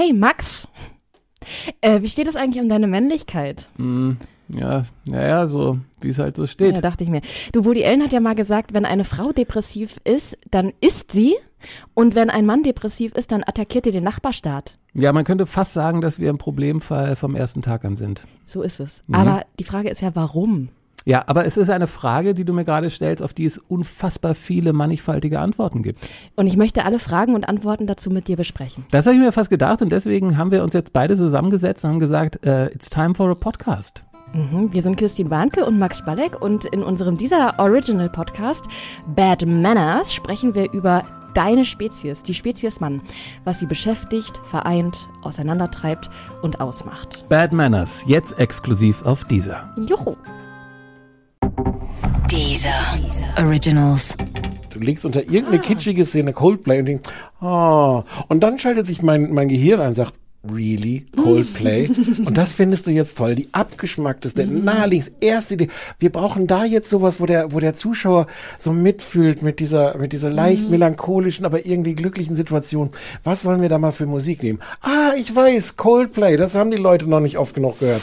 Hey Max, äh, wie steht es eigentlich um deine Männlichkeit? Mm, ja, ja, ja, so wie es halt so steht. Ja, dachte ich mir. Du, Woody Ellen hat ja mal gesagt, wenn eine Frau depressiv ist, dann isst sie. Und wenn ein Mann depressiv ist, dann attackiert er den Nachbarstaat. Ja, man könnte fast sagen, dass wir im Problemfall vom ersten Tag an sind. So ist es. Mhm. Aber die Frage ist ja, warum? Ja, aber es ist eine Frage, die du mir gerade stellst, auf die es unfassbar viele mannigfaltige Antworten gibt. Und ich möchte alle Fragen und Antworten dazu mit dir besprechen. Das habe ich mir fast gedacht und deswegen haben wir uns jetzt beide zusammengesetzt und haben gesagt, uh, it's time for a podcast. Mhm, wir sind Christine Warnke und Max Spalleck und in unserem dieser Original Podcast Bad Manners sprechen wir über deine Spezies, die Spezies Mann, was sie beschäftigt, vereint, auseinandertreibt und ausmacht. Bad Manners, jetzt exklusiv auf dieser. Juhu. Dieser Originals. Du legst unter irgendeine ah. kitschige Szene Coldplay und denkst, oh. Und dann schaltet sich mein, mein Gehirn ein und sagt, really? Coldplay? und das findest du jetzt toll. Die abgeschmackteste, mhm. naheliegendste, erste Idee. Wir brauchen da jetzt sowas, wo der, wo der Zuschauer so mitfühlt mit dieser, mit dieser leicht mhm. melancholischen, aber irgendwie glücklichen Situation. Was sollen wir da mal für Musik nehmen? Ah, ich weiß, Coldplay. Das haben die Leute noch nicht oft genug gehört.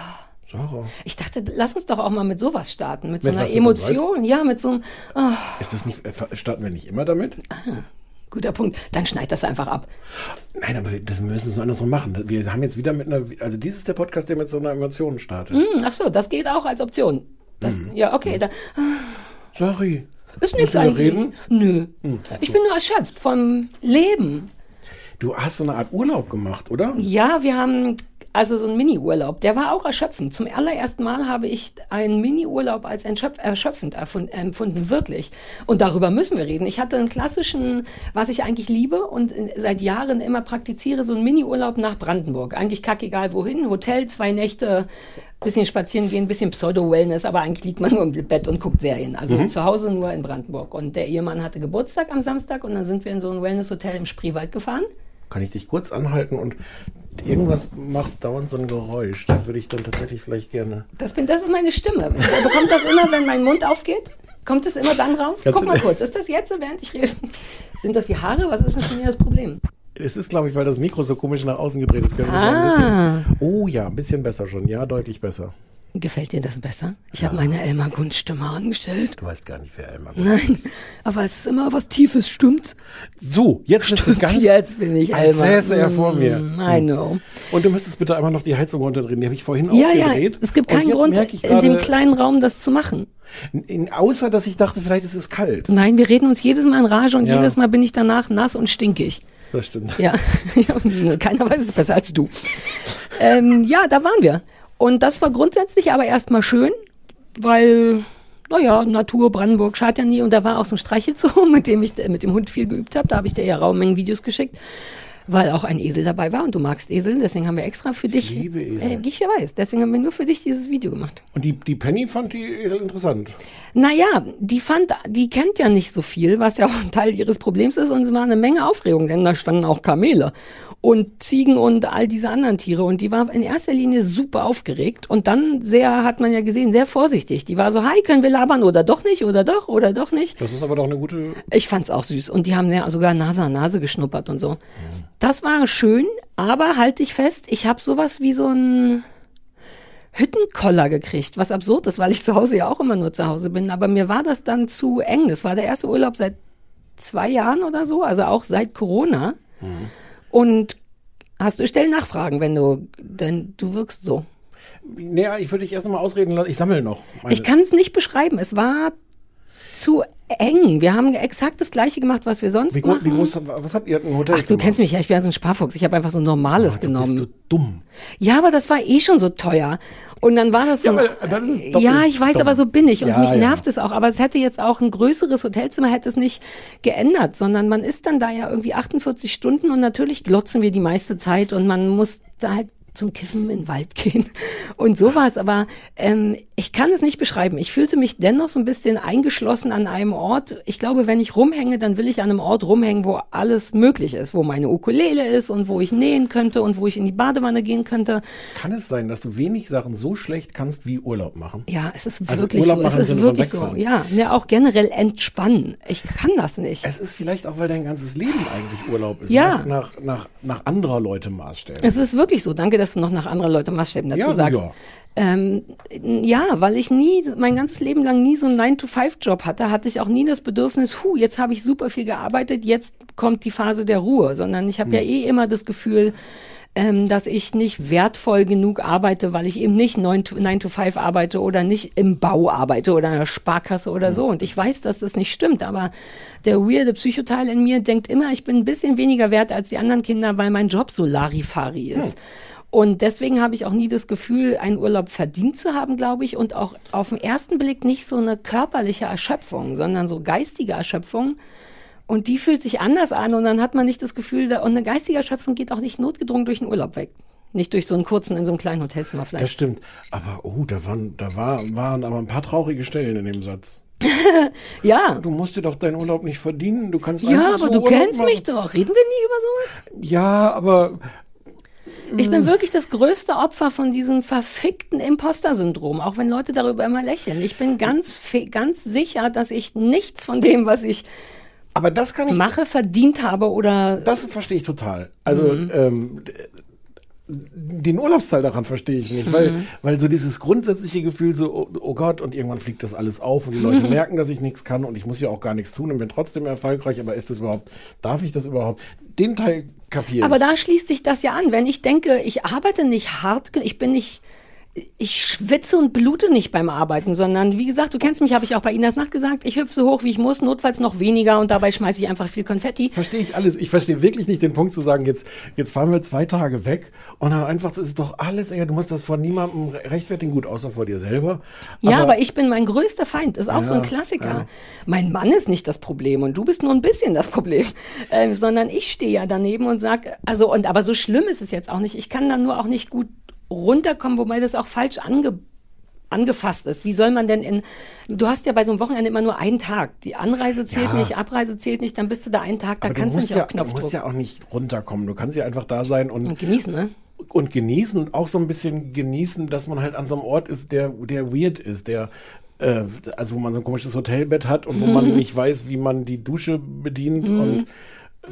Sarah. Ich dachte, lass uns doch auch mal mit sowas starten, mit, mit so einer was, Emotion, ja, mit so einem. Oh. Ist das nicht, äh, starten wir nicht immer damit? Ah, guter Punkt. Dann schneid das einfach ab. Nein, aber das müssen wir andersrum machen. Wir haben jetzt wieder mit einer, also dies ist der Podcast, der mit so einer Emotion startet. Mm, ach so, das geht auch als Option. Das, mm. Ja, okay. Mm. Dann, Sorry. Ist nichts eigentlich. reden? Nö. Hm, ich bin nur erschöpft vom Leben. Du hast so eine Art Urlaub gemacht, oder? Ja, wir haben also so ein Mini-Urlaub, der war auch erschöpfend. Zum allerersten Mal habe ich einen Mini-Urlaub als erschöpfend empfunden, wirklich. Und darüber müssen wir reden. Ich hatte einen klassischen, was ich eigentlich liebe und seit Jahren immer praktiziere, so einen Mini-Urlaub nach Brandenburg. Eigentlich kackegal wohin, Hotel, zwei Nächte, bisschen spazieren gehen, bisschen Pseudo-Wellness, aber eigentlich liegt man nur im Bett und guckt Serien. Also mhm. zu Hause nur in Brandenburg. Und der Ehemann hatte Geburtstag am Samstag und dann sind wir in so ein Wellness-Hotel im Spreewald gefahren. Kann ich dich kurz anhalten und irgendwas macht dauernd so ein Geräusch. Das würde ich dann tatsächlich vielleicht gerne. Das, bin, das ist meine Stimme. Bekommt das immer, wenn mein Mund aufgeht? Kommt das immer dann raus? Kannst Guck mal kurz, ist das jetzt so, während ich rede? Sind das die Haare? Was ist das denn hier das Problem? Es ist, glaube ich, weil das Mikro so komisch nach außen gedreht ist. Ah. oh ja, ein bisschen besser schon. Ja, deutlich besser. Gefällt dir das besser? Ich ja. habe meine Elmar Gunst Stimme angestellt. Du weißt gar nicht, wer Elmar Gunst ist. Nein, aber es ist immer was Tiefes, stimmt's? So, jetzt bist du ganz... Jetzt bin ich Elmar. Säße er vor mir. Mm, I know. Und du müsstest bitte einmal noch die Heizung runterdrehen. Die habe ich vorhin ja, aufgedreht. Ja, es gibt keinen Grund, in dem kleinen Raum das zu machen. In, außer, dass ich dachte, vielleicht ist es kalt. Nein, wir reden uns jedes Mal in Rage und ja. jedes Mal bin ich danach nass und stinkig. Das stimmt. Ja, keiner weiß es besser als du. Ähm, ja, da waren wir. Und das war grundsätzlich aber erstmal schön, weil, naja, Natur, Brandenburg schadet ja nie. Und da war auch so ein Streichelzoo, mit dem ich mit dem Hund viel geübt habe. Da habe ich dir ja Raummengen Videos geschickt weil auch ein Esel dabei war und du magst Eseln, deswegen haben wir extra für dich. Ich liebe Esel. Äh, ich weiß, deswegen haben wir nur für dich dieses Video gemacht. Und die, die Penny fand die Esel interessant. Naja, die fand, die kennt ja nicht so viel, was ja auch ein Teil ihres Problems ist und es war eine Menge Aufregung, denn da standen auch Kamele und Ziegen und all diese anderen Tiere und die war in erster Linie super aufgeregt und dann sehr, hat man ja gesehen, sehr vorsichtig. Die war so, hi, können wir labern oder doch nicht oder doch oder doch nicht. Das ist aber doch eine gute... Ich fand's auch süß und die haben ja sogar Nase an Nase geschnuppert und so. Mhm. Das war schön, aber halt dich fest, ich habe sowas wie so ein Hüttenkoller gekriegt, was absurd ist, weil ich zu Hause ja auch immer nur zu Hause bin. Aber mir war das dann zu eng. Das war der erste Urlaub seit zwei Jahren oder so, also auch seit Corona. Mhm. Und hast du stell Nachfragen, wenn du, denn du wirkst so. Naja, ich würde dich erst mal ausreden lassen. Ich sammle noch. Ich kann es nicht beschreiben. Es war zu eng. Wir haben exakt das gleiche gemacht, was wir sonst wie groß, machen. Wie groß, was habt ihr ein Hotel? Ach, du kennst mich ja, ich bin ja so ein Sparfuchs. Ich habe einfach so ein normales oh, genommen. Bist du dumm. Ja, aber das war eh schon so teuer. Und dann war das so. Ja, ist ja ich weiß, dumm. aber so bin ich. Und ja, mich ja. nervt es auch. Aber es hätte jetzt auch ein größeres Hotelzimmer, hätte es nicht geändert, sondern man ist dann da ja irgendwie 48 Stunden und natürlich glotzen wir die meiste Zeit und man muss da halt zum Kiffen in den Wald gehen. Und so war es. Aber ähm, ich kann es nicht beschreiben. Ich fühlte mich dennoch so ein bisschen eingeschlossen an einem Ort. Ich glaube, wenn ich rumhänge, dann will ich an einem Ort rumhängen, wo alles möglich ist, wo meine Ukulele ist und wo ich nähen könnte und wo ich in die Badewanne gehen könnte. Kann es sein, dass du wenig Sachen so schlecht kannst wie Urlaub machen? Ja, es ist Also wirklich Urlaub so. machen Es ist wirklich so. Ja, ja, auch generell entspannen. Ich kann das nicht. Es ist vielleicht auch, weil dein ganzes Leben eigentlich Urlaub ist. Ja. Nach, nach, nach anderer Leute Maßstäben. Es ist wirklich so. Danke, dass du noch nach anderen Leute Maßstäben dazu Ja, sagst. ja. Ähm, ja, weil ich nie, mein ganzes Leben lang nie so einen 9-to-5-Job hatte, hatte ich auch nie das Bedürfnis, hu, jetzt habe ich super viel gearbeitet, jetzt kommt die Phase der Ruhe, sondern ich habe ja eh immer das Gefühl, ähm, dass ich nicht wertvoll genug arbeite, weil ich eben nicht 9 to, 9 to 5 arbeite oder nicht im Bau arbeite oder in der Sparkasse oder so. Und ich weiß, dass das nicht stimmt, aber der weirde Psychoteil in mir denkt immer, ich bin ein bisschen weniger wert als die anderen Kinder, weil mein Job so Larifari ist. Und deswegen habe ich auch nie das Gefühl, einen Urlaub verdient zu haben, glaube ich, und auch auf den ersten Blick nicht so eine körperliche Erschöpfung, sondern so geistige Erschöpfung. Und die fühlt sich anders an und dann hat man nicht das Gefühl, da, und eine geistige Erschöpfung geht auch nicht notgedrungen durch den Urlaub weg. Nicht durch so einen kurzen in so einem kleinen Hotelzimmer Das vielleicht. stimmt. Aber, oh, da waren, da war, waren aber ein paar traurige Stellen in dem Satz. Ja. Du musst dir doch deinen Urlaub nicht verdienen. Du kannst Ja, einfach aber so du Urlaub kennst machen. mich doch. Reden wir nie über sowas? Ja, aber Ich bin wirklich das größte Opfer von diesem verfickten Imposter-Syndrom, auch wenn Leute darüber immer lächeln. Ich bin ganz, ganz sicher, dass ich nichts von dem, was ich Aber das kann ich. mache, verdient habe oder Das verstehe ich total. Also Mhm. ähm, den Urlaubsteil daran verstehe ich nicht, weil, Mhm. weil so dieses grundsätzliche Gefühl so, oh, oh Gott, und irgendwann fliegt das alles auf und die Leute Mhm. merken, dass ich nichts kann und ich muss ja auch gar nichts tun und bin trotzdem erfolgreich, aber ist das überhaupt, darf ich das überhaupt? Den Teil kapiere Aber da schließt sich das ja an. Wenn ich denke, ich arbeite nicht hart, ich bin nicht, ich schwitze und blute nicht beim Arbeiten, sondern wie gesagt, du kennst mich, habe ich auch bei Inas Nacht gesagt, ich hüpfe so hoch, wie ich muss, notfalls noch weniger und dabei schmeiße ich einfach viel Konfetti. Verstehe ich alles. Ich verstehe wirklich nicht den Punkt zu sagen, jetzt, jetzt fahren wir zwei Tage weg und dann einfach, das ist doch alles, ey, du musst das vor niemandem rechtfertigen, gut, außer vor dir selber. Ja, aber, ich bin mein größter Feind. Ist auch so ein Ja, Klassiker. ja. Mein Mann ist nicht das Problem und du bist nur ein bisschen das Problem, ähm, sondern ich stehe ja daneben und sag, also und aber so schlimm ist es jetzt auch nicht. Ich kann dann nur auch nicht gut runterkommen, wobei das auch falsch ange angefasst ist. Wie soll man denn in, du hast ja bei so einem Wochenende immer nur einen Tag. Die Anreise zählt Ja. nicht, Abreise zählt nicht, dann bist du da einen Tag, da aber kannst du nicht ja, auf du Knopfdruck. musst ja auch nicht runterkommen. Du kannst ja einfach da sein und, und genießen, ne? und genießen und auch so ein bisschen genießen, dass man halt an so einem Ort ist, der, der weird ist, der äh, also wo man so ein komisches Hotelbett hat und wo man nicht weiß, wie man die Dusche bedient Mhm. und äh,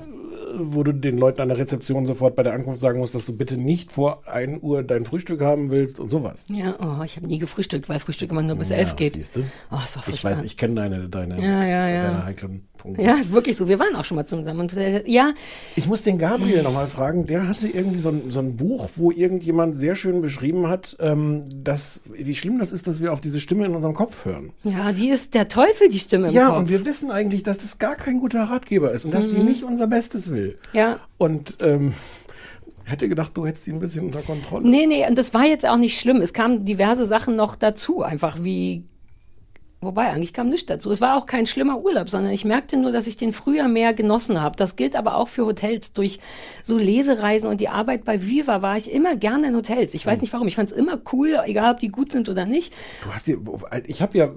wo du den Leuten an der Rezeption sofort bei der Ankunft sagen musst, dass du bitte nicht vor 1 Uhr dein Frühstück haben willst und sowas. Ja, oh, ich habe nie gefrühstückt, weil Frühstück immer nur bis Ja, elf geht. siehst du? Oh, es war Ich weiß, ich kenne deine, deine, Ja, ja, ja. deine heiklen Punkte. Ja, ist wirklich so. Wir waren auch schon mal zusammen. Und, äh, ja, Ich muss den Gabriel nochmal fragen, der hatte irgendwie so ein, so ein Buch, wo irgendjemand sehr schön beschrieben hat, ähm, dass, wie schlimm das ist, dass wir auf diese Stimme in unserem Kopf hören. ja, die ist der Teufel, die Stimme im Ja, Kopf. und wir wissen eigentlich, dass das gar kein guter Ratgeber ist und dass die nicht unser Bestes will. Ja. Und ähm, hätte gedacht, du hättest die ein bisschen unter Kontrolle. Nee, nee, und das war jetzt auch nicht schlimm. Es kamen diverse Sachen noch dazu, einfach wie. Wobei, eigentlich kam nichts dazu. Es war auch kein schlimmer Urlaub, sondern ich merkte nur, dass ich den früher mehr genossen habe. Das gilt aber auch für Hotels. Durch so Lesereisen und die Arbeit bei Viva war ich immer gerne in Hotels. Ich weiß nicht warum. Ich fand es immer cool, egal ob die gut sind oder nicht. Du hast dir, ich habe ja,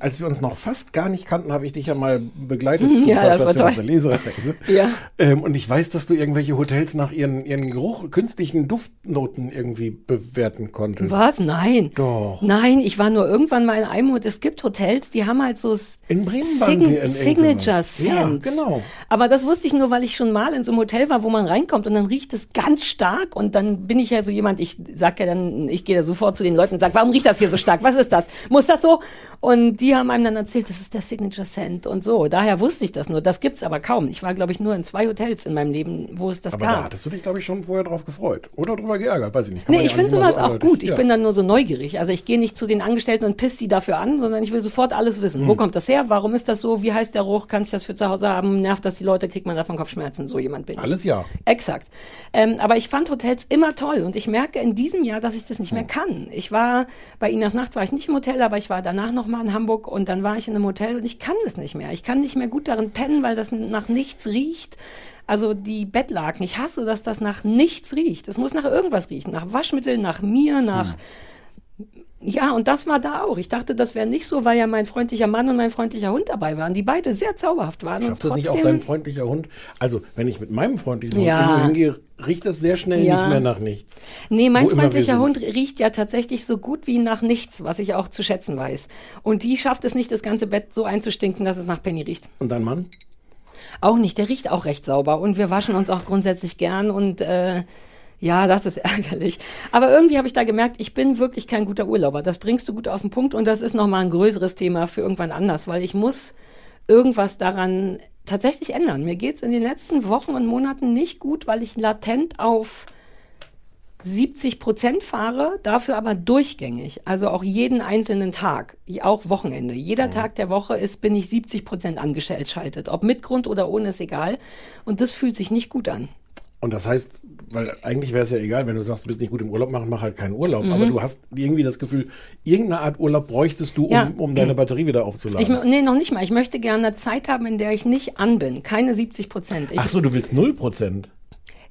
als wir uns noch fast gar nicht kannten, habe ich dich ja mal begleitet zur Ja, das war toll. der Lesereise. Ja. Ähm, und ich weiß, dass du irgendwelche Hotels nach ihren, ihren Geruch, künstlichen Duftnoten irgendwie bewerten konntest. Was? Nein. Doch. Nein, ich war nur irgendwann mal in einem Hotel. Es gibt Hotels, die haben halt so In Bremen waren wir in Signature sowas. Ja, Scents. genau. Aber das wusste ich nur, weil ich schon mal in so einem Hotel war, wo man reinkommt und dann riecht es ganz stark und dann bin ich ja so jemand, ich sag ja dann, ich gehe da sofort zu den Leuten und sag, warum riecht das hier so stark? Was ist das? Muss das so? Und die haben einem dann erzählt, das ist der Signature Scent und so. Daher wusste ich das nur. Das gibt's aber kaum. Ich war, glaube ich, nur in zwei Hotels in meinem Leben, wo es das Aber gab. da hattest du dich, glaube ich, schon vorher drauf gefreut. Oder drüber geärgert, weiß ich nicht. Kann Nee, ich finde sowas so auch gut. Ich ja. bin dann nur so neugierig. Also ich gehe nicht zu den Angestellten und piss sie dafür an, sondern ich will sofort alles wissen. Hm. Wo kommt das her? Warum ist das so? Wie heißt der Ruch? Kann ich das für zu Hause haben? Nervt das die Leute? Kriegt man davon Kopfschmerzen? So jemand bin ich. Alles ja. Exakt. Ähm, aber ich fand Hotels immer toll und ich merke in diesem Jahr, dass ich das nicht mehr Hm. kann. Ich war bei Inas Nacht war ich nicht im Hotel, aber ich war danach noch mal in Hamburg und dann war ich in einem Hotel und ich kann es nicht mehr. Ich kann nicht mehr gut darin pennen, weil das nach nichts riecht. Also die Bettlaken, ich hasse, dass das nach nichts riecht. Es muss nach irgendwas riechen, nach Waschmittel, nach mir, nach... Ja, und das war da auch. Ich dachte, das wäre nicht so, weil ja mein freundlicher Mann und mein freundlicher Hund dabei waren, die beide sehr zauberhaft waren. Schafft das nicht auch dein freundlicher Hund? Also, wenn ich mit meinem freundlichen Ja. Hund hingehe, riecht das sehr schnell Ja. nicht mehr nach nichts. Nee, mein Wo freundlicher. Hund riecht ja tatsächlich so gut wie nach nichts, was ich auch zu schätzen weiß. Und die schafft es nicht, das ganze Bett so einzustinken, dass es nach Penny riecht. Und dein Mann? Auch nicht, der riecht auch recht sauber und wir waschen uns auch grundsätzlich gern und äh, ja, das ist ärgerlich. Aber irgendwie habe ich da gemerkt, ich bin wirklich kein guter Urlauber. Das bringst du gut auf den Punkt und das ist nochmal ein größeres Thema für irgendwann anders, weil ich muss irgendwas daran tatsächlich ändern. Mir geht's in den letzten Wochen und Monaten nicht gut, weil ich latent auf 70 Prozent fahre, dafür aber durchgängig. Also auch jeden einzelnen Tag, auch Wochenende. Jeder Tag der Woche ist, bin ich 70 Prozent angeschaltet. Ob mit Grund oder ohne ist egal. Und das fühlt sich nicht gut an. Und das heißt, weil eigentlich wäre es ja egal, wenn du sagst, du bist nicht gut im Urlaub machen, mach halt keinen Urlaub. Mhm. Aber du hast irgendwie das Gefühl, irgendeine Art Urlaub bräuchtest du, um, Ja. um deine Batterie wieder aufzuladen. Ich, nee, noch nicht mal. Ich möchte gerne Zeit haben, in der ich nicht an bin. Keine 70 Prozent. Ach so, du willst 0 Prozent.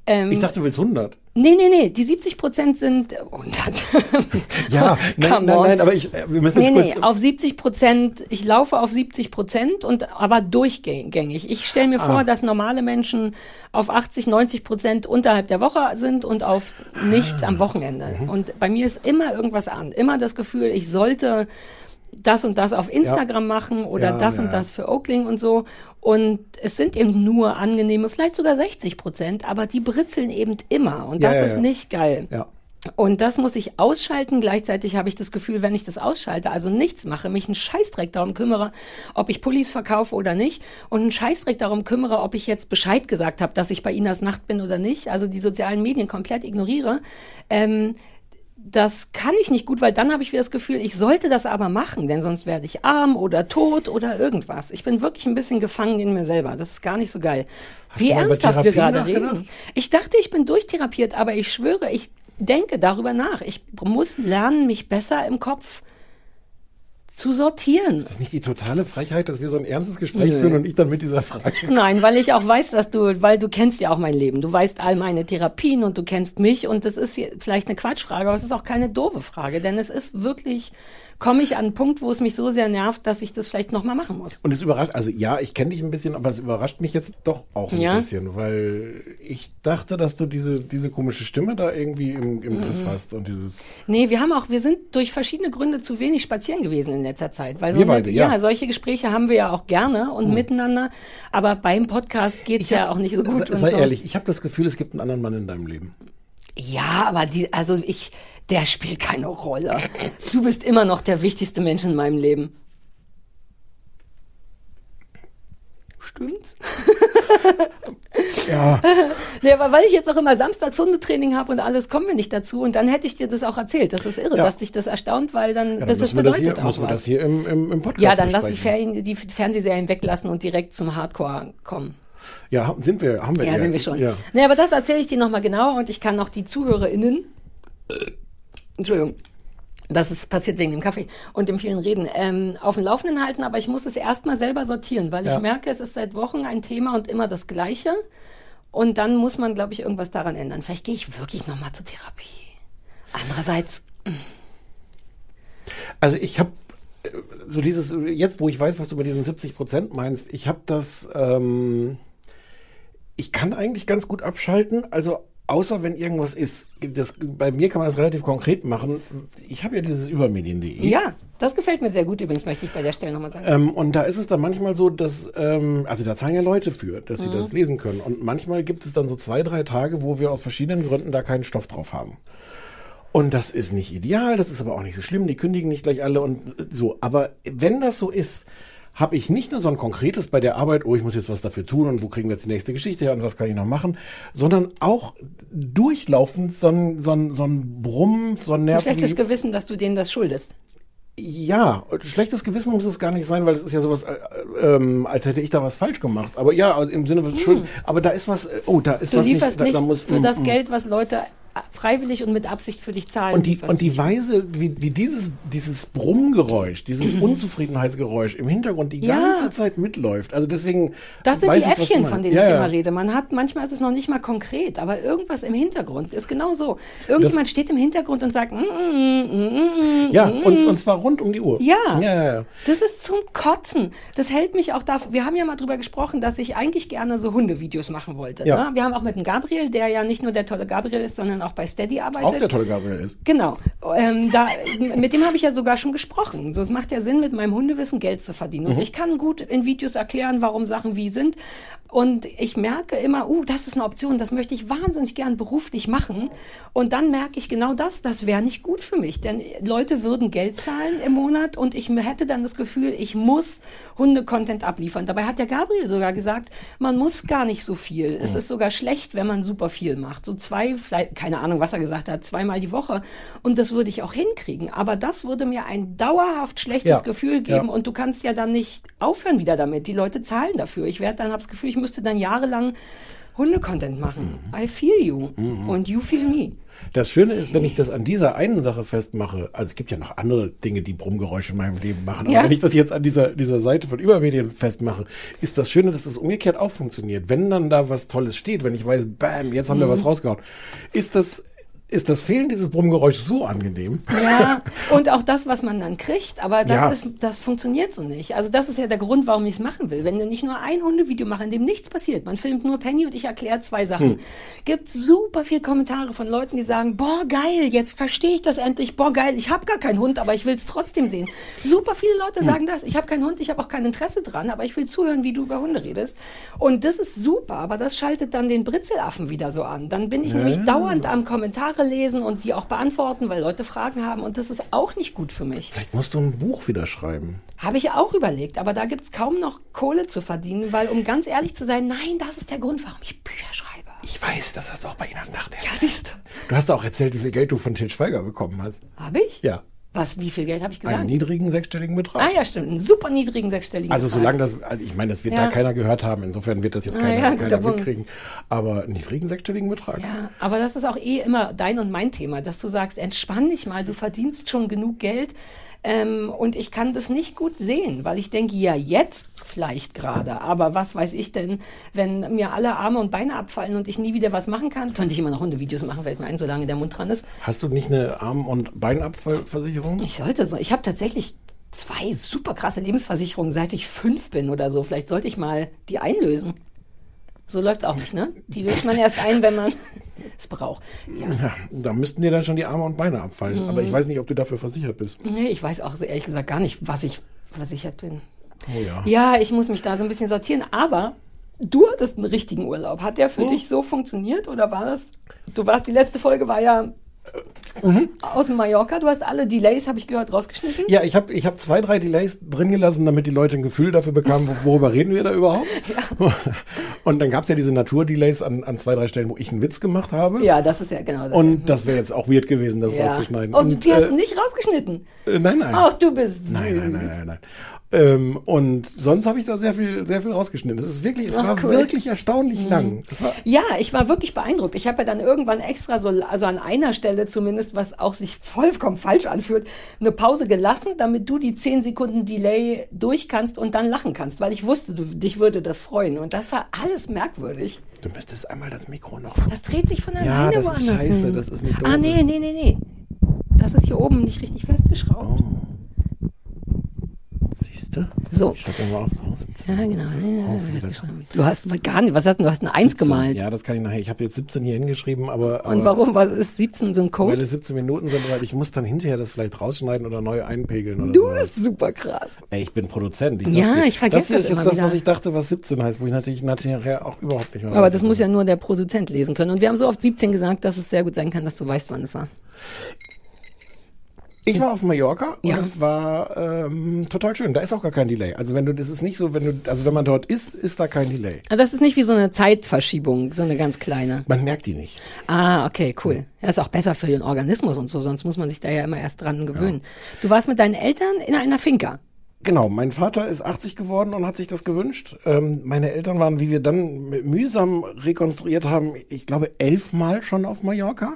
Ähm, Ich dachte, du willst 100. nee, nee, nee. Die 70 Prozent sind äh, 100. Ja, nein, nein, nein, aber ich, äh, wir müssen Nee, jetzt nee, kurz. auf 70 Prozent, ich laufe auf 70 Prozent und aber durchgängig. Ich stelle mir Ah. vor, dass normale Menschen auf 80, 90 Prozent unterhalb der Woche sind und auf nichts Ah. am Wochenende. Mhm. Und bei mir ist immer irgendwas an. Immer das Gefühl, ich sollte das und das auf Instagram machen oder Ja, das ja, und ja. das für Oakling und so. Und es sind eben nur angenehme, vielleicht sogar 60 Prozent, aber die britzeln eben immer. Und Ja, das ja, ist ja. nicht geil. Ja. Und das muss ich ausschalten. Gleichzeitig habe ich das Gefühl, wenn ich das ausschalte, also nichts mache, mich einen Scheißdreck darum kümmere, ob ich Pullis verkaufe oder nicht und einen Scheißdreck darum kümmere, ob ich jetzt Bescheid gesagt habe, dass ich bei Inas Nacht bin oder nicht, also die sozialen Medien komplett ignoriere, ähm, das kann ich nicht gut, weil dann habe ich wieder das Gefühl, ich sollte das aber machen, denn sonst werde ich arm oder tot oder irgendwas. Ich bin wirklich ein bisschen gefangen in mir selber. Das ist gar nicht so geil. Wie mal über ernsthaft wir gerade reden. Ich dachte, ich bin durchtherapiert, aber ich schwöre, ich denke darüber nach. Ich muss lernen, mich besser im Kopf zu sortieren. Ist das nicht die totale Frechheit, dass wir so ein ernstes Gespräch führen und ich dann mit dieser Frage. Nein, weil ich auch weiß, dass du, weil du kennst ja auch mein Leben. Du weißt all meine Therapien und du kennst mich und das ist vielleicht eine Quatschfrage, aber es ist auch keine doofe Frage, denn es ist wirklich, komme ich an einen Punkt, wo es mich so sehr nervt, dass ich das vielleicht nochmal machen muss. Und es überrascht, also ja, ich kenne dich ein bisschen, aber es überrascht mich jetzt doch auch ein Ja? bisschen, weil ich dachte, dass du diese, diese komische Stimme da irgendwie im, im Mhm. Griff hast und dieses. Nee, wir haben auch, wir sind durch verschiedene Gründe zu wenig spazieren gewesen in letzter Zeit. Weil so Wir eine, beide, ja. Hm. solche Gespräche haben wir ja auch gerne und miteinander, aber beim Podcast geht's ja auch nicht so gut. Sei, sei so. ehrlich, ich habe das Gefühl, es gibt einen anderen Mann in deinem Leben. Ja, aber die, also ich, der spielt keine Rolle. Du bist immer noch der wichtigste Mensch in meinem Leben. Stimmt's? Ja. Nee, aber weil ich jetzt auch immer samstags Hundetraining habe und alles, kommen wir nicht dazu. Und dann hätte ich dir das auch erzählt. Das ist irre, Ja. dass dich das erstaunt, weil dann, ja dann das, das müssen wir das bedeutet hier, auch müssen wir was. das hier im, im, im Podcast ja, dann lass die. Ferien, die Fernsehserien weglassen und direkt zum Hardcore kommen. Ja, haben- sind wir, haben wir. Ja, sind wir schon. Ja. Nee, aber das erzähle ich dir nochmal genauer und ich kann auch die ZuhörerInnen, Entschuldigung, das ist passiert wegen dem Kaffee und dem vielen Reden, ähm, auf dem Laufenden halten, aber ich muss es erstmal selber sortieren, weil Ja. ich merke, es ist seit Wochen ein Thema und immer das Gleiche. Und dann muss man, glaube ich, irgendwas daran ändern. Vielleicht gehe ich wirklich nochmal zur Therapie. Andererseits, Also ich habe so dieses, jetzt wo ich weiß, was du mit diesen 70 Prozent meinst, ich habe das, ähm, ich kann eigentlich ganz gut abschalten, also außer wenn irgendwas ist. Das, bei mir kann man das relativ konkret machen. Ich habe ja dieses übermedien.de. ja, das gefällt mir sehr gut übrigens, möchte ich bei der Stelle nochmal sagen. Ähm, und da ist es dann manchmal so, dass, ähm, also da zahlen ja Leute für, dass sie Mhm. das lesen können. Und manchmal gibt es dann so zwei, drei Tage, wo wir aus verschiedenen Gründen da keinen Stoff drauf haben. Und das ist nicht ideal, das ist aber auch nicht so schlimm, die kündigen nicht gleich alle und so. Aber wenn das so ist, habe ich nicht nur so ein konkretes bei der Arbeit, oh, ich muss jetzt was dafür tun und wo kriegen wir jetzt die nächste Geschichte her und was kann ich noch machen, sondern auch durchlaufend so ein, so ein, so ein Brummen, so ein Nerv. schlechtes Gewissen, dass du denen das schuldest. Ja, schlechtes Gewissen muss es gar nicht sein, weil es ist ja sowas, äh, ähm, als hätte ich da was falsch gemacht. Aber ja, im Sinne von Schuld. Aber da ist was, äh, oh, da ist Hm. Du was lieferst nicht, da, da muss, für mm, das mm. Geld, was Leute freiwillig und mit Absicht für dich zahlen. Und die, und die Weise, wie, wie dieses, dieses Brummgeräusch, dieses Unzufriedenheitsgeräusch im Hintergrund die Mhm. Ja. ganze Zeit mitläuft. Also deswegen. Das sind die ich, Äffchen, von denen ja, ich immer rede. Man hat, manchmal ist es noch nicht mal konkret, aber irgendwas im Hintergrund ist genau so. Irgendjemand steht im Hintergrund und sagt, mm, mm, mm, mm, Ja, mm, und, mm. und zwar rund um die Uhr. Ja. Ja. Das ist zum Kotzen. Das hält mich auch da. Wir haben ja mal drüber gesprochen, dass ich eigentlich gerne so Hundevideos machen wollte. Ja. Ne? Wir haben auch mit dem Gabriel, der ja nicht nur der tolle Gabriel ist, sondern auch bei Steady arbeitet. Auch der tolle Gabriel ist. Genau. Ähm, da, mit dem habe ich ja sogar schon gesprochen. So, es macht ja Sinn, mit meinem Hundewissen Geld zu verdienen. Mhm. Und ich kann gut in Videos erklären, warum Sachen wie sind. Und ich merke immer, uh, das ist eine Option, das möchte ich wahnsinnig gern beruflich machen. Und dann merke ich genau das, das wäre nicht gut für mich. Denn Leute würden Geld zahlen im Monat und ich hätte dann das Gefühl, ich muss Hunde-Content abliefern. Dabei hat der Gabriel sogar gesagt, man muss gar nicht so viel. Es ist sogar schlecht, wenn man super viel macht. So zwei, vielleicht, keine Ahnung, was er gesagt hat, zweimal die Woche. Und das würde ich auch hinkriegen. Aber das würde mir ein dauerhaft schlechtes Ja. Gefühl geben. Ja. Und du kannst ja dann nicht aufhören wieder damit. Die Leute zahlen dafür. Ich werde dann, habe das Gefühl, ich müsste dann jahrelang Hunde-Content machen. I feel you. Und you feel me. Das Schöne ist, wenn ich das an dieser einen Sache festmache, also es gibt ja noch andere Dinge, die Brummgeräusche in meinem Leben machen, aber Ja. wenn ich das jetzt an dieser, dieser Seite von Übermedien festmache, ist das Schöne, dass es umgekehrt auch funktioniert. Wenn dann da was Tolles steht, wenn ich weiß, bam, jetzt haben wir was rausgehauen, ist das, ist das Fehlen dieses Brummgeräuschs so angenehm. Ja, und auch das, was man dann kriegt, aber das Ja. ist, das funktioniert so nicht. Also das ist ja der Grund, warum ich es machen will. Wenn du nicht nur ein Hundevideo mache, in dem nichts passiert, man filmt nur Penny und ich erkläre zwei Sachen, Hm. gibt super viel Kommentare von Leuten, die sagen, boah geil, jetzt verstehe ich das endlich, boah geil, ich habe gar keinen Hund, aber ich will es trotzdem sehen. Super viele Hm. Leute sagen das. Ich habe keinen Hund, ich habe auch kein Interesse dran, aber ich will zuhören, wie du über Hunde redest. Und das ist super, aber das schaltet dann den Britzelaffen wieder so an. Dann bin ich nämlich dauernd am Kommentare lesen und die auch beantworten, weil Leute Fragen haben und das ist auch nicht gut für mich. Vielleicht musst du ein Buch wieder schreiben. Habe ich auch überlegt, aber da gibt es kaum noch Kohle zu verdienen, weil um ganz ehrlich zu sein, nein, das ist der Grund, warum ich Bücher schreibe. Ich weiß, das hast du auch bei Inas Nacht Ja, erzählt. siehst du. Du hast auch erzählt, wie viel Geld du von Til Schweiger bekommen hast. Habe ich? Ja. Was, wie viel Geld habe ich gesagt? Einen niedrigen sechsstelligen Betrag. ah ja, stimmt, einen super niedrigen sechsstelligen Also Betrag. solange das, also ich meine, das wird Ja. da keiner gehört haben. Insofern wird das jetzt Ah, keiner, ja, guter keiner mitkriegen. Aber einen niedrigen sechsstelligen Betrag. Ja, aber das ist auch eh immer dein und mein Thema, dass du sagst, entspann dich mal, du verdienst schon genug Geld. Ähm, und ich kann das nicht gut sehen, weil ich denke, ja, jetzt vielleicht gerade. Aber was weiß ich denn, wenn mir alle Arme und Beine abfallen und ich nie wieder was machen kann, könnte ich immer noch Hundevideos machen, fällt mir ein, solange der Mund dran ist. Hast du nicht eine Arm- und Beinabfallversicherung? Ich sollte so, ich habe tatsächlich zwei super krasse Lebensversicherungen, seit ich fünf bin oder so. Vielleicht sollte ich mal die einlösen. So läuft's auch nicht, ne? Die löst man erst ein, wenn man es braucht. Ja. Ja, da müssten dir dann schon die Arme und Beine abfallen. Mhm. Aber ich weiß nicht, ob du dafür versichert bist. Nee, ich weiß auch so ehrlich gesagt gar nicht, was ich versichert bin. Oh ja. Ja, ich muss mich da so ein bisschen sortieren, aber du hattest einen richtigen Urlaub. Hat der für Hm. dich so funktioniert oder war das? Du warst, die letzte Folge war ja Mhm. aus Mallorca. Du hast alle Delays, habe ich gehört, rausgeschnitten. Ja, ich habe ich hab zwei, drei Delays drin gelassen, damit die Leute ein Gefühl dafür bekamen, wo- worüber reden wir da überhaupt. Und dann gab es ja diese Natur-Delays an, an zwei, drei Stellen, wo ich einen Witz gemacht habe. Ja, das ist ja genau das. Und das wäre jetzt auch weird gewesen, das ja. rauszuschneiden. Und, die hast äh, du nicht rausgeschnitten. äh, Nein, nein. Ach, du bist Nein, nein, nein, nein, nein. Ähm, und sonst habe ich da sehr viel, sehr viel rausgeschnitten. Es ist wirklich, es Ach, war cool. wirklich erstaunlich Mhm. lang. Das Ja, ich war wirklich beeindruckt. Ich habe ja dann irgendwann extra so, also an einer Stelle zumindest, was auch sich vollkommen falsch anfühlt, eine Pause gelassen, damit du die 10 Sekunden Delay durch kannst und dann lachen kannst, weil ich wusste, du, dich würde das freuen. Und das war alles merkwürdig. du müsstest einmal das Mikro noch so. Das dreht sich von Ja, alleine das ist woanders scheiße, hin. das ist ein Ah, nee, nee, nee, nee. Das ist hier oben nicht richtig festgeschraubt. Oh. Siehst du? So. Ich schreibe mal auf. Ja, genau. Oh, viel Du hast gar nicht, was hast du? Du hast eine Eins gemalt. Ja, das kann ich nachher. Ich habe jetzt 17 hier hingeschrieben, aber. Und aber warum? Was ist 17 so ein Weil Code? es 17 Minuten sind, weil ich muss dann hinterher das vielleicht rausschneiden oder neu einpegeln oder Du sowas. bist super krass. Ey, ich bin Produzent. Ich Ja, ich vergesse Das hier ist das jetzt das, wieder. was ich dachte, was 17 heißt, wo ich natürlich nachher auch überhaupt nicht mehr Aber das muss ja nur der Produzent lesen können. Und wir haben so oft 17 gesagt, dass es sehr gut sein kann, dass du weißt, wann es war. Ich war auf Mallorca und Ja. es war ähm, total schön. Da ist auch gar kein Delay. Also wenn du, das ist nicht so, wenn du, also wenn man dort ist, ist da kein Delay. Aber das ist nicht wie so eine Zeitverschiebung, so eine ganz kleine. Man merkt die nicht. Ah, okay, cool. Das ist auch besser für den Organismus und so, sonst muss man sich da ja immer erst dran gewöhnen. Du warst mit deinen Eltern in einer Finca. Genau, mein Vater ist 80 geworden und hat sich das gewünscht. Ähm, meine Eltern waren, wie wir dann mühsam rekonstruiert haben, ich glaube elfmal schon auf Mallorca.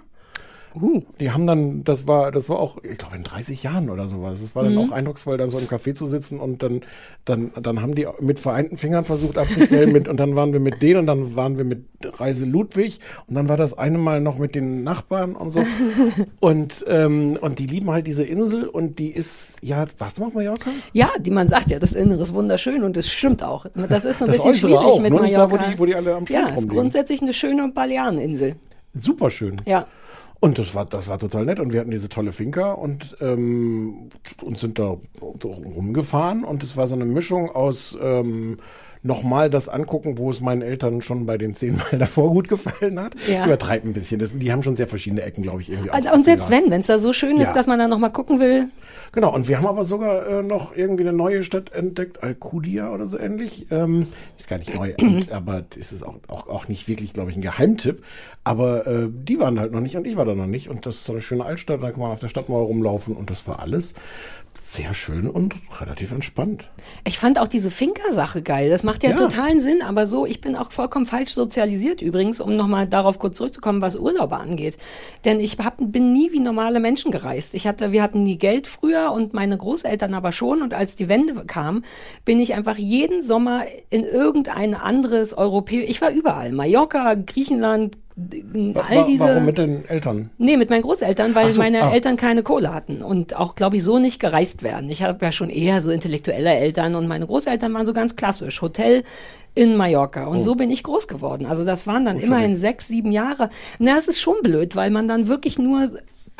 Die haben dann, das war, das war auch, ich glaube in 30 Jahren oder sowas. Es war dann auch eindrucksvoll, dann so im Café zu sitzen und dann, dann, dann haben die mit vereinten Fingern versucht abzuzählen mit, und dann waren wir mit denen und dann waren wir mit Reise Ludwig und dann war das eine Mal noch mit den Nachbarn und so. und, ähm, und die lieben halt diese Insel und die ist, ja, warst du mal auf Mallorca? Ja, die man sagt ja, das Innere ist wunderschön und es stimmt auch. Das ist ein Das bisschen schwierig auch, mit nicht da, Mallorca. wo die- wo die alle am Strand Ja, ist rumliegen. grundsätzlich eine schöne Baleareninsel. Super schön. Ja. Und das war, das war total nett. Und wir hatten diese tolle Finca und, ähm, und sind da rumgefahren. Und es war so eine Mischung aus ähm, nochmal das angucken, wo es meinen Eltern schon bei den zehn Mal davor gut gefallen hat. Ja. Ich übertreibe ein bisschen. Das, die haben schon sehr verschiedene Ecken, glaube ich, irgendwie. Also, und selbst wenn, wenn es da so schön ist, Ja. dass man da nochmal gucken will. Genau, und wir haben aber sogar äh, noch irgendwie eine neue Stadt entdeckt, Alcudia oder so ähnlich. Ähm, ist gar nicht neu, aber ist es auch, auch, auch nicht wirklich, glaube ich, ein Geheimtipp. Aber äh, die waren halt noch nicht und ich war da noch nicht. Und das ist so eine schöne Altstadt, da kann man auf der Stadtmauer rumlaufen und das war alles sehr schön und relativ entspannt. Ich fand auch diese Finca-Sache geil. Das macht ja, Ja. totalen Sinn, aber so, ich bin auch vollkommen falsch sozialisiert übrigens, um nochmal darauf kurz zurückzukommen, was Urlaube angeht. Denn ich hab, bin nie wie normale Menschen gereist. Ich hatte, wir hatten nie Geld früher und meine Großeltern aber schon. Und als die Wende kam, bin ich einfach jeden Sommer in irgendein anderes Europäisch, ich war überall. Mallorca, Griechenland, all diese. Warum mit den Eltern? Nee, mit meinen Großeltern, weil so, meine ah. Eltern keine Kohle hatten und auch, glaube ich, so nicht gereist werden. Ich habe ja schon eher so intellektuelle Eltern und meine Großeltern waren so ganz klassisch. Hotel in Mallorca. Und Oh. so bin ich groß geworden. Also das waren dann immerhin sechs, sieben Jahre. Na, es ist schon blöd, weil man dann wirklich nur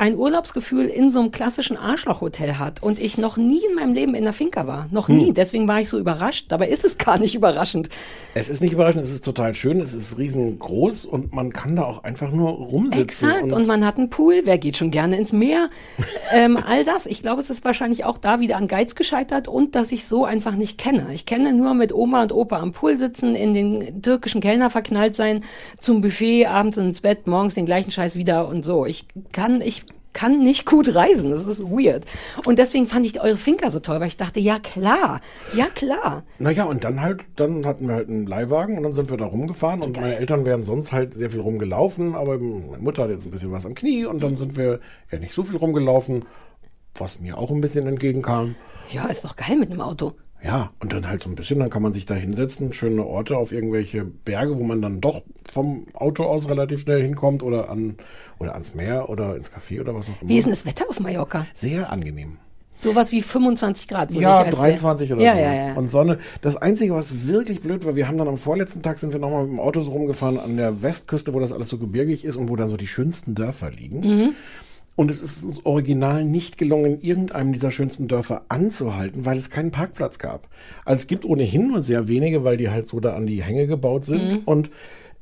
ein Urlaubsgefühl in so einem klassischen Arschlochhotel hat und ich noch nie in meinem Leben in der Finca war. Noch Hm. nie. Deswegen war ich so überrascht. Dabei ist es gar nicht überraschend. Es ist nicht überraschend, es ist total schön, es ist riesengroß und man kann da auch einfach nur rumsitzen. Exakt. Und, man hat einen Pool. Wer geht schon gerne ins Meer? ähm, all das. Ich glaube, es ist wahrscheinlich auch da wieder an Geiz gescheitert und dass ich so einfach nicht kenne. Ich kenne nur mit Oma und Opa am Pool sitzen, in den türkischen Kellner verknallt sein, zum Buffet, abends ins Bett, morgens den gleichen Scheiß wieder und so. Ich kann, ich kann nicht gut reisen. Das ist weird. Und deswegen fand ich eure Finca so toll, weil ich dachte, ja klar, ja klar. Naja, und dann halt, dann hatten wir halt einen Leihwagen und dann sind wir da rumgefahren und meine Eltern wären sonst halt sehr viel rumgelaufen, aber meine Mutter hat jetzt ein bisschen was am Knie und dann sind wir ja nicht so viel rumgelaufen, was mir auch ein bisschen entgegenkam. Ja, ist doch geil mit einem Auto. Ja, und dann halt so ein bisschen, dann kann man sich da hinsetzen, schöne Orte auf irgendwelche Berge, wo man dann doch vom Auto aus relativ schnell hinkommt oder an oder ans Meer oder ins Café oder was auch immer. Wie ist denn das Wetter auf Mallorca? Sehr angenehm. Sowas wie 25 Grad. würde Ja, ich als 23 oder ja, sowas. Ja, ja. Und Sonne. Das Einzige, was wirklich blöd war, wir haben dann am vorletzten Tag sind wir nochmal mit dem Auto so rumgefahren an der Westküste, wo das alles so gebirgig ist und wo dann so die schönsten Dörfer liegen. Mhm. Und es ist uns original nicht gelungen, in irgendeinem dieser schönsten Dörfer anzuhalten, weil es keinen Parkplatz gab. Also es gibt ohnehin nur sehr wenige, weil die halt so da an die Hänge gebaut sind. Mhm. Und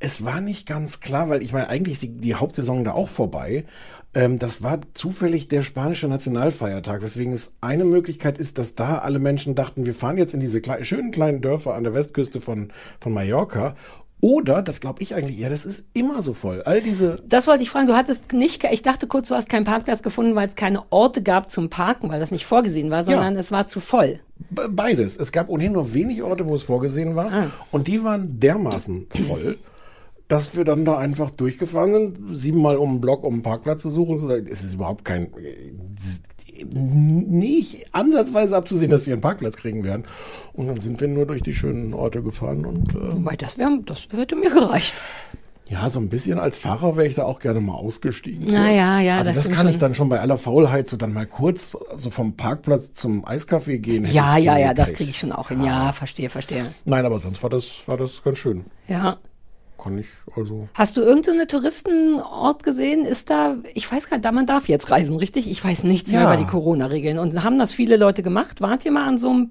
es war nicht ganz klar, weil ich meine, eigentlich ist die, die Hauptsaison da auch vorbei. Ähm, das war zufällig der spanische Nationalfeiertag, weswegen es eine Möglichkeit ist, dass da alle Menschen dachten, wir fahren jetzt in diese klei schönen kleinen Dörfer an der Westküste von, von Mallorca. Oder, das glaube ich eigentlich, ja, das ist immer so voll. All diese Das wollte ich fragen. Du hattest nicht, ich dachte kurz, du hast keinen Parkplatz gefunden, weil es keine Orte gab zum Parken, weil das nicht vorgesehen war, sondern es war zu voll. Be- Beides. Es gab ohnehin nur wenig Orte, wo es vorgesehen war. Ah. Und die waren dermaßen voll, dass wir dann da einfach durchgefahren sind, siebenmal um den Block, um einen Parkplatz zu suchen. Es ist überhaupt kein, nicht ansatzweise abzusehen, dass wir einen Parkplatz kriegen werden. Und dann sind wir nur durch die schönen Orte gefahren und äh, Wobei, das wäre, das hätte mir gereicht. ja, so ein bisschen als Fahrer wäre ich da auch gerne mal ausgestiegen. Na kurz. ja, ja, Also das das, kann ich schon. dann schon bei aller Faulheit so dann mal kurz so vom Parkplatz zum Eiscafé gehen. Ja, ich ja, ja, das hingekriegt. kriege ich schon auch hin. Ja, verstehe, verstehe. Nein, aber sonst war das, war das ganz schön. Ja. Kann ich also. Hast du irgendeinen Touristenort gesehen? Ist da, ich weiß gar nicht, da man darf jetzt reisen, richtig? Ich weiß nichts mehr Ja. über die Corona-Regeln. Und haben das viele Leute gemacht? Wart ihr mal an so einem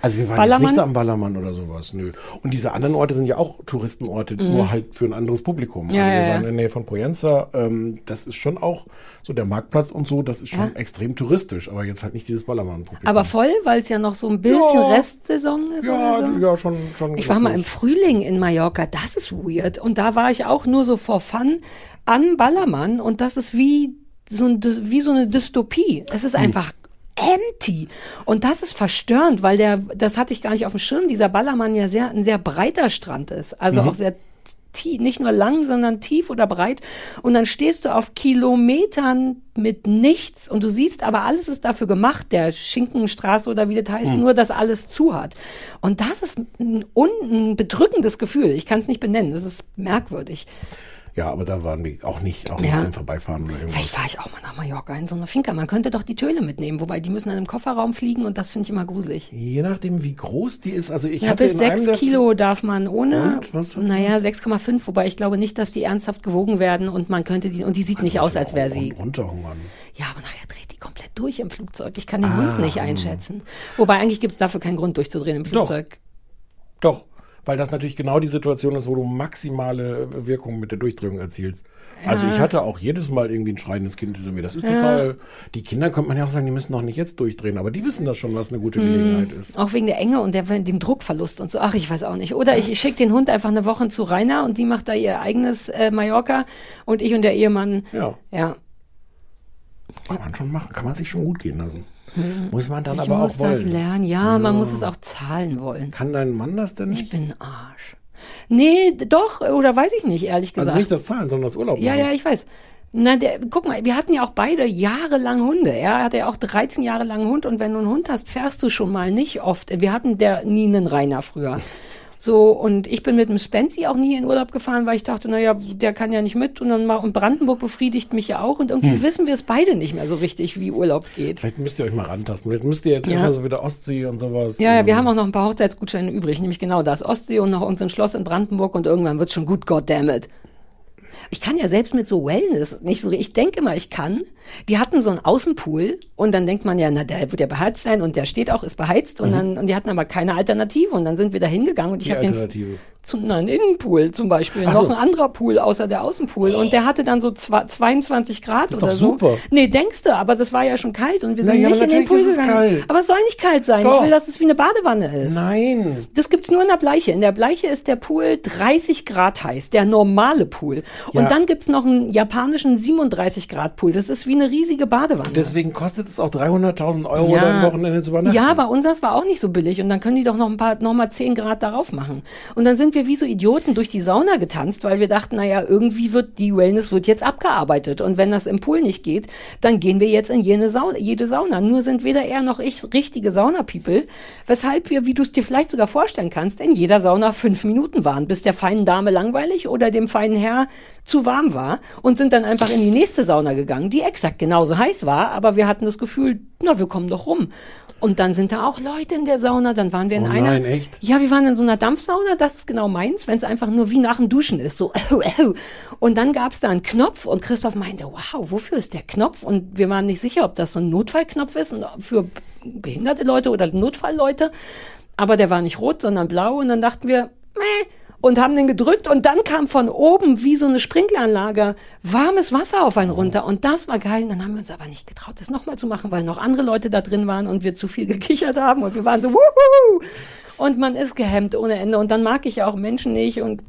Also wir waren Ballermann? jetzt nicht am Ballermann oder sowas, nö. Und diese anderen Orte sind ja auch Touristenorte, nur halt für ein anderes Publikum. Mhm. Ja, also wir ja, waren ja. in der Nähe von Poyenza, ähm, das ist schon auch so der Marktplatz und so, das ist schon extrem touristisch, aber jetzt halt nicht dieses Ballermann-Publikum. aber voll, weil es ja noch so ein bisschen. Restsaison ist ja, so? ja, schon, schon. Ich war mal im. Frühling in Mallorca, das ist weird. Und da war ich auch nur so for fun an Ballermann und das ist wie so, ein, wie so eine Dystopie. Es ist einfach empty. Und das ist verstörend, weil der, das hatte ich gar nicht auf dem Schirm, dieser Ballermann ja sehr, ein sehr breiter Strand ist. Also auch sehr tief, nicht nur lang, sondern tief oder breit. Und dann stehst du auf Kilometern mit nichts und du siehst aber, alles ist dafür gemacht, der Schinkenstraße oder wie das heißt, Hm. nur, dass alles zu hat. Und das ist ein, ein bedrückendes Gefühl. Ich kann es nicht benennen. Das ist merkwürdig. Ja, aber da waren wir auch nicht, auch Ja. nicht zum Vorbeifahren oder irgendwas. Vielleicht fahre ich auch mal nach Mallorca in so eine Finca. Man könnte doch die Töle mitnehmen, wobei die müssen dann im Kofferraum fliegen und das finde ich immer gruselig. Je nachdem, wie groß die ist. Also ich Ja, hatte bis in einem 6 der- Kilo darf man ohne. Und? Was naja, 6,5, wobei ich glaube nicht, dass die ernsthaft gewogen werden und man könnte die, und die sieht nicht aus, als wäre sie. run- runterhungern. Ja, aber nachher dreht die komplett durch im Flugzeug. Ich kann den Hund nicht einschätzen. Wobei eigentlich gibt es dafür keinen Grund durchzudrehen im Doch. Flugzeug. Doch, weil das natürlich genau die Situation ist, wo du maximale Wirkung mit der Durchdrehung erzielst. Also ich hatte auch jedes Mal irgendwie ein schreiendes Kind hinter mir. Das ist total. Die Kinder könnte man ja auch sagen, die müssen noch nicht jetzt durchdrehen, aber die wissen das schon, was eine gute Mhm. Gelegenheit ist. Auch wegen der Enge und der, dem Druckverlust und so. Ach, ich weiß auch nicht. Oder ich, ich schicke den Hund einfach eine Woche zu Rainer und die macht da ihr eigenes äh, Mallorca und ich und der Ehemann. Ja, Ja, kann man schon machen, kann man sich schon gut gehen lassen. Muss man dann ich aber muss auch das wollen. lernen. Ja, man muss es auch zahlen wollen. Kann dein Mann das denn Ich nicht? bin Arsch. Nee, doch, oder weiß ich nicht, ehrlich gesagt. also nicht das Zahlen, sondern das Urlaub Ja, machen. ja, ich weiß. Na, der, guck mal, wir hatten ja auch beide jahrelang Hunde. Er hatte ja auch 13 Jahre lang einen Hund und wenn du einen Hund hast, fährst du schon mal nicht oft. Wir hatten der nie einen Rainer früher. So, und ich bin mit dem Spency auch nie in Urlaub gefahren, weil ich dachte, naja, der kann ja nicht mit und dann mal, und Brandenburg befriedigt mich ja auch und irgendwie Hm. wissen wir es beide nicht mehr so richtig, wie Urlaub geht. Vielleicht müsst ihr euch mal rantasten. Vielleicht müsst ihr jetzt Ja. immer so wieder Ostsee und sowas. Ja, ja, wir haben auch noch ein paar Hochzeitsgutscheine übrig, nämlich genau das. Ostsee und noch irgendein Schloss in Brandenburg und irgendwann wird's schon gut, goddammit. Ich kann ja selbst mit so Wellness nicht so, ich denke mal, ich kann. Die hatten so einen Außenpool und dann denkt man ja, na, der wird ja beheizt sein und der steht auch, ist beheizt und dann, und die hatten aber keine Alternative und dann sind wir da hingegangen und ich Mhm. Habe den, zum, na, einen Innenpool zum Beispiel, Ach noch so. ein anderer Pool außer der Außenpool und der hatte dann so zwei, 22 Grad ist oder doch so. super. Nee, denkst du, aber das war ja schon kalt und wir sind Naja, nicht in den Pool ist es gegangen. kalt. Aber es soll nicht kalt sein. Doch. Ich will, dass es wie eine Badewanne ist. Nein. Das gibt's nur in der Bleiche. In der Bleiche ist der Pool 30 Grad heiß, der normale Pool. Ja. Und dann gibt's noch einen japanischen 37 Grad Pool. Das ist wie eine riesige Badewanne. Deswegen kostet es auch 300.000 Euro, Ja. da am Wochenende zu übernachten. Ja, aber unseres war auch nicht so billig und dann können die doch noch ein paar, noch mal 10 Grad darauf machen. Und dann sind wir wie so Idioten durch die Sauna getanzt, weil wir dachten, naja, irgendwie wird die Wellness wird jetzt abgearbeitet und wenn das im Pool nicht geht, dann gehen wir jetzt in jene Sauna, jede Sauna. Nur sind weder er noch ich richtige Sauna-People, weshalb wir, wie du es dir vielleicht sogar vorstellen kannst, in jeder Sauna fünf Minuten waren, bis der feinen Dame langweilig oder dem feinen Herr zu warm war und sind dann einfach in die nächste Sauna gegangen, die exakt genauso heiß war, aber wir hatten das Gefühl, na, wir kommen doch rum. Und dann sind da auch Leute in der Sauna, dann waren wir in Oh einer. nein, echt? Ja, wir waren in so einer Dampfsauna, das ist genau meins, wenn es einfach nur wie nach dem Duschen ist, so. Und dann gab es da einen Knopf und Christoph meinte, wow, wofür ist der Knopf? Und wir waren nicht sicher, ob das so ein Notfallknopf ist für behinderte Leute oder Notfallleute. Aber der war nicht rot, sondern blau und dann dachten wir, meh, und haben den gedrückt und dann kam von oben wie so eine Sprinkleranlage warmes Wasser auf einen runter. Und das war geil. Und dann haben wir uns aber nicht getraut, das nochmal zu machen, weil noch andere Leute da drin waren und wir zu viel gekichert haben und wir waren so wuhu und man ist gehemmt ohne Ende. Und dann mag ich ja auch Menschen nicht und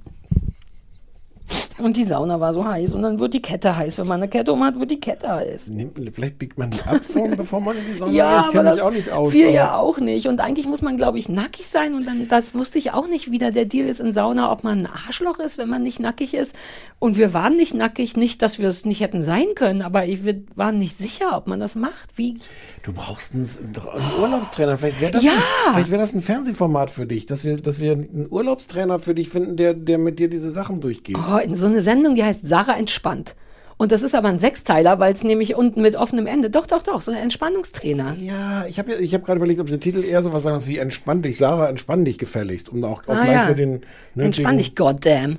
und die Sauna war so heiß und dann wird die Kette heiß. Wenn man eine Kette um hat, wird die Kette heiß. Vielleicht biegt man die ab, vor, bevor man in die Sauna Ja, geht. Ich aber kenne mich das, auch nicht aus. wir ja auch nicht. Und eigentlich muss man, glaube ich, nackig sein. Und dann, das wusste ich auch nicht, wie da der Deal ist in Sauna, ob man ein Arschloch ist, wenn man nicht nackig ist. Und wir waren nicht nackig, nicht, dass wir es nicht hätten sein können, aber ich, wir waren nicht sicher, ob man das macht. Wie? Du brauchst einen, einen Urlaubstrainer. Vielleicht wäre das, Ja. ein, vielleicht wär das ein Fernsehformat für dich, dass wir, dass wir einen Urlaubstrainer für dich finden, der, der mit dir diese Sachen durchgeht. Oh, in so eine Sendung, die heißt Sarah entspannt. Und das ist aber ein Sechsteiler, weil es nämlich unten mit offenem Ende. Doch, doch, doch, so ein Entspannungstrainer. Ja, ich habe ich hab gerade überlegt, ob der Titel eher so was sagen wie Entspann dich, Sarah, entspann dich gefälligst, um auch, auch Ah, gleich ja. so den... Ne, Entspann dich, goddamn.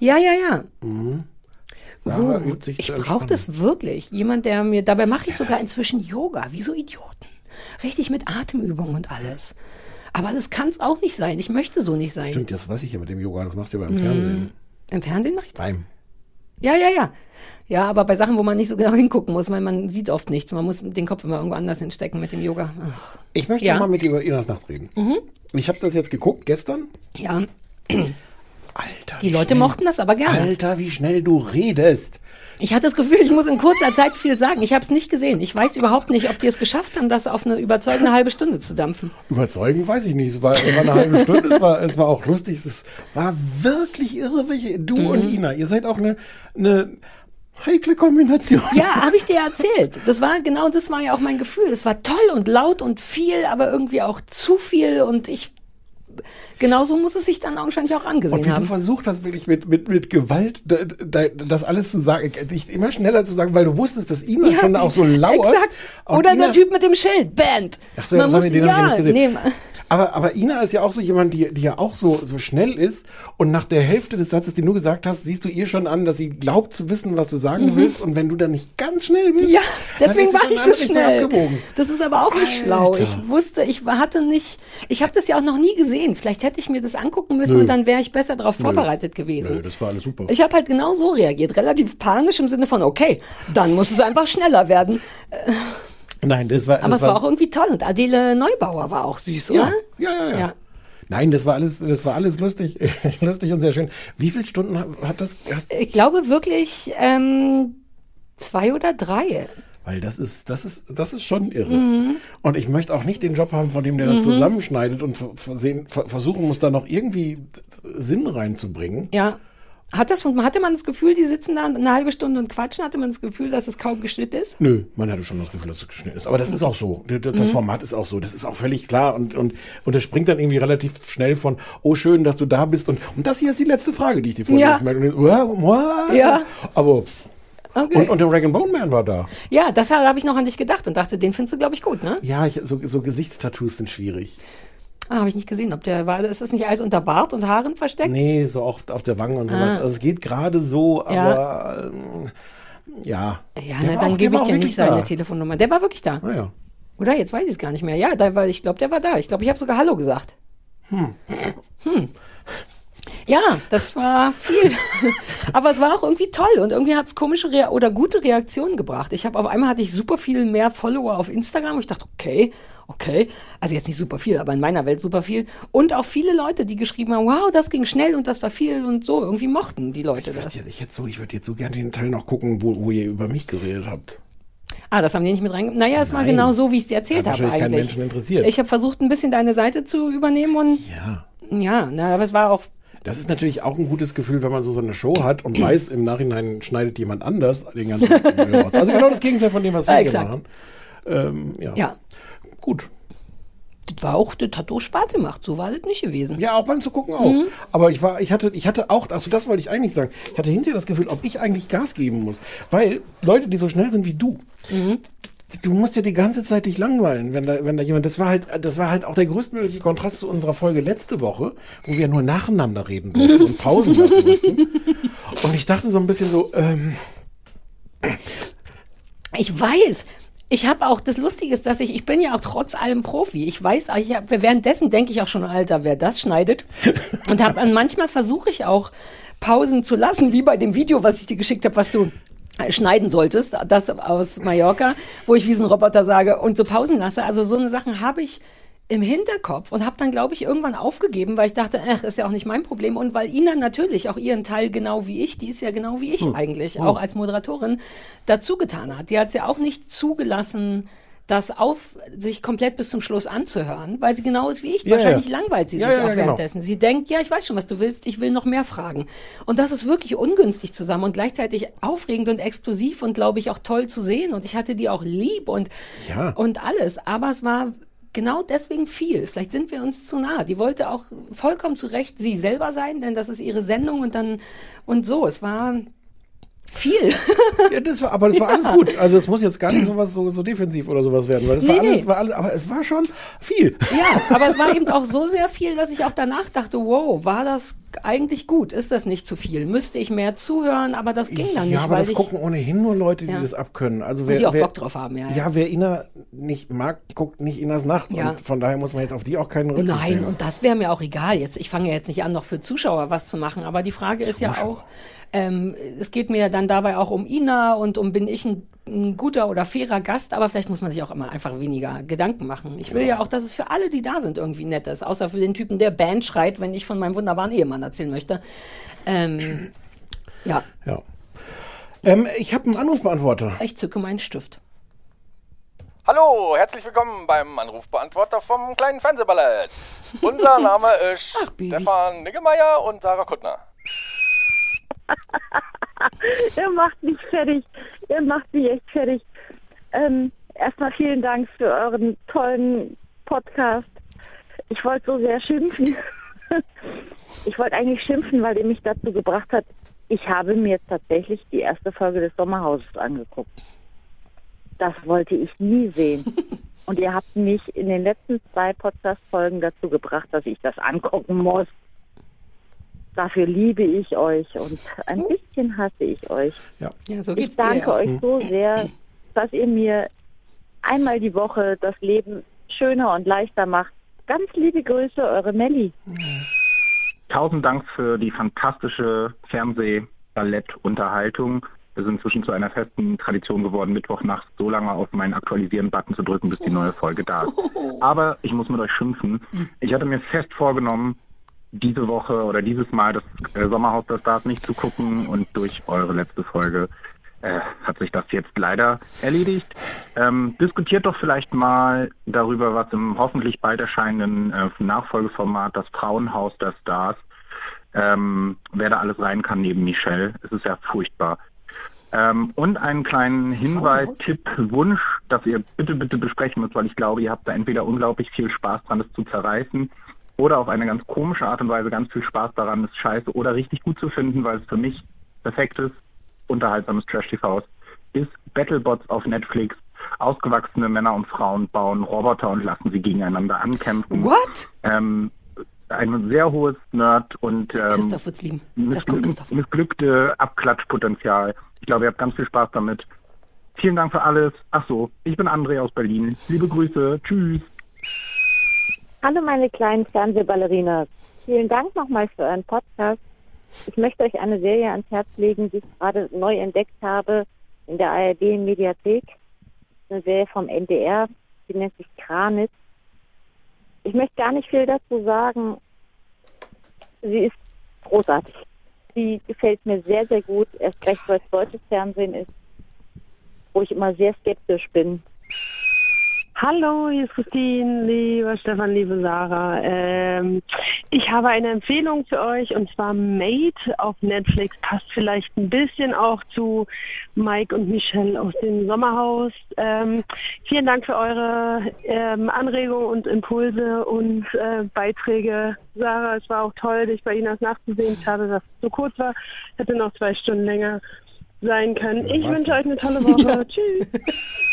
Ja, ja, ja. Sarah übt sich Ich brauche das wirklich. Jemand, der mir, dabei mache ich sogar inzwischen Yoga, wie so Idioten. Richtig mit Atemübungen und alles. Aber das kann es auch nicht sein. Ich möchte so nicht sein. Stimmt, das weiß ich ja mit dem Yoga, das machst du ja beim Mhm. Fernsehen. Im Fernsehen mache ich das. Beim. Ja, ja, ja. Ja, aber bei Sachen, wo man nicht so genau hingucken muss, weil man sieht oft nichts. Man muss den Kopf immer irgendwo anders hinstecken mit dem Yoga. Ach, Ich möchte Ja. Mhm. mal mit dir über Inas Nacht reden. Ich habe das jetzt geguckt gestern Ja, Alter. Die Leute schnell- mochten das aber gerne. Alter, wie schnell du redest. Ich hatte das Gefühl, ich muss in kurzer Zeit viel sagen. Ich habe es nicht gesehen. Ich weiß überhaupt nicht, ob die es geschafft haben, das auf eine überzeugende halbe Stunde zu dampfen. Überzeugen weiß ich nicht. Es war, es war eine halbe Stunde, es war, es war auch lustig. Es war wirklich irre, welche, du Mhm. und Ina. Ihr seid auch eine, eine heikle Kombination. Ja, habe ich dir erzählt. Das war genau, das war ja auch mein Gefühl. Es war toll und laut und viel, aber irgendwie auch zu viel und ich genauso muss es sich dann augenscheinlich auch Und angesehen wie du haben. versucht hast, wirklich mit, mit, mit Gewalt da, da, das alles zu sagen, dich immer schneller zu sagen, weil du wusstest, dass Ina Ja, schon auch so lauert. Exakt. Und Oder Ina, der Typ mit dem Schild, Band. Ach so, ja, Man das muss- ich, den hab ich ja, nicht gesehen. nee, aber, aber Ina ist ja auch so jemand, die, die ja auch so, so schnell ist und nach der Hälfte des Satzes, den du gesagt hast, siehst du ihr schon an, dass sie glaubt zu wissen, was du sagen willst und wenn du dann nicht ganz schnell bist, Mhm. Ja, deswegen war ich so schnell. Das ist aber auch nicht schlau. Alter. Ich wusste, ich hatte nicht, ich habe das ja auch noch nie gesehen. Vielleicht hätte ich mir das angucken müssen Nö. und dann wäre ich besser darauf vorbereitet gewesen. Nö, das war alles super. Ich habe halt genau so reagiert, relativ panisch im Sinne von, okay, dann muss es einfach schneller werden. Nein, das war, Aber das es war auch irgendwie toll und Adele Neubauer war auch süß, ja, oder? ja, ja, ja. Ja. Nein, das war alles, das war alles lustig, lustig und sehr schön. Wie viele Stunden hat das? Hast, Ich glaube wirklich ähm, zwei oder drei. Weil das ist, das ist, das ist schon irre. Mhm. Und ich möchte auch nicht den Job haben, von dem der das zusammenschneidet und ver- versehen, ver versuchen muss, da noch irgendwie Sinn reinzubringen. Ja. Hat das, hatte man das Gefühl, die sitzen da eine halbe Stunde und quatschen? Hatte man das Gefühl, dass es kaum geschnitten ist? Nö, man hatte schon das Gefühl, dass es geschnitten ist. Aber das ist auch so. D- d- Mhm. Das Format ist auch so. Das ist auch völlig klar. Und, und, und das springt dann irgendwie relativ schnell von, oh schön, dass du da bist. Und, und das hier ist die letzte Frage, die ich dir vorlesen Ja. Ja. Aber, Okay. und, und der Rag Bone Man war da. ja, das habe ich noch an dich gedacht und dachte, den findest du, glaube ich, gut, ne? Ja, ich, so, so Gesichtstattoos sind schwierig. Ah, habe ich nicht gesehen. Ob der war, ist das nicht alles unter Bart und Haaren versteckt? Nee, so auch auf der Wange und sowas. Ah. Also es geht gerade so, Ja. aber ähm, ja. Ja, na, dann auch- gebe ich dir nicht seine da. Telefonnummer. Der war wirklich da. Naja. Oder? Jetzt weiß ich es gar nicht mehr. Ja, da war, ich glaube, der war da. Ich glaube, ich habe sogar Hallo gesagt. Hm. Ja, das war viel. Aber es war auch irgendwie toll und irgendwie hat es komische Rea oder gute Reaktionen gebracht. Ich habe auf einmal hatte ich super viel mehr Follower auf Instagram. Und ich dachte, okay, okay. Also jetzt nicht super viel, aber in meiner Welt super viel. Und auch viele Leute, die geschrieben haben, wow, das ging schnell und das war viel und so. Irgendwie mochten die Leute das. Ich, ich, hätte so, ich würde jetzt so gerne den Teil noch gucken, wo, wo ihr über mich geredet habt. Ah, das haben die nicht mit reingenommen. Naja, es war genau so, wie ich es dir erzählt habe wahrscheinlich keinen eigentlich. Menschen interessiert. Ich habe versucht, ein bisschen deine Seite zu übernehmen und Ja. ja, na, aber es war auch Das ist natürlich auch ein gutes Gefühl, wenn man so so eine Show hat und weiß, im Nachhinein schneidet jemand anders den ganzen raus. Also genau das Gegenteil von dem, was wir hier exakt. machen. Ähm, ja. ja, Gut. das war auch, das hat auch Spaß gemacht. So war das nicht gewesen. Ja, auch beim Zugucken auch. Mhm. Aber ich war, ich hatte, ich hatte auch, also das wollte ich eigentlich sagen. Ich hatte hinterher das Gefühl, ob ich eigentlich Gas geben muss. Weil Leute, die so schnell sind wie du, Mhm. du musst ja die ganze Zeit dich langweilen, wenn da, wenn da jemand, das war halt, das war halt auch der größtmögliche Kontrast zu unserer Folge letzte Woche, wo wir nur nacheinander reden durften und Pausen lassen mussten. Und ich dachte so ein bisschen so, ähm, Ich weiß. Ich habe auch, das Lustige ist, dass ich, ich bin ja auch trotz allem Profi. Ich weiß, ich hab, währenddessen denke ich auch schon, Alter, wer das schneidet. Und hab, manchmal versuche ich auch Pausen zu lassen, wie bei dem Video, was ich dir geschickt habe, was du äh, schneiden solltest, das aus Mallorca, wo ich wie so ein Roboter sage und so Pausen lasse. Also so eine Sachen habe ich im Hinterkopf und habe dann, glaube ich, irgendwann aufgegeben, weil ich dachte, ach, ist ja auch nicht mein Problem. Und weil Ina natürlich auch ihren Teil genau wie ich, die ist ja genau wie ich eigentlich, auch als Moderatorin, dazu getan hat. Die hat es ja auch nicht zugelassen, das auf sich komplett bis zum Schluss anzuhören, weil sie genau ist wie ich. Ja, Wahrscheinlich ja. langweilt sie Ja, sich auch genau. währenddessen. Sie denkt, ja, ich weiß schon, was du willst, ich will noch mehr fragen. Und das ist wirklich ungünstig zusammen und gleichzeitig aufregend und explosiv und glaube ich auch toll zu sehen. Und ich hatte die auch lieb und, Ja. und alles. Aber es war genau deswegen viel. Vielleicht sind wir uns zu nah. Die wollte auch vollkommen zu Recht sie selber sein, denn das ist ihre Sendung und dann und so. Es war viel. ja, das war, aber das war alles gut. Also es muss jetzt gar nicht sowas so, so defensiv oder sowas werden, weil war Nee, alles, nee. war alles, aber es war schon viel. Ja, aber es war eben auch so sehr viel, dass ich auch danach dachte, wow, war das eigentlich gut? Ist das nicht zu viel? Müsste ich mehr zuhören? Aber das ging dann nicht, ja, aber das gucken ohnehin nur Leute, die Ja. das abkönnen. Also und wer, die auch wer, Bock drauf haben. Ja, ja. Ja, wer Ina nicht mag, guckt nicht Inas Nacht. Ja. Und von daher muss man jetzt auf die auch keinen Rücksicht Nein, nehmen. und das wäre mir auch egal. Jetzt, ich fange ja jetzt nicht an, noch für Zuschauer was zu machen, aber die Frage ist ja auch, ähm, es geht mir ja dann dabei auch um Ina und um bin ich ein, ein guter oder fairer Gast, aber vielleicht muss man sich auch immer einfach weniger Gedanken machen. Ich will ja auch, dass es für alle, die da sind, irgendwie nett ist, außer für den Typen, der Band schreit, wenn ich von meinem wunderbaren Ehemann erzählen möchte. Ähm, ja, Ja. Ähm, ich habe einen Anrufbeantworter. ich zücke meinen Stift. Hallo, herzlich willkommen beim Anrufbeantworter vom kleinen Fernsehballett. Unser Name ist Ach. Stefan Niggemeier und Sarah Kuttner. Ihr macht mich fertig. Ihr macht mich echt fertig. Ähm, erstmal vielen Dank für euren tollen Podcast. Ich wollte so sehr schimpfen. Ich wollte eigentlich schimpfen, weil ihr mich dazu gebracht habt. Ich habe mir tatsächlich die erste Folge des Sommerhauses angeguckt. Das wollte ich nie sehen. Und ihr habt mich in den letzten zwei Podcast-Folgen dazu gebracht, dass ich das angucken muss. Dafür liebe ich euch und ein bisschen hasse ich euch. Ja, so Ich geht's dir. danke ja. euch so sehr, dass ihr mir einmal die Woche das Leben schöner und leichter macht. Ganz liebe Grüße, eure Melli. Tausend Dank für die fantastische Fernseh-Ballett-Unterhaltung. Wir sind inzwischen zu einer festen Tradition geworden, Mittwochnachts so lange auf meinen Aktualisieren-Button zu drücken, bis die neue Folge da ist. Aber ich muss mit euch schimpfen. Ich hatte mir fest vorgenommen, diese Woche oder dieses Mal das äh, Sommerhaus der Stars nicht zu gucken und durch eure letzte Folge äh, hat sich das jetzt leider erledigt. Ähm, diskutiert doch vielleicht mal darüber, was im hoffentlich bald erscheinenden äh, Nachfolgeformat das Frauenhaus der Stars, ähm, wer da alles rein kann neben Michelle. Es ist ja furchtbar. Ähm, und einen kleinen Hinweis, Tipp, Wunsch, dass ihr bitte, bitte besprechen müsst, weil ich glaube, ihr habt da entweder unglaublich viel Spaß dran, es zu zerreißen, oder auf eine ganz komische Art und Weise ganz viel Spaß daran, es scheiße oder richtig gut zu finden, weil es für mich perfektes, unterhaltsames Trash-TV ist Battlebots auf Netflix. Ausgewachsene Männer und Frauen bauen Roboter und lassen sie gegeneinander ankämpfen. What? Ähm, ein sehr hohes Nerd und ähm, Christoph wird's lieben. Missglück Christoph. missglückte Abklatschpotenzial. Ich glaube, ihr habt ganz viel Spaß damit. Vielen Dank für alles. Ach so, ich bin André aus Berlin. Liebe Grüße. Tschüss. Hallo meine kleinen Fernsehballerinas. Vielen Dank nochmal für euren Podcast. Ich möchte euch eine Serie ans Herz legen, die ich gerade neu entdeckt habe in der ARD Mediathek. Eine Serie vom NDR, die nennt sich Kranitz. Ich möchte gar nicht viel dazu sagen. Sie ist großartig. Sie gefällt mir sehr, sehr gut. Erst recht, weil es deutsches Fernsehen ist, wo ich immer sehr skeptisch bin. Hallo, hier ist Christine, lieber Stefan, liebe Sarah. Ähm, ich habe eine Empfehlung für euch und zwar Made auf Netflix. Passt vielleicht ein bisschen auch zu Mike und Michelle aus dem Sommerhaus. Ähm, vielen Dank für eure ähm, Anregungen und Impulse und äh, Beiträge. Sarah, es war auch toll, dich bei Ihnen nachzusehen. Schade, dass es so kurz war. Hätte noch zwei Stunden länger sein können. Ich wünsche ja. euch eine tolle Woche. Tschüss.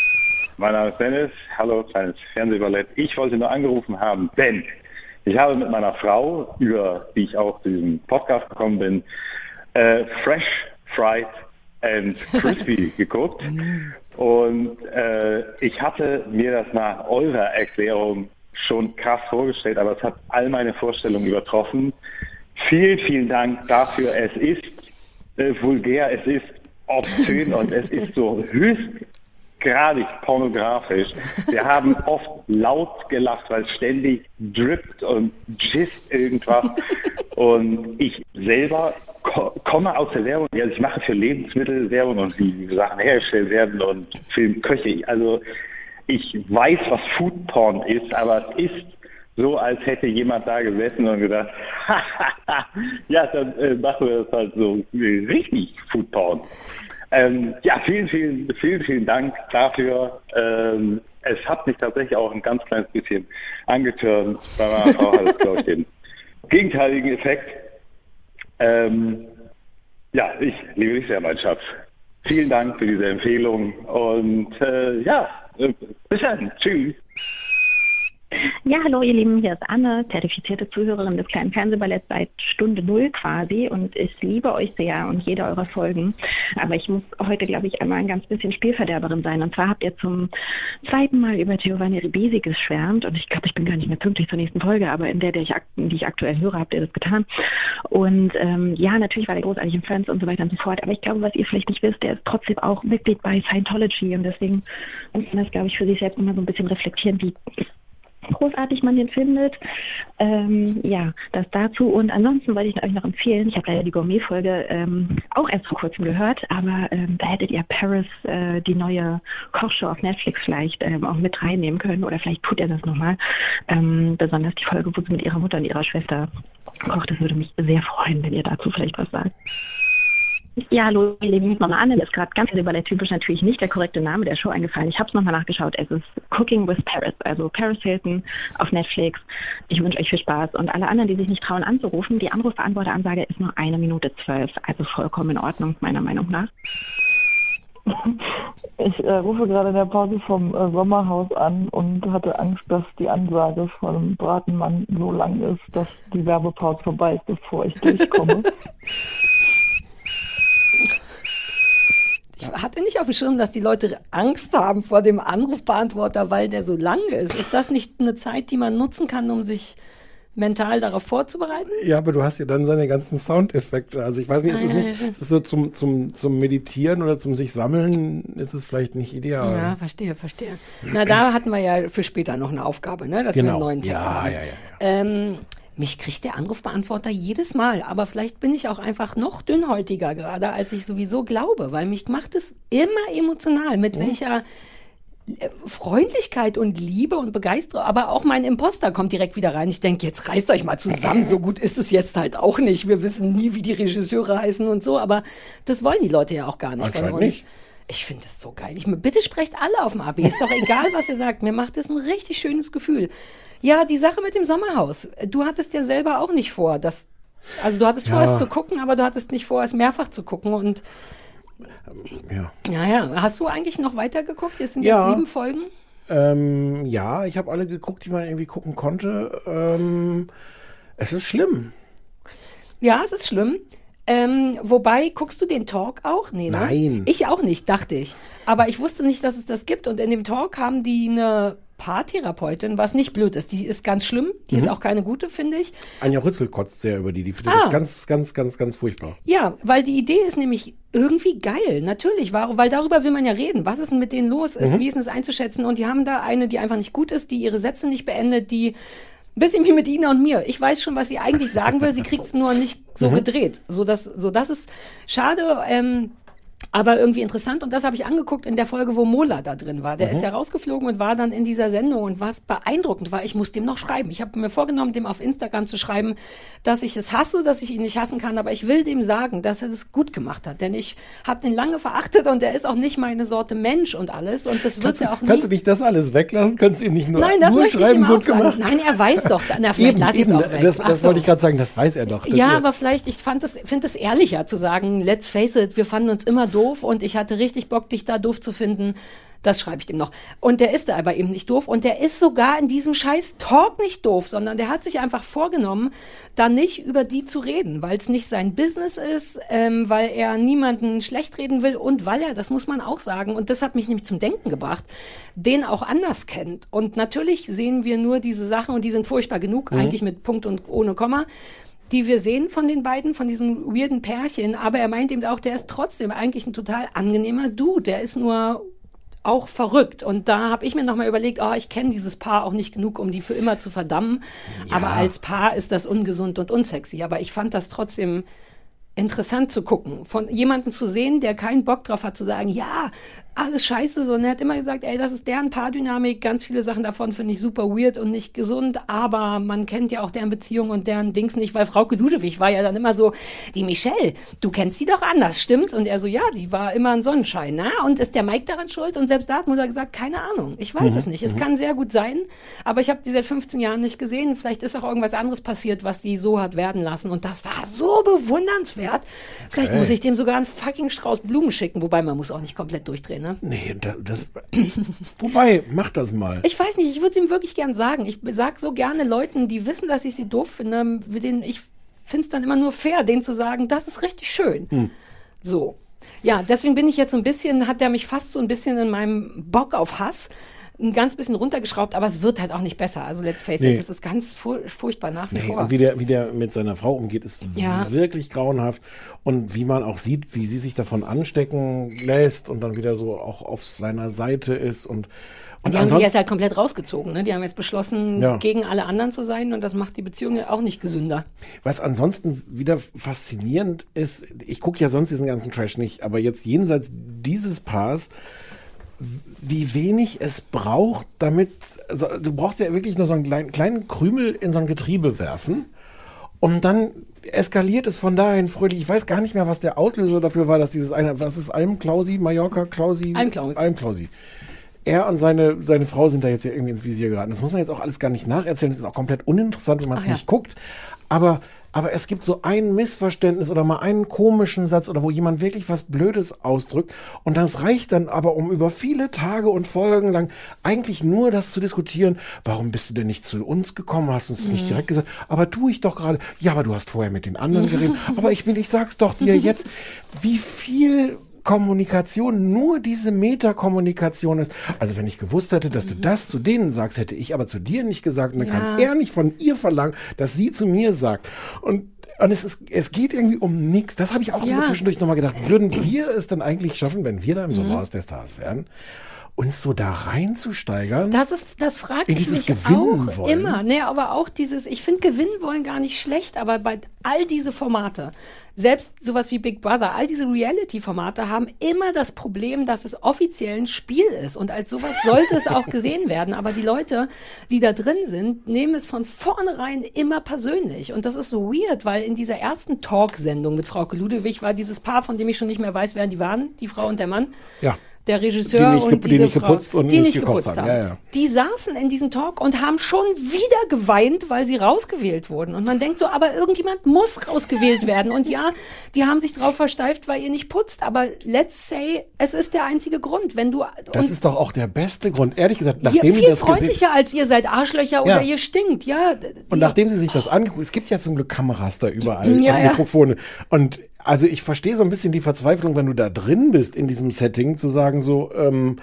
Mein Name ist Dennis. Hallo, kleines Fernsehballett. Ich wollte nur angerufen haben, denn ich habe mit meiner Frau, über die ich auch zu diesem Podcast gekommen bin, äh, Fresh, Fried and Crispy geguckt. Und äh, ich hatte mir das nach eurer Erklärung schon krass vorgestellt, aber es hat all meine Vorstellungen übertroffen. Vielen, vielen Dank dafür. Es ist äh, vulgär, es ist obszön und es ist so höchstgradig pornografisch. Wir haben oft laut gelacht, weil ständig drippt und gisst irgendwas. Und ich selber ko komme aus der Werbung, also ich mache für Lebensmittelwerbung und wie Sachen hergestellt werden und Filmköche. Also ich weiß, was Foodporn ist, aber es ist so, als hätte jemand da gesessen und gedacht, ja, dann äh, machen wir das halt so richtig Foodporn. Ähm, ja, vielen, vielen, vielen, vielen Dank dafür. Ähm, es hat mich tatsächlich auch ein ganz kleines bisschen angetörnt. Bei meiner Frau hat es, glaube ich, den gegenteiligen Effekt. Ähm, ja, ich liebe dich sehr, mein Schatz. Vielen Dank für diese Empfehlung und äh, ja, äh, bis dann. Tschüss. Ja, hallo ihr Lieben, hier ist Anne, zertifizierte Zuhörerin des kleinen Fernsehballetts seit Stunde Null quasi und ich liebe euch sehr und jede eurer Folgen. Aber ich muss heute, glaube ich, einmal ein ganz bisschen Spielverderberin sein. Und zwar habt ihr zum zweiten Mal über Giovanni Ribisi geschwärmt und ich glaube, ich bin gar nicht mehr pünktlich zur nächsten Folge, aber in der, der ich, die ich aktuell höre, habt ihr das getan. Und ähm, ja, natürlich war der großartig in Friends und so weiter und so fort. Aber ich glaube, was ihr vielleicht nicht wisst, der ist trotzdem auch Mitglied bei Scientology und deswegen muss man das, glaube ich, für sich selbst immer so ein bisschen reflektieren, wie großartig man den findet. Ähm, ja, das dazu. Und ansonsten wollte ich euch noch empfehlen, ich habe leider die Gourmet-Folge ähm, auch erst vor kurzem gehört, aber ähm, da hättet ihr Paris, äh, die neue Kochshow auf Netflix vielleicht ähm, auch mit reinnehmen können oder vielleicht tut er das nochmal. Ähm, besonders die Folge, wo sie mit ihrer Mutter und ihrer Schwester kocht. Das würde mich sehr freuen, wenn ihr dazu vielleicht was sagt. Ja, hallo, ihr Lieben, Mama Anne ist gerade ganz typisch natürlich nicht der korrekte Name der Show eingefallen. Ich habe es nochmal nachgeschaut. Es ist Cooking with Paris, also Paris Hilton auf Netflix. Ich wünsche euch viel Spaß. Und alle anderen, die sich nicht trauen anzurufen, die Anrufbeantworteransage ist nur eine Minute zwölf. Also vollkommen in Ordnung, meiner Meinung nach. Ich äh, rufe gerade in der Pause vom äh, Sommerhaus an und hatte Angst, dass die Ansage von Bratenmann so lang ist, dass die Werbepause vorbei ist, bevor ich durchkomme. Ich hatte nicht auf dem Schirm, dass die Leute Angst haben vor dem Anrufbeantworter, weil der so lang ist. Ist das nicht eine Zeit, die man nutzen kann, um sich mental darauf vorzubereiten? Ja, aber du hast ja dann seine ganzen Soundeffekte. Also ich weiß nicht, ist es nicht, ist es so zum, zum, zum Meditieren oder zum sich sammeln, ist es vielleicht nicht ideal. Ja, verstehe, verstehe. Na, da hatten wir ja für später noch eine Aufgabe, ne? dass Genau. wir einen neuen Text Ja, haben. ja, ja, Ähm, mich kriegt der Anrufbeantworter jedes Mal, aber vielleicht bin ich auch einfach noch dünnhäutiger gerade, als ich sowieso glaube, weil mich macht es immer emotional, mit welcher äh, Freundlichkeit und Liebe und Begeisterung, aber auch mein Imposter kommt direkt wieder rein. Ich denke, jetzt reißt euch mal zusammen, so gut ist es jetzt halt auch nicht. Wir wissen nie, wie die Regisseure heißen und so, aber das wollen die Leute ja auch gar nicht von uns. nicht. Ich finde das so geil. Ich, bitte sprecht alle auf dem AB. Ist doch egal, was ihr sagt. Mir macht das ein richtig schönes Gefühl. Ja, die Sache mit dem Sommerhaus. Du hattest ja selber auch nicht vor, dass, also du hattest vor, Ja. es zu gucken, aber du hattest nicht vor, es mehrfach zu gucken. Und Ja. ja, ja. Hast du eigentlich noch weitergeguckt? Jetzt sind Ja. jetzt sieben Folgen. Ähm, ja, ich habe alle geguckt, die man irgendwie gucken konnte. Ähm, es ist schlimm. Ja, es ist schlimm. Ähm, wobei, guckst du den Talk auch? Nee, ne? Nein. Ich auch nicht, dachte ich. Aber ich wusste nicht, dass es das gibt. Und in dem Talk haben die eine Paartherapeutin, was nicht blöd ist. Die ist ganz schlimm. Die ist Mhm. auch keine gute, finde ich. Anja Rützel kotzt sehr über die. Die findet Ah. das ganz, ganz, ganz, ganz furchtbar. Ja, weil die Idee ist nämlich irgendwie geil. Natürlich, warum? Weil darüber will man ja reden. Was ist denn mit denen los? Ist, Mhm. Wie ist das einzuschätzen? Und die haben da eine, die einfach nicht gut ist, die ihre Sätze nicht beendet, die ein bisschen wie mit Ina und mir. Ich weiß schon, was sie eigentlich sagen will. Sie kriegt es nur nicht so Mhm. gedreht. So das, so das ist schade. Ähm, aber irgendwie interessant und das habe ich angeguckt in der Folge, wo Mola da drin war. Der Mhm. ist ja rausgeflogen und war dann in dieser Sendung und was beeindruckend war, ich muss dem noch schreiben. Ich habe mir vorgenommen, dem auf Instagram zu schreiben, dass ich es hasse, dass ich ihn nicht hassen kann, aber ich will dem sagen, dass er das gut gemacht hat, denn ich habe den lange verachtet und er ist auch nicht meine Sorte Mensch und alles und das wird ja auch nie. kannst du nicht das alles weglassen? Kannst du ihm nicht nur, Nein, das nur möchte ich schreiben, ihm auch gut sagen. gemacht? Nein, er weiß doch. Na, vielleicht lass ich es auch weg. das, das so. wollte ich gerade sagen, das weiß er doch. Ja, aber vielleicht, ich fand das, finde es ehrlicher zu sagen, let's face it, wir fanden uns immer doof und ich hatte richtig Bock, dich da doof zu finden. Das schreibe ich dem noch. Und der ist da aber eben nicht doof. Und der ist sogar in diesem scheiß Talk nicht doof, sondern der hat sich einfach vorgenommen, da nicht über die zu reden, weil es nicht sein Business ist, ähm, weil er niemanden schlecht reden will und weil er, das muss man auch sagen, und das hat mich nämlich zum Denken gebracht, den auch anders kennt. Und natürlich sehen wir nur diese Sachen und die sind furchtbar genug, Mhm. eigentlich mit Punkt und ohne Komma die wir sehen von den beiden, von diesem weirden Pärchen. Aber er meint eben auch, der ist trotzdem eigentlich ein total angenehmer Dude. Der ist nur auch verrückt. Und da habe ich mir nochmal überlegt, oh, ich kenne dieses Paar auch nicht genug, um die für immer zu verdammen. Aber als Paar ist das ungesund und unsexy. Aber ich fand das trotzdem interessant zu gucken, von jemandem zu sehen, der keinen Bock drauf hat zu sagen, ja, alles scheiße, sondern er hat immer gesagt, ey, das ist deren Paardynamik, ganz viele Sachen davon finde ich super weird und nicht gesund, aber man kennt ja auch deren Beziehung und deren Dings nicht, weil Frauke Ludewig war ja dann immer so, die Michelle, du kennst sie doch anders, stimmt's? Und er so, ja, die war immer ein Sonnenschein, na? Und ist der Mike daran schuld? Und selbst da hat Mutter gesagt, keine Ahnung, ich weiß Mhm, es nicht, es mhm. kann sehr gut sein, aber ich habe die seit 15 Jahren nicht gesehen, vielleicht ist auch irgendwas anderes passiert, was die so hat werden lassen und das war so bewundernswert. Vielleicht Okay. muss ich dem sogar einen fucking Strauß Blumen schicken, wobei man muss auch nicht komplett durchdrehen, ne? Nee, da- das. Wobei, mach das mal. Ich weiß nicht, ich würde es ihm wirklich gern sagen. Ich sag so gerne Leuten, die wissen, dass ich sie doof finde, mit denen ich finde es dann immer nur fair, denen zu sagen, das ist richtig schön. Hm. So. Ja, deswegen bin ich jetzt so ein bisschen, hat er mich fast so ein bisschen in meinem Bock auf Hass ein ganz bisschen runtergeschraubt, aber es wird halt auch nicht besser. Also let's face Nee. it, das ist ganz fu furchtbar nach wie Nee, vor. und wie der, wie der mit seiner Frau umgeht, ist Ja. wirklich grauenhaft. Und wie man auch sieht, wie sie sich davon anstecken lässt und dann wieder so auch auf seiner Seite ist und Und die haben sich jetzt halt komplett rausgezogen. Ne? Die haben jetzt beschlossen, Ja. gegen alle anderen zu sein und das macht die Beziehung ja auch nicht gesünder. Was ansonsten wieder faszinierend ist, ich gucke ja sonst diesen ganzen Trash nicht, aber jetzt jenseits dieses Paars, wie wenig es braucht, damit, also du brauchst ja wirklich nur so einen kleinen, kleinen Krümel in so ein Getriebe werfen und dann eskaliert es von dahin fröhlich. Ich weiß gar nicht mehr, was der Auslöser dafür war, dass dieses eine, was ist Almklausi, Mallorca, Klausi? Almklausi. Almklausi. Er und seine, seine Frau sind da jetzt ja irgendwie ins Visier geraten. Das muss man jetzt auch alles gar nicht nacherzählen. Das ist auch komplett uninteressant, wenn man es ja. nicht guckt. Aber, aber es gibt so ein Missverständnis oder mal einen komischen Satz oder wo jemand wirklich was Blödes ausdrückt. Und das reicht dann aber, um über viele Tage und Folgen lang eigentlich nur das zu diskutieren. Warum bist du denn nicht zu uns gekommen? Hast uns nicht Mhm. direkt gesagt? Aber tu ich doch gerade. Ja, aber du hast vorher mit den anderen geredet. aber ich will, ich sag's doch dir jetzt. Wie viel Kommunikation nur diese Metakommunikation ist. Also wenn ich gewusst hätte, dass du das zu denen sagst, hätte ich aber zu dir nicht gesagt. Und dann kann Ja. er nicht von ihr verlangen, dass sie zu mir sagt. Und und es, ist, es geht irgendwie um nichts. Das habe ich auch Ja. immer zwischendurch nochmal gedacht. Würden wir es dann eigentlich schaffen, wenn wir da im Mhm. Sommerhaus der Stars wären, uns so da reinzusteigern? Das ist, das frage ich dieses mich Gewinnen auch wollen. immer. Nee, aber auch dieses, ich finde gewinnen wollen gar nicht schlecht, aber bei all diese Formate, selbst sowas wie Big Brother, all diese Reality-Formate haben immer das Problem, dass es offiziell ein Spiel ist. Und als sowas sollte es auch gesehen werden. Aber die Leute, die da drin sind, nehmen es von vornherein immer persönlich. Und das ist so weird, weil in dieser ersten Talk-Sendung mit Frau Ludewig war dieses Paar, von dem ich schon nicht mehr weiß, wer die waren, die Frau und der Mann ja. Der Regisseur Die nicht und die diese nicht Frau, geputzt und die nicht gekocht geputzt haben. haben. Ja, ja. Die saßen in diesem Talk und haben schon wieder geweint, weil sie rausgewählt wurden. Und man denkt so, aber irgendjemand muss rausgewählt werden. Und ja, die haben sich drauf versteift, weil ihr nicht putzt. Aber let's say, es ist der einzige Grund. Wenn du Das ist doch auch der beste Grund. Ehrlich gesagt, nachdem die viel das freundlicher als ihr seid Arschlöcher oder Ja. ihr stinkt. Ja, Und nachdem sie sich das angeguckt, es gibt ja zum Glück Kameras da überall, ja. Mikrofone. Und also ich verstehe so ein bisschen die Verzweiflung, wenn du da drin bist in diesem Setting, zu sagen so, ähm,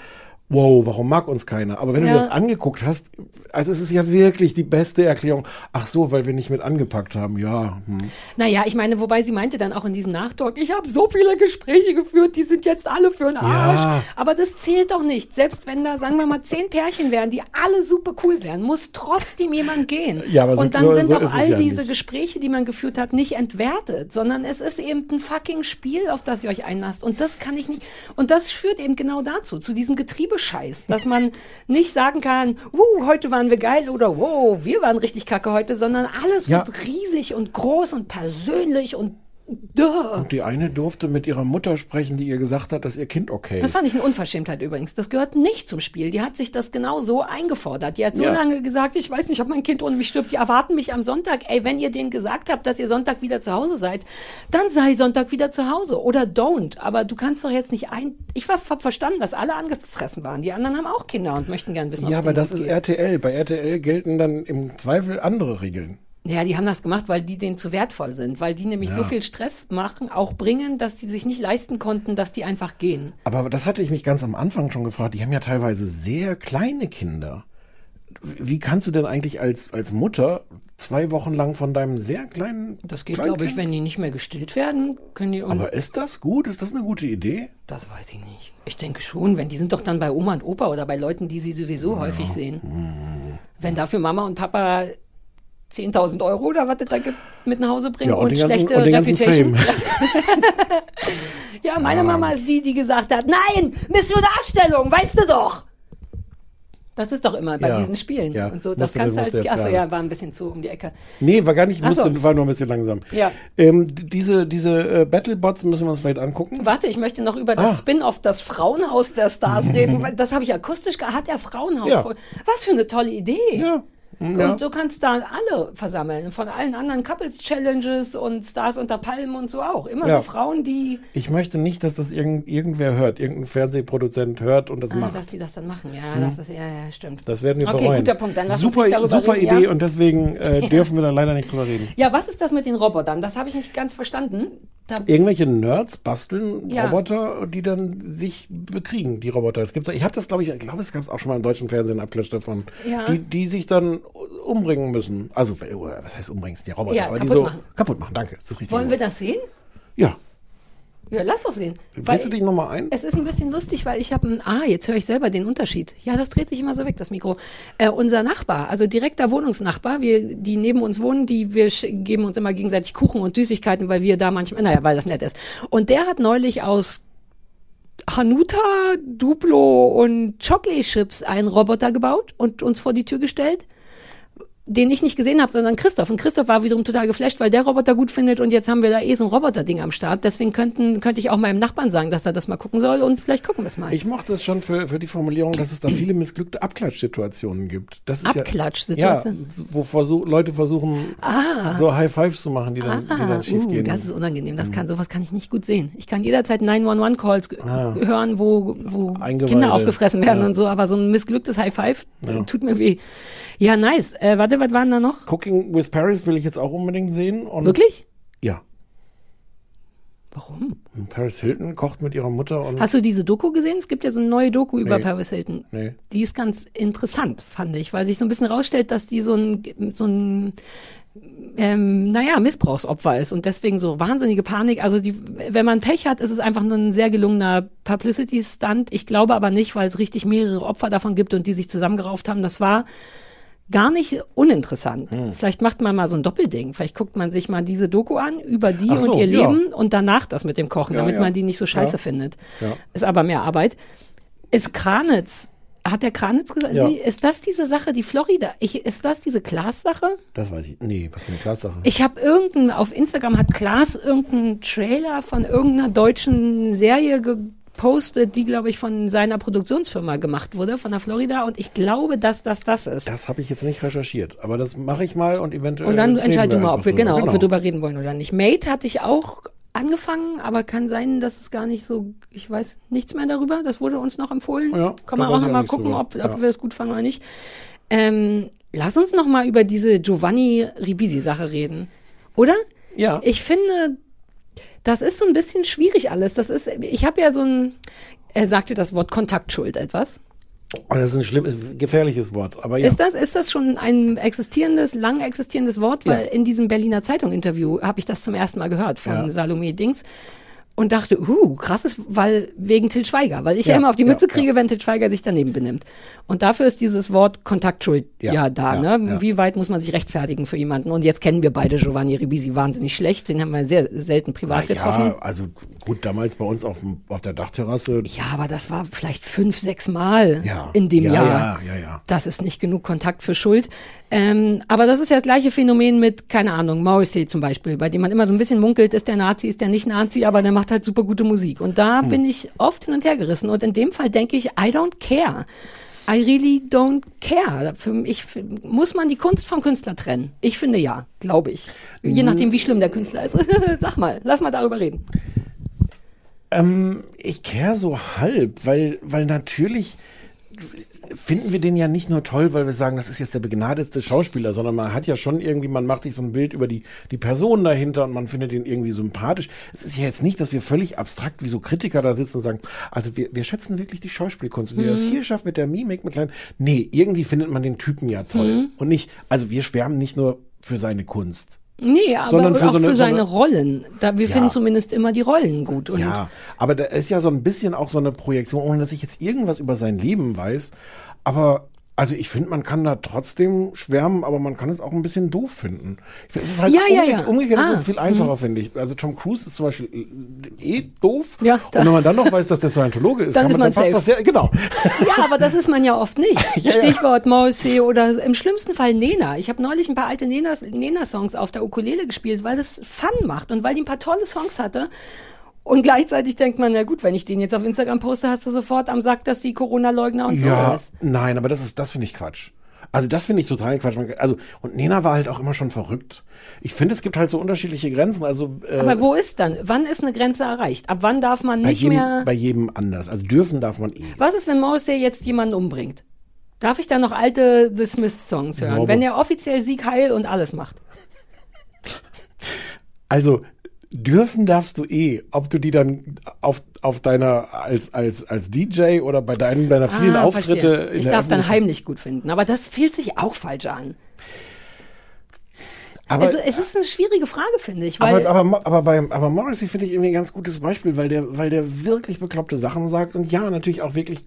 wow, warum mag uns keiner? Aber wenn Ja. du das angeguckt hast, also es ist ja wirklich die beste Erklärung. Ach so, weil wir nicht mit angepackt haben. Ja. Hm. Naja, ich meine, wobei sie meinte dann auch in diesem Nachtalk, ich habe so viele Gespräche geführt, die sind jetzt alle für den Arsch. Ja. Aber das zählt doch nicht. Selbst wenn da, sagen wir mal, zehn Pärchen wären, die alle super cool wären, muss trotzdem jemand gehen. Ja, aber so- Und dann so- sind so all ja diese nicht. Gespräche, die man geführt hat, nicht entwertet, sondern es ist eben ein fucking Spiel, auf das ihr euch einlasst. Und das kann ich nicht. Und das führt eben genau dazu, zu diesem Getriebescheiß, dass man nicht sagen kann, uh, heute waren wir geil oder wow, wir waren richtig kacke heute, sondern alles Ja. wird riesig und groß und persönlich und duh. Und die eine durfte mit ihrer Mutter sprechen, die ihr gesagt hat, dass ihr Kind okay Das ist. fand ich eine Unverschämtheit übrigens. Das gehört nicht zum Spiel. Die hat sich das genau so eingefordert. Die hat so Ja. lange gesagt, ich weiß nicht, ob mein Kind ohne mich stirbt. Die erwarten mich am Sonntag. Ey, wenn ihr denen gesagt habt, dass ihr Sonntag wieder zu Hause seid, dann sei Sonntag wieder zu Hause. Oder don't. Aber du kannst doch jetzt nicht ein... Ich war- hab verstanden, dass alle angefressen waren. Die anderen haben auch Kinder und möchten gern wissen, Ja, aber das ist geht. RTL. Bei RTL gelten dann im Zweifel andere Regeln. Ja, die haben das gemacht, weil die denen zu wertvoll sind. Weil die nämlich Ja. so viel Stress machen, auch bringen, dass sie sich nicht leisten konnten, dass die einfach gehen. Aber das hatte ich mich ganz am Anfang schon gefragt. Die haben ja teilweise sehr kleine Kinder. Wie kannst du denn eigentlich als, als Mutter zwei Wochen lang von deinem sehr kleinen. Das geht, glaube ich, wenn die nicht mehr gestillt werden, können die. Aber ist das gut? Ist das eine gute Idee? Das weiß ich nicht. Ich denke schon, wenn die sind doch dann bei Oma und Opa oder bei Leuten, die sie sowieso häufig sehen. Wenn dafür Mama und Papa 10.000 Euro oder was das da gibt, mit nach Hause bringen Ja, und und, ganzen- schlechte und Reputation. Ja, meine Mama ist die, die gesagt hat, nein, Mission Darstellung, weißt du doch. Das ist doch immer bei Ja. diesen Spielen Ja. und so. Das kannst du halt. Achso, ja, war ein bisschen zu um die Ecke. Nee, war gar nicht, so. musste, war nur ein bisschen langsam. Ja. Ähm, diese diese äh, Battlebots müssen wir uns vielleicht angucken. Warte, ich möchte noch über das Ah. Spin-off, das Frauenhaus der Stars reden. Das habe ich akustisch gehabt. Hat der Frauenhaus. Ja. voll- Was für eine tolle Idee. Ja. Und Ja. du kannst da alle versammeln. Von allen anderen Couples-Challenges und Stars unter Palmen und so auch. Immer Ja. so Frauen, die. Ich möchte nicht, dass das irgend, irgendwer hört, irgendein Fernsehproduzent hört und das Ah, macht. dass die das dann machen. Ja, Hm. das ist, ja, ja, stimmt. Das werden wir okay, bereuen. guter Punkt. Dann lass super uns nicht super reden, Idee ja? und deswegen äh, dürfen wir da leider nicht drüber reden. Ja, was ist das mit den Robotern? Das habe ich nicht ganz verstanden. Irgendwelche Nerds basteln Ja. Roboter, die dann sich bekriegen, die Roboter. Es gibt, ich habe das, glaube ich, ich glaube, es gab es auch schon mal im deutschen Fernsehen einen Abklatsch davon, Ja. die, die sich dann umbringen müssen. Also, äh, was heißt umbringen? Sind Die Roboter, Ja, aber die so machen. kaputt machen. Danke, ist das richtig? wollen wir das sehen? Ja. Ja, lass doch sehen. Drehst du dich nochmal ein? Es ist ein bisschen lustig, weil ich habe ein, ah, jetzt höre ich selber den Unterschied. Ja, das dreht sich immer so weg, das Mikro. Äh, unser Nachbar, also direkter Wohnungsnachbar, wir, die neben uns wohnen, die wir geben uns immer gegenseitig Kuchen und Süßigkeiten, weil wir da manchmal, naja, weil das nett ist. Und der hat neulich aus Hanuta, Duplo und Chocolate Chips einen Roboter gebaut und uns vor die Tür gestellt den ich nicht gesehen habe, sondern Christoph. Und Christoph war wiederum total geflasht, weil der Roboter gut findet und jetzt haben wir da eh so ein Roboter-Ding am Start. Deswegen könnten, könnte ich auch meinem Nachbarn sagen, dass er das mal gucken soll und vielleicht gucken wir es mal. Ich mochte es schon für, für die Formulierung, dass es da viele missglückte Abklatschsituationen gibt. Das ist Abklatschsituationen? Ja, wo versuch, Leute versuchen, Ah. so High Fives zu machen, die dann, die dann schief uh, gehen. das ist unangenehm. Das kann, sowas kann ich nicht gut sehen. Ich kann jederzeit 911-Calls Ah. hören, wo, wo. Kinder aufgefressen werden Ja. und so, aber so ein missglücktes High Five, das Ja. tut mir weh. Ja, nice. Äh, warte, was waren da noch? Cooking with Paris will ich jetzt auch unbedingt sehen. Wirklich? Ja. Warum? Paris Hilton kocht mit ihrer Mutter und. Hast du diese Doku gesehen? Es gibt ja so eine neue Doku über Nee. Paris Hilton. Nee. Die ist ganz interessant, fand ich, weil sich so ein bisschen rausstellt, dass die so ein, so ein ähm, naja, Missbrauchsopfer ist und deswegen so wahnsinnige Panik. Also die, wenn man Pech hat, ist es einfach nur ein sehr gelungener Publicity-Stunt. Ich glaube aber nicht, weil es richtig mehrere Opfer davon gibt und die sich zusammengerauft haben. Das war gar nicht uninteressant. Hm. Vielleicht macht man mal so ein Doppelding. Vielleicht guckt man sich mal diese Doku an über die so, und ihr ja. Leben und danach das mit dem Kochen, Ja, damit ja. man die nicht so scheiße findet. Ist aber mehr Arbeit. Ist Kranitz, hat der Kranitz gesagt, sie, ist das diese Sache, die Florida, ich, ist das diese Klaas-Sache? Das weiß ich. Nee, was für eine Klassache. Ich habe irgendein, auf Instagram hat Klaas irgendeinen Trailer von irgendeiner deutschen Serie gepostet, die, glaube ich, von seiner Produktionsfirma gemacht wurde, von der Florida. Und ich glaube, dass das das ist. Das habe ich jetzt nicht recherchiert, aber das mache ich mal und eventuell. Und dann reden entscheid du mal, ob wir, drüber. genau, ob wir drüber reden wollen oder nicht. Mate hatte ich auch angefangen, aber kann sein, dass es gar nicht so, ich weiß nichts mehr darüber. Das wurde uns noch empfohlen. Ja, kann man auch ich auch noch mal nichts gucken, ob, ob Ja. wir es gut fanden oder nicht. Ähm, lass uns noch mal über diese Giovanni Ribisi-Sache reden. Oder? Ja. Ich finde, das ist so ein bisschen schwierig alles. Das ist, ich habe ja so ein, er sagte das Wort Kontaktschuld etwas. Oh, das ist ein schlimmes, gefährliches Wort. Aber ja. Ist das, ist das schon ein existierendes, lang existierendes Wort? Weil in diesem Berliner Zeitung-Interview habe ich das zum ersten Mal gehört von Ja. Salome Dings. Und dachte, uh, krasses, weil wegen Til Schweiger, weil ich ja, Ja, immer auf die ja, Mütze kriege, wenn Til Schweiger sich daneben benimmt. Und dafür ist dieses Wort Kontaktschuld ja, Ja, da, ja, ne? ja. Wie weit muss man sich rechtfertigen für jemanden? Und jetzt kennen wir beide Giovanni Ribisi wahnsinnig schlecht, den haben wir sehr selten privat Na getroffen. Ja, also gut, damals bei uns auf, dem, auf der Dachterrasse. Ja, aber das war vielleicht fünf, sechs Mal Ja. in dem Ja, Jahr. ja, ja, ja. Das ist nicht genug Kontakt für Schuld. Ähm, aber das ist ja das gleiche Phänomen mit, keine Ahnung, Morrissey zum Beispiel, bei dem man immer so ein bisschen munkelt, ist der Nazi, ist der nicht Nazi, aber der macht halt super gute Musik. Und da Hm. bin ich oft hin und her gerissen. Und in dem Fall denke ich, I don't care. I really don't care. Für mich für, muss man die Kunst vom Künstler trennen. Ich finde ja, glaube ich. Je nachdem, wie schlimm der Künstler ist. Sag mal, lass mal darüber reden. Ähm, ich kehre so halb, weil, weil natürlich finden wir den ja nicht nur toll, weil wir sagen, das ist jetzt der begnadetste Schauspieler, sondern man hat ja schon irgendwie, man macht sich so ein Bild über die, die Person dahinter und man findet ihn irgendwie sympathisch. Es ist ja jetzt nicht, dass wir völlig abstrakt wie so Kritiker da sitzen und sagen, also wir, wir schätzen wirklich die Schauspielkunst. Wie er es Mhm. hier schafft mit der Mimik, mit kleinen. Nee, irgendwie findet man den Typen ja toll. Mhm. Und nicht, also wir schwärmen nicht nur für seine Kunst. Nee, aber Sondern für auch so eine- für so seine eine- Rollen. Da, wir Ja. finden zumindest immer die Rollen gut. Und Ja, aber da ist ja so ein bisschen auch so eine Projektion, ohne dass ich jetzt irgendwas über sein Leben weiß. Aber also ich finde, man kann da trotzdem schwärmen, aber man kann es auch ein bisschen doof finden. Find, Es ist halt Ja, ja, umge ja. umgekehrt ist Ah, es viel einfacher, mhm. finde ich. Also Tom Cruise ist zum Beispiel eh doof. Ja, und wenn man dann noch weiß, dass der Scientologe ist, Dann ist man, man dann passt das sehr, genau. Ja, aber das ist man ja oft nicht. Ja, ja. Stichwort Morrissey oder im schlimmsten Fall Nena. Ich habe neulich ein paar alte Nena- Nena-Songs auf der Ukulele gespielt, weil das Fun macht und weil die ein paar tolle Songs hatte. Und gleichzeitig denkt man, na gut, wenn ich den jetzt auf Instagram poste, hast du sofort am Sack, dass die Corona-Leugner und so Ja, ist. nein, aber das ist, das finde ich Quatsch. Also das finde ich total Quatsch. Also und Nena war halt auch immer schon verrückt. Ich finde, es gibt halt so unterschiedliche Grenzen. Also äh, Aber wo ist dann? Wann ist eine Grenze erreicht? Ab wann darf man bei nicht jedem, mehr. bei jedem anders. Also dürfen darf man eh. Was ist, wenn Morrissey jetzt jemanden umbringt? Darf ich dann noch alte The Smiths Songs hören? Ja, wenn er offiziell Sieg heil und alles macht. Also dürfen darfst du eh, ob du die dann auf, auf deiner als als als DJ oder bei deinen deiner vielen Ah, Auftritte Ich darf dann heimlich gut finden, aber das fühlt sich auch falsch an. Aber- also es ist eine schwierige Frage, finde ich. Weil, Aber, aber, aber, bei, aber Morrissey finde ich irgendwie ein ganz gutes Beispiel, weil der, weil der wirklich bekloppte Sachen sagt und ja, natürlich auch wirklich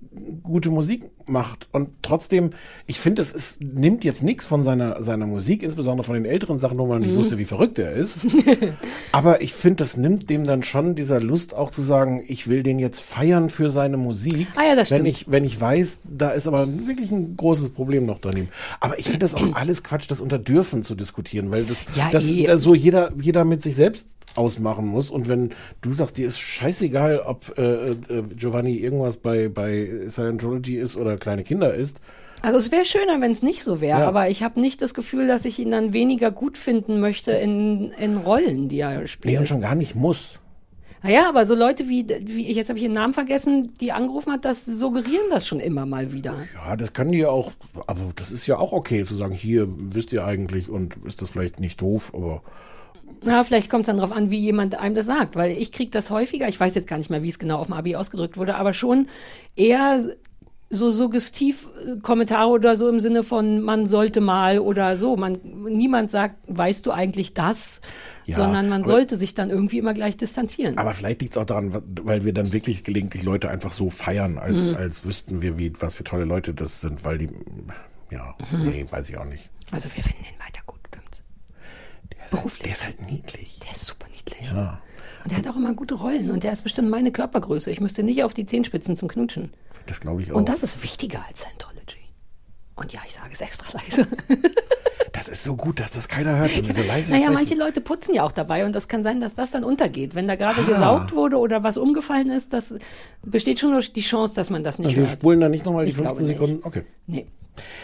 gute Musik macht. Und trotzdem, ich finde, es ist, nimmt jetzt nichts von seiner, seiner Musik, insbesondere von den älteren Sachen, wo man nicht Mhm. wusste, wie verrückt er ist. aber ich finde, das nimmt dem dann schon dieser Lust auch zu sagen, ich will den jetzt feiern für seine Musik. Ah ja, das wenn stimmt. ich, wenn ich weiß, da ist aber wirklich ein großes Problem noch daneben. Aber ich finde das auch alles Quatsch, das unter Dürfen zu diskutieren, weil das, Ja, das, eh. das so jeder, jeder mit sich selbst ausmachen muss. Und wenn du sagst, dir ist scheißegal, ob äh, äh, Giovanni irgendwas bei, bei Scientology ist oder kleine Kinder ist, Also es wäre schöner, wenn es nicht so wäre, Ja. aber ich habe nicht das Gefühl, dass ich ihn dann weniger gut finden möchte in, in Rollen, die er nee, spielt. und schon gar nicht muss. Naja, aber so Leute wie, wie jetzt habe ich ihren Namen vergessen, die angerufen hat, das suggerieren das schon immer mal wieder. Ja, das kann die ja auch, aber das ist ja auch okay zu sagen, hier wisst ihr eigentlich und ist das vielleicht nicht doof, aber Na, vielleicht kommt es dann darauf an, wie jemand einem das sagt, weil ich kriege das häufiger, ich weiß jetzt gar nicht mehr, wie es genau auf dem Abi ausgedrückt wurde, aber schon eher so suggestiv äh, Kommentare oder so im Sinne von man sollte mal oder so. Man, niemand sagt, weißt du eigentlich das, Ja, sondern man aber- sollte sich dann irgendwie immer gleich distanzieren. Aber vielleicht liegt es auch daran, weil wir dann wirklich gelegentlich Leute einfach so feiern, als, Mhm. als wüssten wir, wie, was für tolle Leute das sind, weil die, ja, Mhm. nee, weiß ich auch nicht. Also wir finden ihn weiter gut, stimmt's. Der ist, halt, der ist halt niedlich. Der ist super niedlich. Ja. Und der hat auch immer gute Rollen und der ist bestimmt meine Körpergröße. Ich müsste nicht auf die Zehenspitzen zum Knutschen. Das glaube ich auch. Und das ist wichtiger als Scientology. Und ja, ich sage es extra leise. das ist so gut, dass das keiner hört, wenn wir so leise Naja, sprechen. manche Leute putzen ja auch dabei und das kann sein, dass das dann untergeht. Wenn da gerade Ah. gesaugt wurde oder was umgefallen ist, das besteht schon noch die Chance, dass man das nicht wir hört. spulen dann nicht nochmal die Ich glaube 15 nicht. Sekunden? Okay. Nee.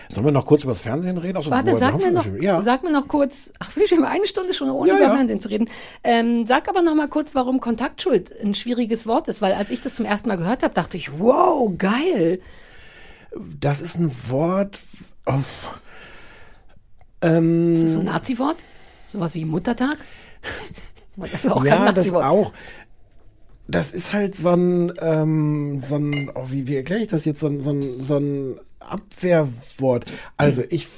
Sollen wir noch kurz über das Fernsehen reden? Ach so, Warte, wir sag mir, noch, ja. sag mir noch kurz, ach, wir schon eine Stunde schon, ohne Ja, über ja. Fernsehen zu reden. Ähm, sag aber noch mal kurz, warum Kontaktschuld ein schwieriges Wort ist, weil als ich das zum ersten Mal gehört habe, dachte ich, wow, geil. Das ist ein Wort. Oh. Ähm, Ist das so ein Nazi-Wort? Sowas wie Muttertag? Das ist auch kein ja, das Nazi-Wort. auch. Das ist halt so ein, ähm, so ein oh, wie, wie erkläre ich das jetzt, so ein, so ein, so ein Abwehrwort. Also ich,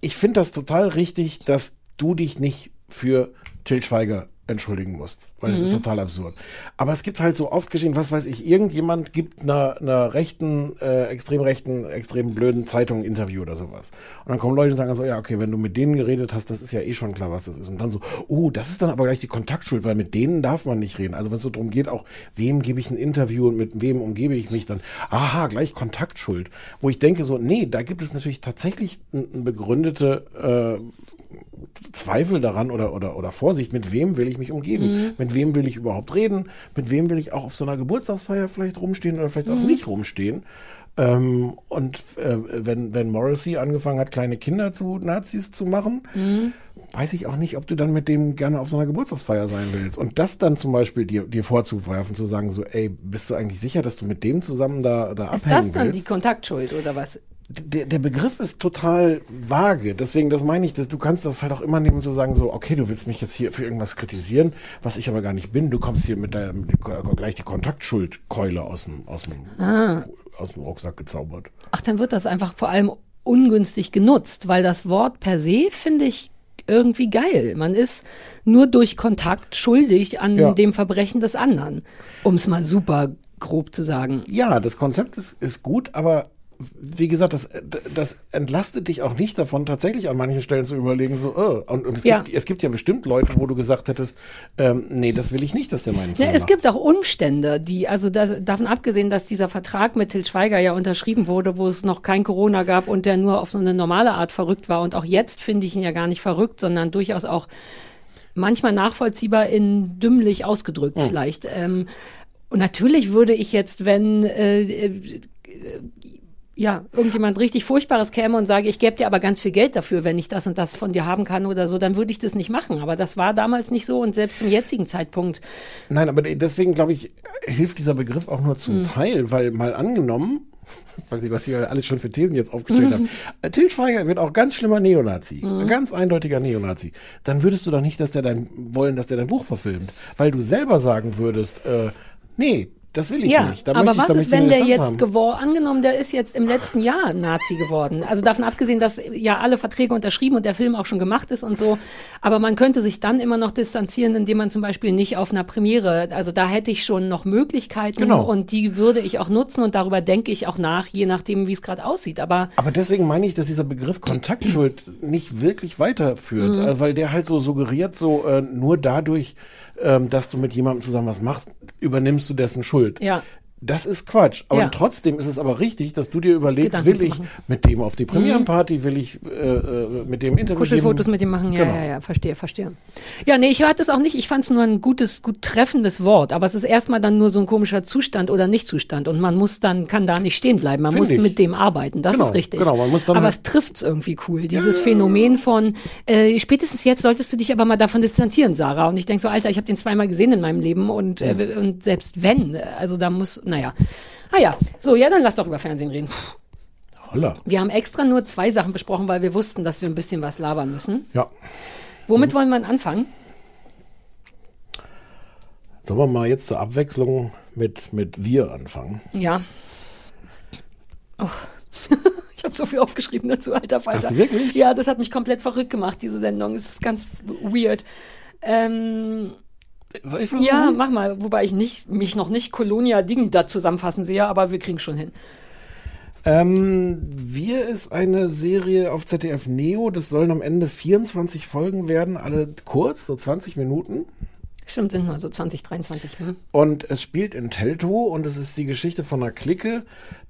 ich finde das total richtig, dass du dich nicht für Till Schweiger entschuldigen musst, weil das ist Mhm. total absurd. Aber es gibt halt so oft geschehen, was weiß ich, irgendjemand gibt einer, einer rechten, äh, extrem rechten, extrem blöden Zeitung ein Interview oder sowas. Und dann kommen Leute und sagen so, ja, okay, wenn du mit denen geredet hast, das ist ja eh schon klar, was das ist. Und dann so, oh, das ist dann aber gleich die Kontaktschuld, weil mit denen darf man nicht reden. Also wenn es so darum geht, auch, wem gebe ich ein Interview und mit wem umgebe ich mich dann, aha, gleich Kontaktschuld. Wo ich denke so, nee, da gibt es natürlich tatsächlich eine begründete äh, Zweifel daran oder, oder, oder Vorsicht, mit wem will ich mich umgeben? Mhm. Mit wem will ich überhaupt reden? Mit wem will ich auch auf so einer Geburtstagsfeier vielleicht rumstehen oder vielleicht auch Mhm. nicht rumstehen? Ähm, und äh, wenn, wenn Morrissey angefangen hat, kleine Kinder zu Nazis zu machen, Mhm. weiß ich auch nicht, ob du dann mit dem gerne auf so einer Geburtstagsfeier sein willst. Und das dann zum Beispiel dir, dir vorzuwerfen, zu sagen so, ey, bist du eigentlich sicher, dass du mit dem zusammen da, da Ist abhängen das dann die willst? Kontaktschuld oder was? Der, der Begriff ist total vage. Deswegen, das meine ich, dass du kannst das halt auch immer nehmen, zu sagen so, okay, du willst mich jetzt hier für irgendwas kritisieren, was ich aber gar nicht bin. Du kommst hier mit der mit der- gleich die Kontaktschuldkeule aus dem, aus dem, Ah. aus dem Rucksack gezaubert. Ach, dann wird das einfach vor allem ungünstig genutzt, weil das Wort per se finde ich irgendwie geil. Man ist nur durch Kontakt schuldig an Ja. dem Verbrechen des anderen, um es mal super grob zu sagen. Ja, das Konzept ist, ist gut, aber wie gesagt, das, das entlastet dich auch nicht davon, tatsächlich an manchen Stellen zu überlegen, so, oh, und, und es, Ja. gibt, es gibt ja bestimmt Leute, wo du gesagt hättest, ähm, nee, das will ich nicht, dass der meinen Film Ja, es macht. gibt auch Umstände, die, also da, davon abgesehen, dass dieser Vertrag mit Til Schweiger ja unterschrieben wurde, wo es noch kein Corona gab und der nur auf so eine normale Art verrückt war. Und auch jetzt finde ich ihn ja gar nicht verrückt, sondern durchaus auch manchmal nachvollziehbar in dümmlich ausgedrückt Hm. vielleicht. Ähm, und natürlich würde ich jetzt, wenn äh, äh, ja, irgendjemand richtig Furchtbares käme und sage, ich gebe dir aber ganz viel Geld dafür, wenn ich das und das von dir haben kann oder so, dann würde ich das nicht machen. Aber das war damals nicht so und selbst zum jetzigen Zeitpunkt Nein, aber deswegen glaube ich, hilft dieser Begriff auch nur zum Mhm. Teil, weil mal angenommen, weiß nicht, was wir alles schon für Thesen jetzt aufgestellt Mhm. haben, äh, Til Schweiger wird auch ganz schlimmer Neonazi, Mhm. ganz eindeutiger Neonazi. Dann würdest du doch nicht, dass der dein wollen, dass der dein Buch verfilmt, weil du selber sagen würdest, äh, nee, Das will ich ja, nicht. Da aber ich, was da ist, ich wenn der jetzt geworden, angenommen, der ist jetzt im letzten Jahr Nazi geworden. Also davon abgesehen, dass ja alle Verträge unterschrieben und der Film auch schon gemacht ist und so. Aber man könnte sich dann immer noch distanzieren, indem man zum Beispiel nicht auf einer Premiere, also da hätte ich schon noch Möglichkeiten Genau. und die würde ich auch nutzen und darüber denke ich auch nach, je nachdem, wie es gerade aussieht. Aber Aber deswegen meine ich, dass dieser Begriff Kontaktschuld nicht wirklich weiterführt, Mhm. äh, weil der halt so suggeriert, so äh, nur dadurch, ähm, dass du mit jemandem zusammen was machst, übernimmst du dessen Schuld. ja. Das ist Quatsch. Aber Ja. trotzdem ist es aber richtig, dass du dir überlegst, Gedanken will ich machen. mit dem auf die Premierenparty, will ich äh, äh, mit dem Interview Kuschelfotos geben? mit dem machen, ja, Genau. ja, ja, verstehe, verstehe. Ja, nee, ich hatte es auch nicht. Ich fand es nur ein gutes, gut treffendes Wort. Aber es ist erstmal dann nur so ein komischer Zustand oder Nicht-Zustand. Und man muss dann, kann da nicht stehen bleiben. Man Find muss ich. mit dem arbeiten. Das Genau, ist richtig. genau, man muss dann aber halt- es trifft es irgendwie cool. Dieses Phänomen von, äh, spätestens jetzt solltest du dich aber mal davon distanzieren, Sarah. Und ich denke so, Alter, ich habe den zweimal gesehen in meinem Leben. Und, äh, und selbst wenn, also da muss, naja. Ah ja, so, ja, dann lass doch über Fernsehen reden. Holla. Wir haben extra nur zwei Sachen besprochen, weil wir wussten, dass wir ein bisschen was labern müssen. Ja. Womit wollen wir anfangen? Sollen wir mal jetzt zur Abwechslung mit, mit wir anfangen? Ja. Oh. ich habe so viel aufgeschrieben dazu, alter Falter. Hast du wirklich? Ja, das hat mich komplett verrückt gemacht, diese Sendung. Es ist ganz weird. Ähm, Soll ich versuchen? ja, mach mal. Wobei ich nicht, mich noch nicht Colonia Dignidad zusammenfassen sehe, aber wir kriegen schon hin. Ähm, wir ist eine Serie auf ZDF Neo. Das sollen am Ende 24 Folgen werden, alle kurz, so 20 Minuten. Stimmt, sind nur so 20, 23. Hm? Und es spielt in Teltow und es ist die Geschichte von einer Clique,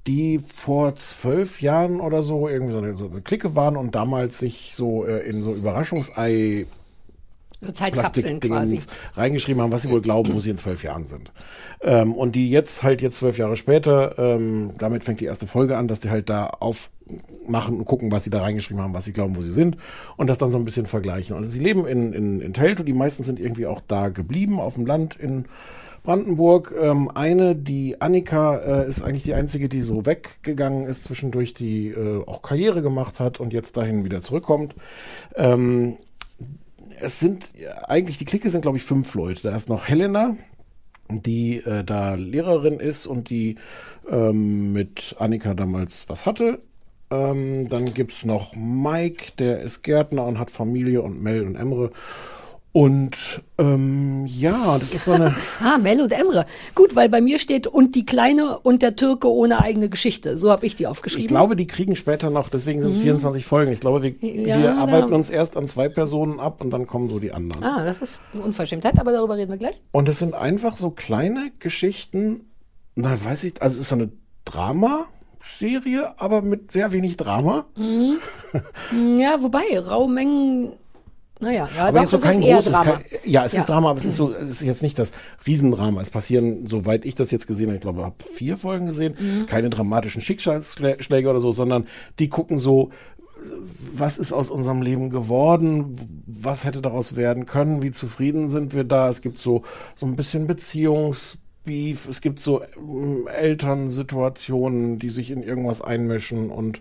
die vor zwölf Jahren oder so irgendwie so eine, so eine Clique waren und damals sich so äh, in so Überraschungsei So Zeitkapseln quasi. Plastikdingens reingeschrieben haben, was sie wohl glauben, wo sie in zwölf Jahren sind. Ähm, und die jetzt halt jetzt zwölf Jahre später, ähm, damit fängt die erste Folge an, dass die halt da aufmachen und gucken, was sie da reingeschrieben haben, was sie glauben, wo sie sind und das dann so ein bisschen vergleichen. Also sie leben in, in, in Teltow, die meisten sind irgendwie auch da geblieben, auf dem Land in Brandenburg. Ähm, eine, die Annika, äh, ist eigentlich die einzige, die so weggegangen ist zwischendurch, die äh, auch Karriere gemacht hat und jetzt dahin wieder zurückkommt. Ähm, es sind eigentlich, die Clique sind, glaube ich, fünf Leute. Da ist noch Helena, die äh, da Lehrerin ist und die ähm, mit Annika damals was hatte. Ähm, dann gibt's noch Mike, der ist Gärtner und hat Familie und Mel und Emre. Und ähm, ja, das ist so eine. Ah, Mel und Emre. Gut, weil bei mir steht und die Kleine und der Türke ohne eigene Geschichte. So habe ich die aufgeschrieben. Ich glaube, die kriegen später noch, deswegen sind es Mhm. 24 Folgen. Ich glaube, wir, Ja, wir da- arbeiten uns erst an zwei Personen ab und dann kommen so die anderen. Ah, das ist eine Unverschämtheit, aber darüber reden wir gleich. Und es sind einfach so kleine Geschichten, na weiß ich, also es ist so eine Drama-Serie, aber mit sehr wenig Drama. Mhm. ja, wobei, Raumengen, naja, ja, aber doch, jetzt so es kein großes, Drama. kein, ja, es Ja. ist Drama, aber es ist so, es ist jetzt nicht das Riesendrama. Es passieren, soweit ich das jetzt gesehen habe, ich glaube, ich habe vier Folgen gesehen, Mhm. keine dramatischen Schicksalsschläge oder so, sondern die gucken so, was ist aus unserem Leben geworden? Was hätte daraus werden können? Wie zufrieden sind wir da? Es gibt so, so ein bisschen Beziehungsbeef. Es gibt so ähm, Elternsituationen, die sich in irgendwas einmischen und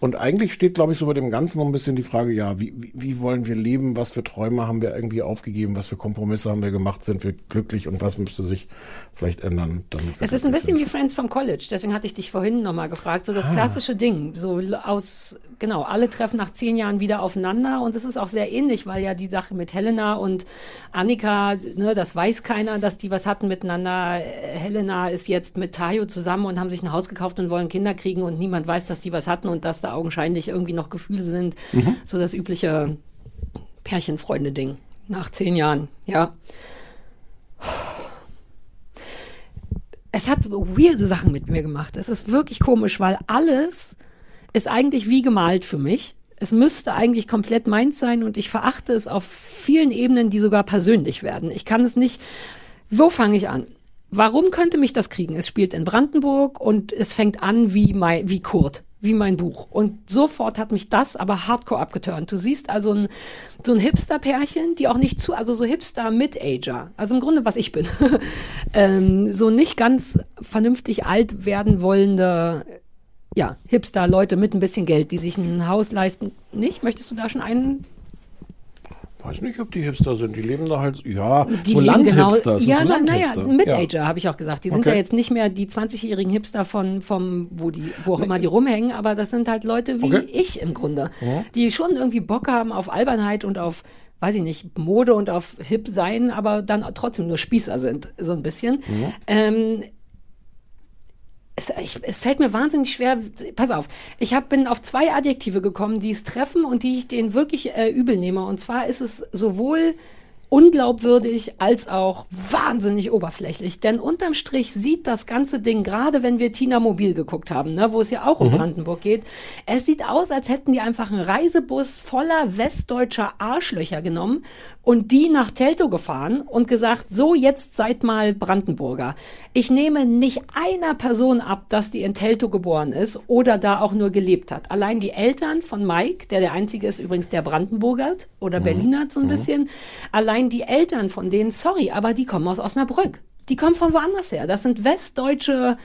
und eigentlich steht, glaube ich, so bei dem Ganzen noch ein bisschen die Frage, ja, wie, wie, wie wollen wir leben? Was für Träume haben wir irgendwie aufgegeben? Was für Kompromisse haben wir gemacht? Sind wir glücklich? Und was müsste sich vielleicht ändern, damit wir Es ist ein bisschen sind? wie Friends from College, deswegen hatte ich dich vorhin nochmal gefragt. So Ah. das klassische Ding, so aus, genau, alle treffen nach zehn Jahren wieder aufeinander und es ist auch sehr ähnlich, weil ja die Sache mit Helena und Annika, ne, das weiß keiner, dass die was hatten miteinander. Helena ist jetzt mit Tayo zusammen und haben sich ein Haus gekauft und wollen Kinder kriegen und niemand weiß, dass die was hatten und dass da augenscheinlich irgendwie noch Gefühle sind. Mhm. So das übliche Pärchenfreunde-Ding nach zehn Jahren, ja. es hat weirde Sachen mit mir gemacht. Es ist wirklich komisch, weil alles ist eigentlich wie gemalt für mich. Es müsste eigentlich komplett meins sein und ich verachte es auf vielen Ebenen, die sogar persönlich werden. Ich kann es nicht. Wo fange ich an? Warum könnte mich das kriegen? Es spielt in Brandenburg und es fängt an wie mein, wie Kurt, wie mein Buch. Und sofort hat mich das aber hardcore abgeturnt. Du siehst also ein, so ein Hipster-Pärchen, die auch nicht zu, also so Hipster-Mid-Ager, also im Grunde was ich bin, ähm, so nicht ganz vernünftig alt werden wollende, ja, Hipster-Leute mit ein bisschen Geld, die sich ein Haus leisten. Nicht? Möchtest du da schon einen weiß nicht, ob die Hipster sind. Die leben da halt, ja, Die so leben genau, ja, so na, naja. Mid-Ager habe ich auch gesagt. Die sind Okay. ja jetzt nicht mehr die 20-jährigen Hipster von, vom, wo die, wo auch immer die rumhängen, aber das sind halt Leute wie Okay. ich im Grunde, Ja. die schon irgendwie Bock haben auf Albernheit und auf, weiß ich nicht, Mode und auf Hip sein, aber dann trotzdem nur Spießer sind, so ein bisschen. Ähm, es, ich, es fällt mir wahnsinnig schwer. Pass auf, ich hab, bin auf zwei Adjektive gekommen, die es treffen und die ich denen wirklich äh, übel nehme. Und zwar ist es sowohl unglaubwürdig als auch wahnsinnig oberflächlich. Denn unterm Strich sieht das ganze Ding, gerade wenn wir Tina Mobil geguckt haben, ne, wo es ja auch um Mhm. Brandenburg geht, es sieht aus, als hätten die einfach einen Reisebus voller westdeutscher Arschlöcher genommen und die nach Teltow gefahren und gesagt, so jetzt seid mal Brandenburger. Ich nehme nicht einer Person ab, dass die in Teltow geboren ist oder da auch nur gelebt hat. Allein die Eltern von Mike, der der einzige ist übrigens, der Brandenburgert oder Mhm. Berlinert so ein Mhm. bisschen, allein die Eltern von denen, sorry, aber die kommen aus Osnabrück. Die kommen von woanders her. Das sind westdeutsche,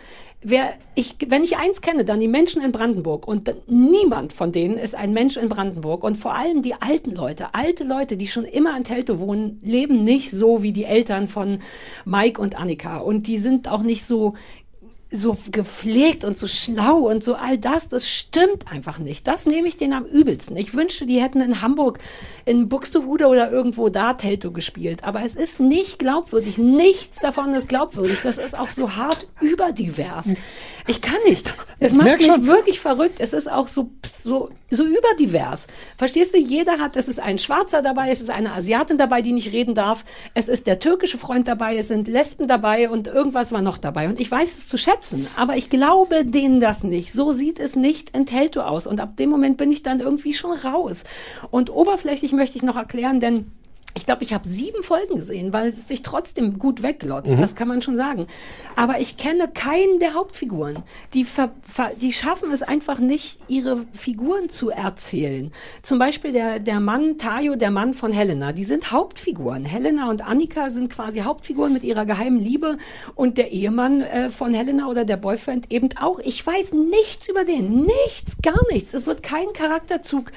wer, ich, wenn ich eins kenne, dann die Menschen in Brandenburg. Und niemand von denen ist ein Mensch in Brandenburg. Und vor allem die alten Leute, alte Leute, die schon immer in Teltow wohnen, leben nicht so wie die Eltern von Mike und Annika. Und die sind auch nicht so, so gepflegt und so schlau und so all das, das stimmt einfach nicht. Das nehme ich denen am übelsten. Ich wünschte, die hätten in Hamburg, in Buxtehude oder irgendwo da Telto gespielt. Aber es ist nicht glaubwürdig. Nichts davon ist glaubwürdig. Das ist auch so hart überdivers. Ich kann nicht. Es macht mich schon. wirklich verrückt. Es ist auch so, so, so überdivers. Verstehst du? Jeder hat, es ist ein Schwarzer dabei, es ist eine Asiatin dabei, die nicht reden darf. Es ist der türkische Freund dabei, es sind Lesben dabei und irgendwas war noch dabei. Und ich weiß es zu schätzen, aber ich glaube denen das nicht. So sieht es nicht in Telto aus. Und ab dem Moment bin ich dann irgendwie schon raus. Und oberflächlich möchte ich noch erklären, denn ich glaube, ich habe sieben Folgen gesehen, weil es sich trotzdem gut wegglotzt. Mhm. Das kann man schon sagen. Aber ich kenne keinen der Hauptfiguren. Die, ver, ver, die schaffen es einfach nicht, ihre Figuren zu erzählen. Zum Beispiel der, der Mann, Tayo, der Mann von Helena. Die sind Hauptfiguren. Helena und Annika sind quasi Hauptfiguren mit ihrer geheimen Liebe. Und der Ehemann äh, von Helena oder der Boyfriend eben auch. Ich weiß nichts über den. Nichts, gar nichts. Es wird kein Charakterzug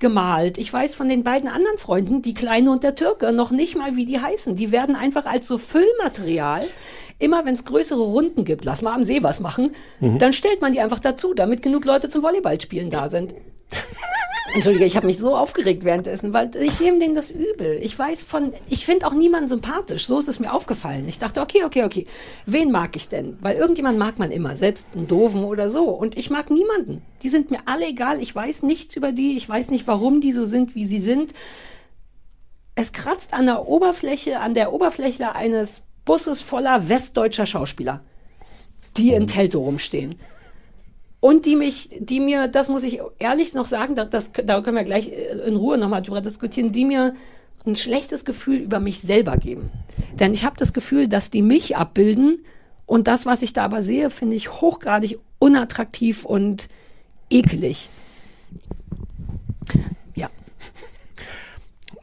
gemalt. Ich weiß von den beiden anderen Freunden, die Kleine und der Türke, noch nicht mal, wie die heißen. Die werden einfach als so Füllmaterial, immer wenn es größere Runden gibt, lass mal am See was machen, Mhm. dann stellt man die einfach dazu, damit genug Leute zum Volleyballspielen da sind. Entschuldige, ich habe mich so aufgeregt währenddessen, weil ich nehme denen das übel. Ich weiß von, ich finde auch niemanden sympathisch. So ist es mir aufgefallen. Ich dachte, okay, okay, okay. Wen mag ich denn? Weil irgendjemand mag man immer, selbst einen Doofen oder so. Und ich mag niemanden. Die sind mir alle egal. Ich weiß nichts über die. Ich weiß nicht, warum die so sind, wie sie sind. Es kratzt an der Oberfläche, an der Oberfläche eines Busses voller westdeutscher Schauspieler, die in Teltow rumstehen. Und die mich, die mir, das muss ich ehrlich noch sagen, da, das, da können wir gleich äh, in Ruhe nochmal drüber diskutieren, die mir ein schlechtes Gefühl über mich selber geben. Denn ich habe das Gefühl, dass die mich abbilden und das, was ich da aber sehe, finde ich hochgradig unattraktiv und ekelig.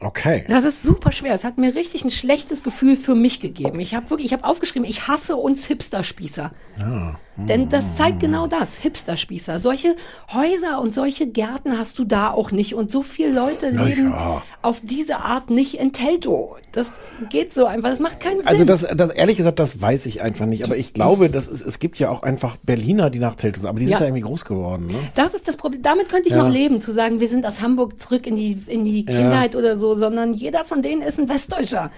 Okay. Das ist super schwer. Es hat mir richtig ein schlechtes Gefühl für mich gegeben. Ich habe wirklich, ich habe aufgeschrieben, ich hasse uns Hipster-Spießer. Ja. Denn das zeigt genau das, Hipster-Spießer. Solche Häuser und solche Gärten hast du da auch nicht. Und so viele Leute Na leben ja. auf diese Art nicht in Teltow. Das geht so einfach, das macht keinen Sinn. Also das, das ehrlich gesagt, das weiß ich einfach nicht. Aber ich glaube, das ist, es gibt ja auch einfach Berliner, die nach Teltow sind. Aber die sind Ja. da irgendwie groß geworden. Ne? Das ist das Problem. Damit könnte ich Ja. noch leben, zu sagen, wir sind aus Hamburg zurück in die, in die. Kindheit oder so, sondern jeder von denen ist ein Westdeutscher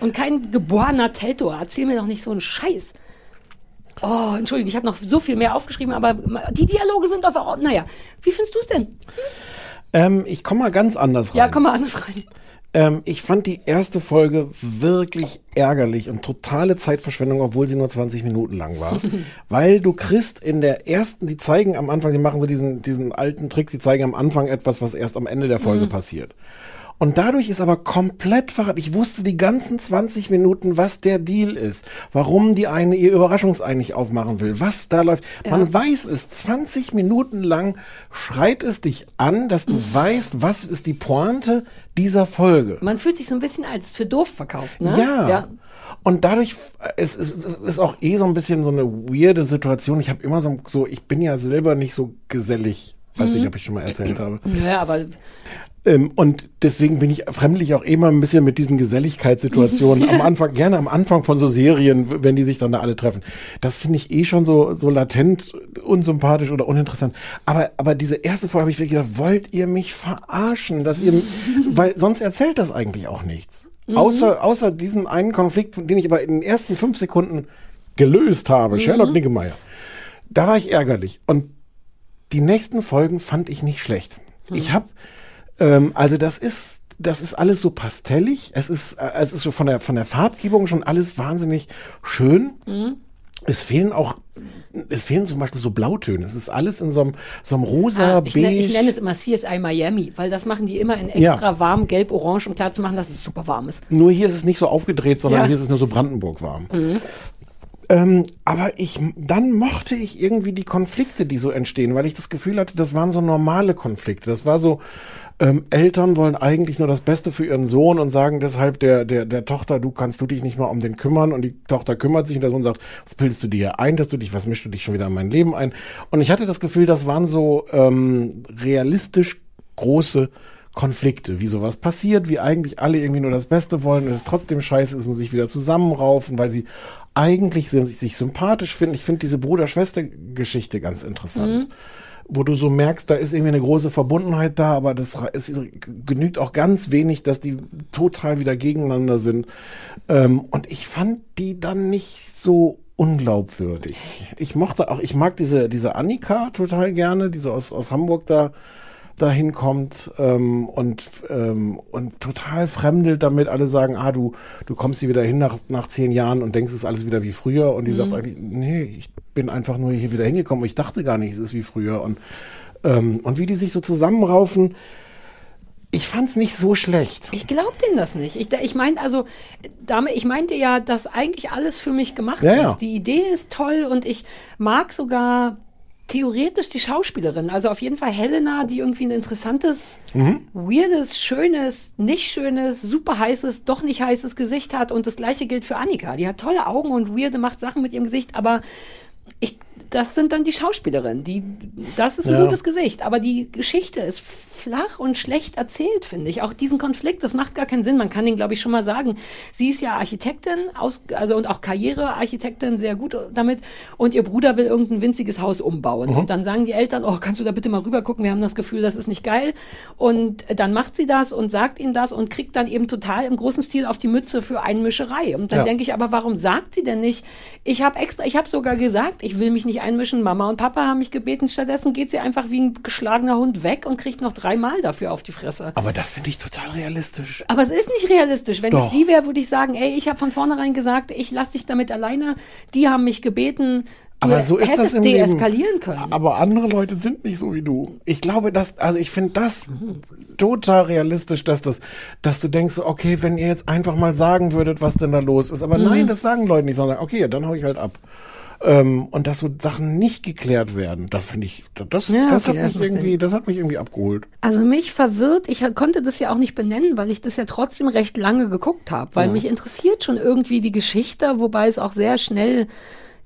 und kein geborener Teltower. Erzähl mir doch nicht so einen Scheiß. Oh, Entschuldigung, ich habe noch so viel mehr aufgeschrieben, aber die Dialoge sind auf. Naja, wie findest du es denn? Ähm, ich komme mal ganz anders rein. Ja, komm mal anders rein. Ähm, ich fand die erste Folge wirklich ärgerlich und totale Zeitverschwendung, obwohl sie nur 20 Minuten lang war. Weil du kriegst in der ersten, die zeigen am Anfang, die machen so diesen, diesen alten Trick, sie zeigen am Anfang etwas, was erst am Ende der Folge Mhm. passiert. Und dadurch ist aber komplett verraten. Ich wusste die ganzen 20 Minuten, was der Deal ist. Warum die eine ihr Überraschungsei nicht aufmachen will. Was da läuft. Man weiß es. 20 Minuten lang schreit es dich an, dass du weißt, was ist die Pointe dieser Folge. Man fühlt sich so ein bisschen als für doof verkauft, ne? Ja. ja. Und dadurch, es ist, ist auch eh so ein bisschen so eine weirde Situation. Ich habe immer so, so, ich bin ja selber nicht so gesellig. Weiß Mhm. nicht, ob ich schon mal erzählt habe. Ja, aber Ähm, und deswegen bin ich fremdlich auch immer ein bisschen mit diesen Geselligkeitssituationen am Anfang, gerne am Anfang von so Serien, wenn die sich dann da alle treffen. Das finde ich eh schon so, so latent unsympathisch oder uninteressant. Aber, aber diese erste Folge habe ich wirklich gedacht, wollt ihr mich verarschen, dass ihr, weil sonst erzählt das eigentlich auch nichts. Mhm. Außer, außer diesen einen Konflikt, den ich aber in den ersten fünf Sekunden gelöst habe, Sherlock Mhm. Niggemeier. Da war ich ärgerlich. Und die nächsten Folgen fand ich nicht schlecht. Ich habe, ähm, also das ist, das ist alles so pastellig. Es ist, äh, es ist so von der von der Farbgebung schon alles wahnsinnig schön. Mhm. Es fehlen auch, es fehlen zum Beispiel so Blautöne. Es ist alles in so einem, so einem rosa, Ah, ich, nenne, beige. ich nenne es immer CSI Miami, weil das machen die immer in extra warm, gelb, orange, um klar zu machen, dass es super warm ist. Nur hier ist es nicht so aufgedreht, sondern Ja. hier ist es nur so Brandenburg warm. Mhm. Ähm, aber ich, dann mochte ich irgendwie die Konflikte, die so entstehen, weil ich das Gefühl hatte, das waren so normale Konflikte. Das war so, ähm, Eltern wollen eigentlich nur das Beste für ihren Sohn und sagen deshalb der, der, der Tochter, du kannst du dich nicht mal um den kümmern und die Tochter kümmert sich und der Sohn sagt, was bildest du dir ein, dass du dich, was mischst du dich schon wieder in mein Leben ein? Und ich hatte das Gefühl, das waren so ähm, realistisch große Konflikte, wie sowas passiert, wie eigentlich alle irgendwie nur das Beste wollen und es trotzdem scheiße ist und sich wieder zusammenraufen, weil sie eigentlich sind, sich sympathisch finden. Ich finde diese Bruder-Schwester-Geschichte ganz interessant. Mhm. Wo du so merkst, da ist irgendwie eine große Verbundenheit da, aber das es genügt auch ganz wenig, dass die total wieder gegeneinander sind. Ähm, und ich fand die dann nicht so unglaubwürdig. Ich mochte auch, ich mag diese, diese Annika total gerne, diese aus, aus Hamburg da, dahin kommt ähm, und ähm, und total fremdelt damit. Alle sagen, ah, du du kommst hier wieder hin nach nach zehn Jahren und denkst, es ist alles wieder wie früher. Und die Mhm. sagt eigentlich, nee, ich bin einfach nur hier wieder hingekommen. Ich dachte gar nicht, es ist wie früher. Und ähm, und wie die sich so zusammenraufen. Ich fand's nicht so schlecht. Ich glaube denen das nicht. Ich, ich meine, also, damit, ich meinte ja, dass eigentlich alles für mich gemacht Ja, ja. ist. Die Idee ist toll und ich mag sogar theoretisch die Schauspielerin. Also auf jeden Fall Helena, die irgendwie ein interessantes, Mhm. weirdes, schönes, nicht schönes, super heißes, doch nicht heißes Gesicht hat. Und das gleiche gilt für Annika. Die hat tolle Augen und weirde macht Sachen mit ihrem Gesicht, aber ich, das sind dann die Schauspielerinnen. Die, das ist ein Ja. gutes Gesicht. Aber die Geschichte ist flach und schlecht erzählt, finde ich. Auch diesen Konflikt, das macht gar keinen Sinn. Man kann den, glaube ich, schon mal sagen. Sie ist ja Architektin, aus, also und auch Karrierearchitektin, sehr gut damit. Und ihr Bruder will irgendein winziges Haus umbauen. Mhm. Und dann sagen die Eltern, oh, kannst du da bitte mal rüber gucken? Wir haben das Gefühl, das ist nicht geil. Und dann macht sie das und sagt ihm das und kriegt dann eben total im großen Stil auf die Mütze für Einmischerei. Und dann Ja. denke ich, aber warum sagt sie denn nicht? Ich habe extra, ich habe sogar gesagt, ich will mich nicht einmischen. Mama und Papa haben mich gebeten. Stattdessen geht sie einfach wie ein geschlagener Hund weg und kriegt noch dreimal dafür auf die Fresse. Aber das finde ich total realistisch. Aber es ist nicht realistisch. Wenn Doch. ich sie wäre, würde ich sagen, ey, ich habe von vornherein gesagt, ich lasse dich damit alleine. Die haben mich gebeten. Du Aber so ist das im Leben. deeskalieren können. Aber andere Leute sind nicht so wie du. Ich glaube, dass, also ich finde das total realistisch, dass das, dass du denkst, okay, wenn ihr jetzt einfach mal sagen würdet, was denn da los ist. Aber Mhm. nein, das sagen Leute nicht, sondern okay, dann hau ich halt ab. Ähm, und dass so Sachen nicht geklärt werden, das finde ich, das, Ja, das okay, hat das mich macht irgendwie, Sinn. das hat mich irgendwie abgeholt. Also mich verwirrt, ich konnte das ja auch nicht benennen, weil ich das ja trotzdem recht lange geguckt habe, weil Ja. mich interessiert schon irgendwie die Geschichte, wobei es auch sehr schnell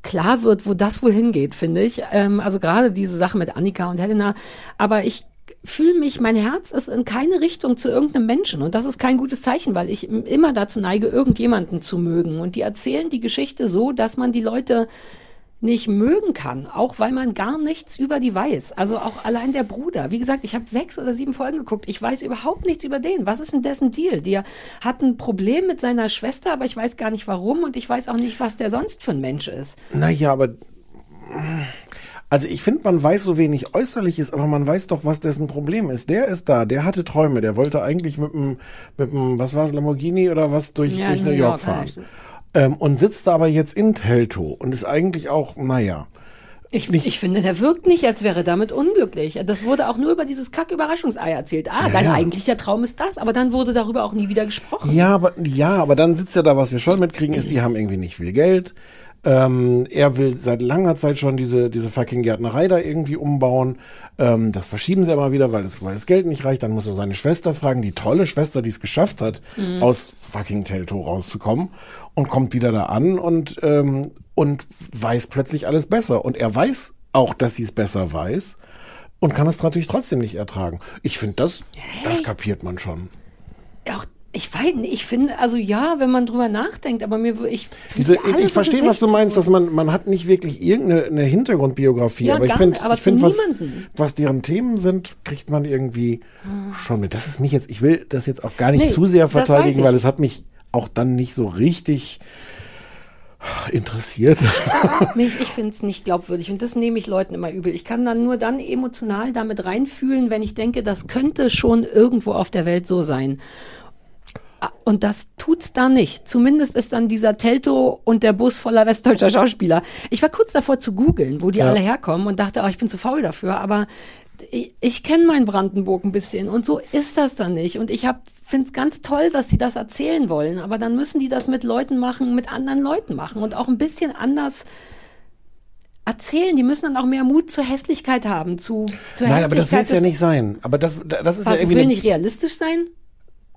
klar wird, wo das wohl hingeht, finde ich. Ähm, also gerade diese Sache mit Annika und Helena. Aber ich fühle mich, mein Herz ist in keine Richtung zu irgendeinem Menschen. Und das ist kein gutes Zeichen, weil ich immer dazu neige, irgendjemanden zu mögen. Und die erzählen die Geschichte so, dass man die Leute nicht mögen kann, auch weil man gar nichts über die weiß. Also auch allein der Bruder. Wie gesagt, ich habe sechs oder sieben Folgen geguckt. Ich weiß überhaupt nichts über den. Was ist denn dessen Deal? Der hat ein Problem mit seiner Schwester, aber ich weiß gar nicht warum und ich weiß auch nicht, was der sonst für ein Mensch ist. Naja, aber also ich finde, man weiß so wenig Äußerliches, aber man weiß doch, was dessen Problem ist. Der ist da, der hatte Träume, der wollte eigentlich mit dem, mit dem was war es, Lamborghini oder was durch, Ja, durch New York York fahren. Ähm, und sitzt da aber jetzt in Telto und ist eigentlich auch, naja. Ich, ich finde, der wirkt nicht, als wäre damit unglücklich. Das wurde auch nur über dieses Kack-Überraschungsei erzählt. Ah, Ja, dein ja. eigentlicher Traum ist das, aber dann wurde darüber auch nie wieder gesprochen. Ja, aber, ja, aber dann sitzt ja da, was wir schon mitkriegen, ist, die haben irgendwie nicht viel Geld. Ähm, er will seit langer Zeit schon diese, diese fucking Gärtnerei da irgendwie umbauen. Ähm, das verschieben sie immer wieder, weil das, weil das Geld nicht reicht. Dann muss er seine Schwester fragen, die tolle Schwester, die es geschafft hat, Mhm. aus fucking Telto rauszukommen und kommt wieder da an und, ähm, und weiß plötzlich alles besser. Und er weiß auch, dass sie es besser weiß. und kann es natürlich trotzdem nicht ertragen. Ich finde, das, das kapiert man schon. Auch ich weiß nicht, ich finde, also ja, wenn man drüber nachdenkt, aber mir, ich Diese, ich, ich verstehe, was du meinst, dass man, man hat nicht wirklich irgendeine eine Hintergrundbiografie, Ja, aber ich finde, ich finde, was, niemanden. was deren Themen sind, kriegt man irgendwie schon mit. Das ist mich jetzt, ich will das jetzt auch gar nicht Nee, zu sehr verteidigen, weil es hat mich auch dann nicht so richtig interessiert. Mich, ich finde es nicht glaubwürdig und das nehme ich Leuten immer übel. Ich kann dann nur dann emotional damit reinfühlen, wenn ich denke, das könnte schon irgendwo auf der Welt so sein. Ah, Und das tut's da nicht. Zumindest ist dann dieser Telto und der Bus voller westdeutscher Schauspieler. Ich war kurz davor zu googeln, wo die Ja. alle herkommen und dachte, oh, ich bin zu faul dafür. Aber ich, ich kenne meinen Brandenburg ein bisschen und so ist das dann nicht. Und ich finde es ganz toll, dass sie das erzählen wollen. Aber dann müssen die das mit Leuten machen, mit anderen Leuten machen und auch ein bisschen anders erzählen. Die müssen dann auch mehr Mut zur Hässlichkeit haben, zu zur Nein, aber das will Hässlichkeit es ja nicht sein. Aber das, das ist Was, ja es irgendwie. will eine- nicht realistisch sein,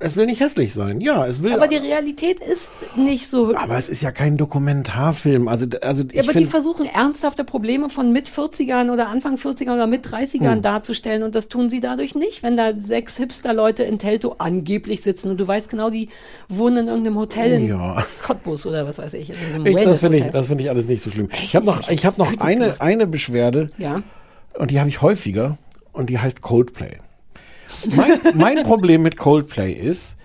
es will nicht hässlich sein. Ja, es will. aber die Realität ist nicht so. aber es ist ja kein Dokumentarfilm. Also, also ich Ja, aber die versuchen ernsthafte Probleme von mit 40ern oder Anfang 40ern oder mit 30ern Hm. darzustellen und das tun sie dadurch nicht, wenn da sechs Hipster-Leute in Telto angeblich sitzen und du weißt genau, die wohnen in irgendeinem Hotel in Ja. Cottbus oder was weiß ich. In irgendeinem Ich, das finde ich, das finde ich alles nicht so schlimm. Ich habe noch, ich habe noch eine, eine Beschwerde Ja. und die habe ich häufiger und die heißt Coldplay. Mein, mein Problem mit Coldplay ist,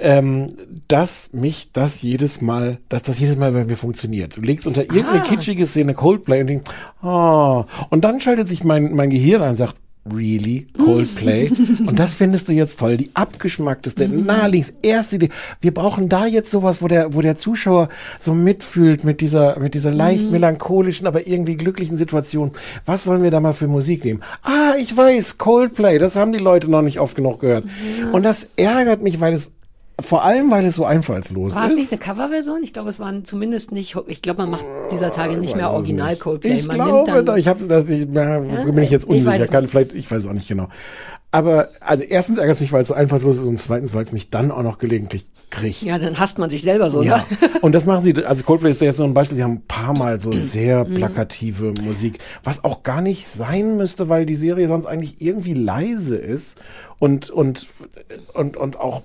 ähm, dass mich das jedes Mal, dass das jedes Mal bei mir funktioniert. Du legst unter irgendeine Ah. kitschige Szene Coldplay und denkst, ah, und dann schaltet sich mein, mein Gehirn ein und sagt, really, Coldplay? und das findest du jetzt toll, die abgeschmackteste, naheliegendste, erste Idee. Wir brauchen da jetzt sowas, wo der, wo der Zuschauer so mitfühlt mit dieser, mit dieser leicht melancholischen, aber irgendwie glücklichen Situation. Was sollen wir da mal für Musik nehmen? Ah, ich weiß, Coldplay, das haben die Leute noch nicht oft genug gehört. Und das ärgert mich, weil es, vor allem, weil es so einfallslos War es nicht ist. eine Coverversion? Ich glaube, es waren zumindest nicht, ich glaube, man macht dieser Tage nicht mehr Original. Coldplay. Ich man glaube, dann, ich habe das, ich, na, bin ich jetzt ich unsicher. es Kann vielleicht, ich weiß es auch nicht genau. Aber also erstens ärgert es mich, weil es so einfallslos ist und zweitens, weil es mich dann auch noch gelegentlich kriegt. ja, dann hasst man sich selber so, Ja, ne? und das machen sie, also Coldplay ist jetzt so ein Beispiel, sie haben ein paar Mal so sehr Mhm. plakative Musik, was auch gar nicht sein müsste, weil die Serie sonst eigentlich irgendwie leise ist und, und, und, und auch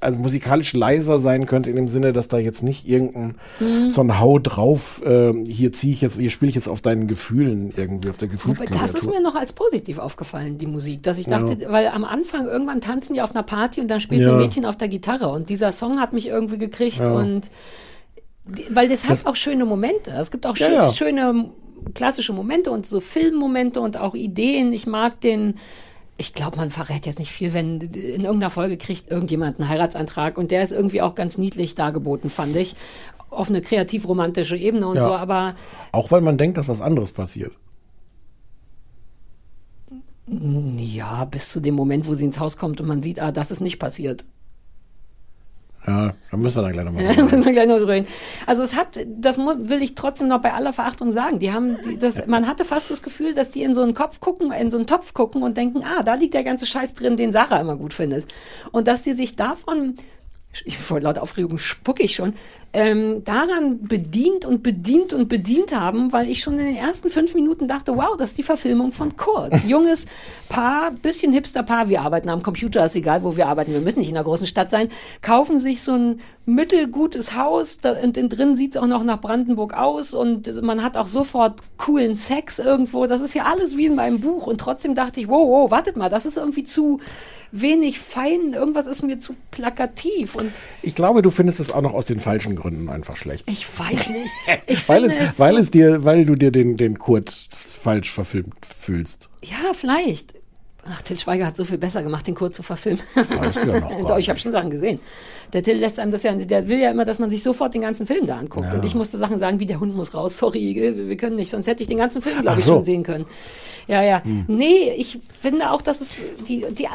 also musikalisch leiser sein könnte in dem Sinne, dass da jetzt nicht irgendein Mhm. so ein Hau drauf, äh, hier ziehe ich jetzt, hier spiele ich jetzt auf deinen Gefühlen irgendwie, auf der Wobei, das ist Gefühlsklaviatur. mir noch als positiv aufgefallen, die Musik. Dass ich Ja. dachte, weil am Anfang irgendwann tanzen die auf einer Party und dann spielt so Ja. ein Mädchen auf der Gitarre und dieser Song hat mich irgendwie gekriegt Ja. und weil das hat Das- auch schöne Momente. Es gibt auch Ja, schö ja. schöne klassische Momente und so Filmmomente und auch Ideen. Ich mag den ich glaube, man verrät jetzt nicht viel, wenn in irgendeiner Folge kriegt irgendjemand einen Heiratsantrag und der ist irgendwie auch ganz niedlich dargeboten, fand ich. Auf eine kreativ-romantische Ebene und Ja. so, aber Auch weil man denkt, dass was anderes passiert. ja, bis zu dem Moment, wo sie ins Haus kommt und man sieht, ah, das ist nicht passiert. Ja, da müssen wir dann gleich nochmal. Ja, müssen wir gleich noch drüber reden. Also es hat, das will ich trotzdem noch bei aller Verachtung sagen. Die haben, die, das, man hatte fast das Gefühl, dass die in so einen Kopf gucken, in so einen Topf gucken und denken, ah, da liegt der ganze Scheiß drin, den Sarah immer gut findet. Und dass die sich davon, ich, vor lauter Aufregung spucke ich schon, ähm, daran bedient und bedient und bedient haben, weil ich schon in den ersten fünf Minuten dachte, wow, das ist die Verfilmung von Kurt. Junges Paar, bisschen hipster Paar, wir arbeiten am Computer, ist egal, wo wir arbeiten, wir müssen nicht in einer großen Stadt sein, kaufen sich so ein mittelgutes Haus da, und drin sieht's auch noch nach Brandenburg aus und man hat auch sofort coolen Sex irgendwo. Das ist ja alles wie in meinem Buch und trotzdem dachte ich, wow, wow, wartet mal, das ist irgendwie zu wenig fein, irgendwas ist mir zu plakativ und Ich glaube, du findest es auch noch aus den falschen Gründen einfach schlecht. ich weiß nicht. Ich weil finde es, weil so- es dir, weil du dir den, den Kurt falsch verfilmt fühlst. Ja, vielleicht. Ach, Till Schweiger hat so viel besser gemacht, den Kurt zu verfilmen. Ja ich habe schon Sachen gesehen. Der Till lässt einem das ja, der will ja immer, dass man sich sofort den ganzen Film da anguckt. Ja. Und ich musste Sachen sagen, wie der Hund muss raus, sorry, wir wir können nicht, sonst hätte ich den ganzen Film, glaube ich, so. schon sehen können. Ja, ja. Hm. Nee, ich finde auch, dass es die, die,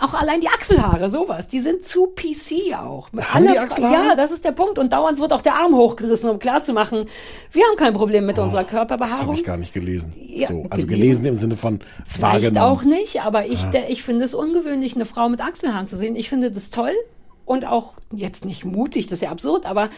auch allein die Achselhaare, sowas, die sind zu PC auch. Haben die Fra- Achselhaare? Ja, das ist der Punkt. Und dauernd wird auch der Arm hochgerissen, um klarzumachen, wir haben kein Problem mit unserer Das habe Körperbehaarung. ich gar nicht gelesen. Ja, so, also gelesen. im Sinne von Vielleicht auch nicht, aber ich, Ah. der, ich finde es ungewöhnlich, eine Frau mit Achselhaaren zu sehen. Ich finde das toll und auch jetzt nicht mutig, das ist ja absurd, aber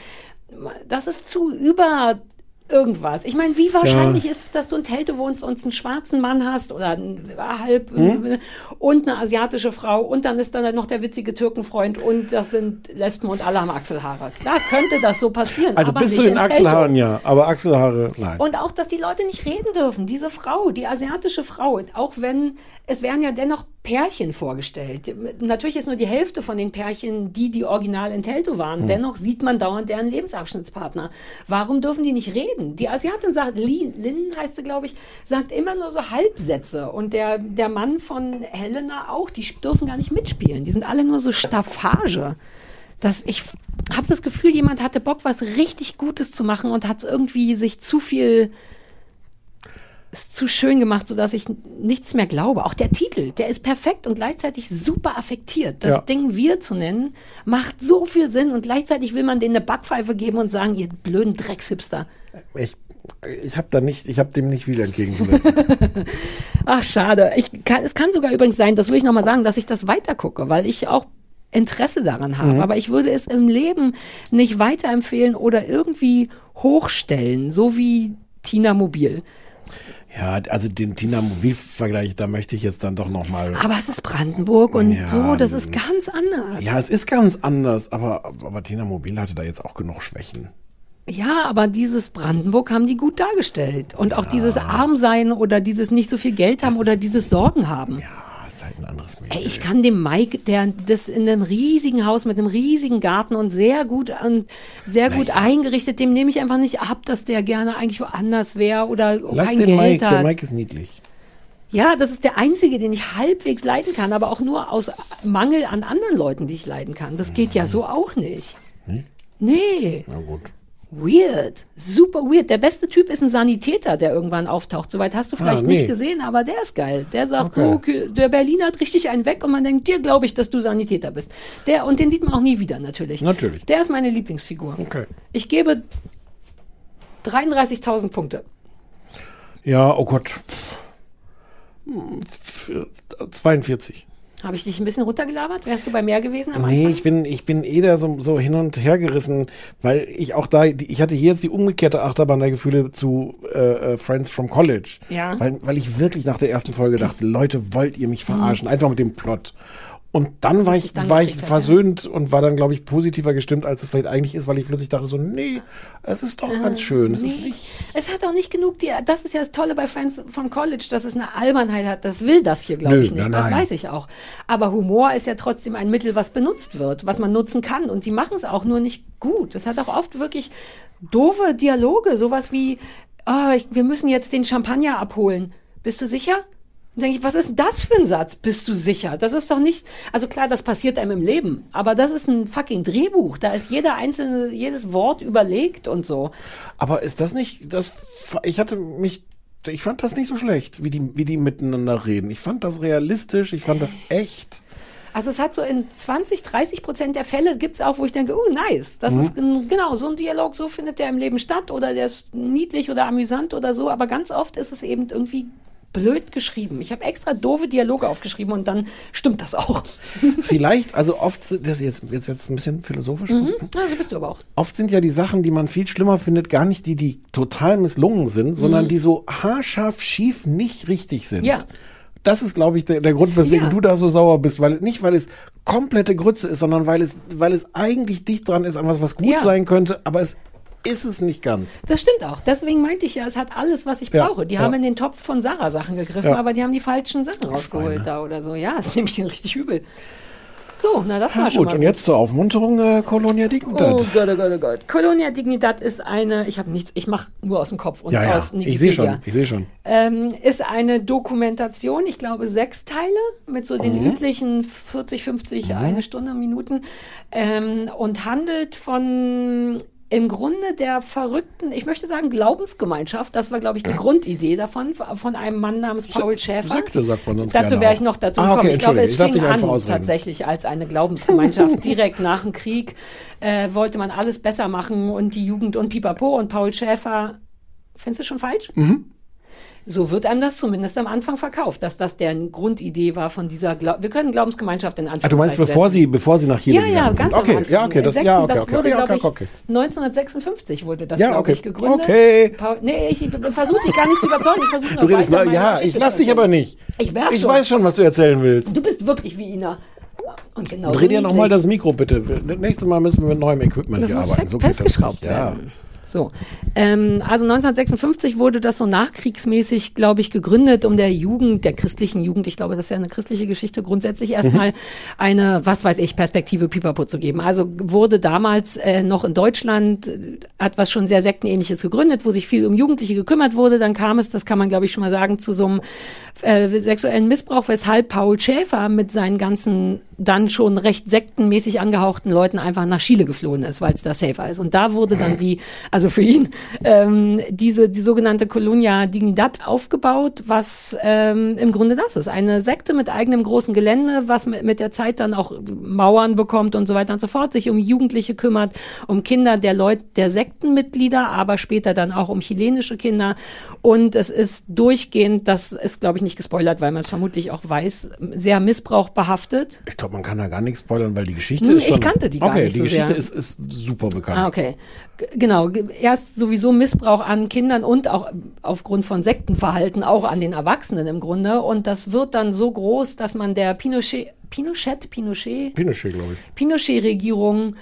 das ist zu über irgendwas. Ich meine, wie wahrscheinlich ist es, dass du in Telto wohnst und einen schwarzen Mann hast oder einen halb Hm? und eine asiatische Frau und dann ist dann noch der witzige Türkenfreund und das sind Lesben und alle haben Achselhaare. Klar könnte das so passieren, Also bis zu den. Achselhaaren ja, aber Achselhaare nein. Und auch, dass die Leute nicht reden dürfen. Diese Frau, die asiatische Frau, auch wenn es werden ja dennoch Pärchen vorgestellt. Natürlich ist nur die Hälfte von den Pärchen, die die original in Telto waren. Hm. Dennoch sieht man dauernd deren Lebensabschnittspartner. Warum dürfen die nicht reden? Die Asiatin sagt, Lin, Lin heißt sie, glaube ich, sagt immer nur so Halbsätze. Und der, der Mann von Helena auch, die dürfen gar nicht mitspielen. Die sind alle nur so Staffage. Das, ich habe das Gefühl, jemand hatte Bock, was richtig Gutes zu machen und hat irgendwie sich zu viel ist zu schön gemacht, sodass ich nichts mehr glaube. Auch der Titel, der ist perfekt und gleichzeitig super affektiert. Das Ja. Ding Wir zu nennen, macht so viel Sinn und gleichzeitig will man denen eine Backpfeife geben und sagen, ihr blöden Dreckshipster. Ich, ich habe da nicht, ich habe dem nicht viel entgegenzusetzen. Ach, schade. Ich kann, es kann sogar übrigens sein, das will ich nochmal sagen, dass ich das weitergucke, weil ich auch Interesse daran habe. Mhm. Aber ich würde es im Leben nicht weiterempfehlen oder irgendwie hochstellen, so wie Tina Mobil. Ja, also den Tina Mobil-Vergleich, da möchte ich jetzt dann doch noch mal. Aber es ist Brandenburg und Ja, so, das ist ganz anders. Ja, es ist ganz anders, aber, aber Tina Mobil hatte da jetzt auch genug Schwächen. Ja, aber dieses Brandenburg haben die gut dargestellt. Und auch dieses Armsein oder dieses nicht so viel Geld haben oder dieses Sorgen haben. Ja, ist halt ein anderes Ey, ich kann dem Mike, der das in einem riesigen Haus mit einem riesigen Garten und sehr gut und sehr gut eingerichtet, dem nehme ich einfach nicht ab, dass der gerne eigentlich woanders wäre oder Lass kein den Geld Mike, hat. der Mike ist niedlich. Ja, das ist der einzige, den ich halbwegs leiden kann, aber auch nur aus Mangel an anderen Leuten, die ich leiden kann. Das geht ja so auch nicht. Nee? Nee. Na gut. Weird, super weird. Der beste Typ ist ein Sanitäter, der irgendwann auftaucht. Soweit hast du vielleicht Ah, nee. nicht gesehen, aber der ist geil. Der sagt Okay. so, der Berliner hat richtig einen weg und man denkt, dir glaube ich, dass du Sanitäter bist. Der, und den sieht man auch nie wieder, natürlich. Natürlich. Der ist meine Lieblingsfigur. Okay. Ich gebe 33.000 Punkte. Ja, oh Gott. Hm, für- 42. Habe ich dich ein bisschen runtergelabert? Wärst du bei mehr gewesen am Nee, Anfang? ich bin, ich bin eh da so, so hin und her gerissen, weil ich auch da, ich hatte hier jetzt die umgekehrte Achterbahn der Gefühle zu äh, äh, Friends from College. Ja. Weil, weil ich wirklich nach der ersten Folge dachte, Leute, wollt ihr mich verarschen? Einfach mit dem Plot. Und dann war ich, war ich versöhnt und war dann, glaube ich, positiver gestimmt, als es vielleicht eigentlich ist, weil ich plötzlich dachte so, nee, es ist doch ganz schön. Es ist Nee. nicht, Es hat auch nicht genug, die, das ist ja das Tolle bei Friends von College, dass es eine Albernheit hat. Das will das hier, glaube ich, nicht. nein, Das weiß ich auch. Aber Humor ist ja trotzdem ein Mittel, was benutzt wird, was man nutzen kann. Und sie machen es auch nur nicht gut. Es hat auch oft wirklich doofe Dialoge. Sowas wie, ah, ich, wir müssen jetzt den Champagner abholen. Bist du sicher? Dann denke ich, was ist denn das für ein Satz? Bist du sicher? Das ist doch nicht, also klar, das passiert einem im Leben, aber das ist ein fucking Drehbuch. Da ist jeder einzelne, jedes Wort überlegt und so. aber ist das nicht, das, ich hatte mich, ich fand das nicht so schlecht, wie die, wie die miteinander reden. Ich fand das realistisch, ich fand das echt. Also es hat so in 20, 30 Prozent der Fälle gibt es auch, wo ich denke, oh nice, das Mhm. ist gen- genau so ein Dialog, so findet der im Leben statt oder der ist niedlich oder amüsant oder so, aber ganz oft ist es eben irgendwie blöd geschrieben. Ich habe extra doofe Dialoge aufgeschrieben und dann stimmt das auch. Vielleicht, also oft, das jetzt, jetzt wird es ein bisschen philosophisch. Mhm. Ja, so bist du aber auch. Oft sind ja die Sachen, die man viel schlimmer findet, gar nicht die, die total misslungen sind, sondern Mhm. die so haarscharf schief nicht richtig sind. Ja. Das ist, glaube ich, der, der Grund, weswegen Ja. du da so sauer bist, weil nicht, weil es komplette Grütze ist, sondern weil es, weil es eigentlich dicht dran ist an was, was gut Ja. sein könnte, aber es ist es nicht ganz. Das stimmt auch. Deswegen meinte ich ja, es hat alles, was ich Ja, brauche. Die ja. haben in den Topf von Sarah Sachen gegriffen, Ja. aber die haben die falschen Sachen rausgeholt da oder so. Ja, das nehme ich denen richtig übel. So, na das war Ja, schon gut, und jetzt zur Aufmunterung äh, Colonia Dignidad. Oh Gott, oh Gott, oh Gott. Colonia Dignidad ist eine, ich habe nichts, ich mache nur aus dem Kopf und ja, ja, aus Wikipedia. ich sehe schon, ich sehe schon. Ähm, ist eine Dokumentation, ich glaube sechs Teile mit so den Mhm. üblichen 40, 50, eine Stunde, Minuten ähm, und handelt von im Grunde der verrückten, ich möchte sagen Glaubensgemeinschaft, das war glaube ich die Grundidee davon, von einem Mann namens Paul Schäfer. Sekte sagt man sonst Dazu wäre ich noch dazu Ah, gekommen. okay, ich glaube, es fing an ausreden. tatsächlich als eine Glaubensgemeinschaft. Direkt nach dem Krieg äh, wollte man alles besser machen und die Jugend und Pipapo und Paul Schäfer. Findest du schon falsch? Mhm. So wird einem das zumindest am Anfang verkauft, dass das deren Grundidee war von dieser, Glau wir können Glaubensgemeinschaft in Ah, Anführungszeichen du meinst, bevor setzen. sie, bevor sie nach Chile Ja, ja, ganz sind? Okay, ja, okay, das, ja, okay, das okay, wurde, glaube okay, ich, okay. 1956 wurde das, Ja, glaube okay. ich, gegründet. Okay. Paul, nee, ich versuche dich gar nicht zu überzeugen. Ich versuche Du redest, meine ja, Geschichte ich lass dich aber nicht. Ich merke Ich schon. weiß schon, was du erzählen willst. Du bist wirklich wie Ina. Und genau Dreh dir nochmal das Mikro bitte. Nächstes Mal müssen wir mit neuem Equipment Das hier arbeiten. So geht das festgeschraubt nicht. Ja. werden. So, ähm, also 1956 wurde das so nachkriegsmäßig, glaube ich, gegründet, um der Jugend, der christlichen Jugend, ich glaube, das ist ja eine christliche Geschichte, grundsätzlich erstmal eine, was weiß ich, Perspektive Pipapo zu geben. Also wurde damals äh, noch in Deutschland äh, etwas schon sehr sektenähnliches gegründet, wo sich viel um Jugendliche gekümmert wurde. Dann kam es, das kann man, glaube ich, schon mal sagen, zu so einem äh, sexuellen Missbrauch, weshalb Paul Schäfer mit seinen ganzen dann schon recht sektenmäßig angehauchten Leuten einfach nach Chile geflohen ist, weil es da safer ist. Und da wurde dann die, also für ihn, ähm, diese die sogenannte Colonia Dignidad aufgebaut, was ähm, im Grunde das ist. Eine Sekte mit eigenem großen Gelände, was mit, mit der Zeit dann auch Mauern bekommt und so weiter und so fort, sich um Jugendliche kümmert, um Kinder der Leute, der Sektenmitglieder, aber später dann auch um chilenische Kinder. Und es ist durchgehend, das ist, glaube ich, nicht gespoilert, weil man es vermutlich auch weiß, sehr missbrauchbehaftet. Ich glaube, man kann da gar nichts spoilern, weil die Geschichte Hm, ist schon... ich kannte die gar okay, nicht die so Geschichte sehr. ist, ist super bekannt. Ah, okay. G genau. Erst sowieso Missbrauch an Kindern und auch aufgrund von Sektenverhalten auch an den Erwachsenen im Grunde. Und das wird dann so groß, dass man der Pinochet, Pinochet, Pinochet, Pinochet, glaube ich. Pinochet-Regierung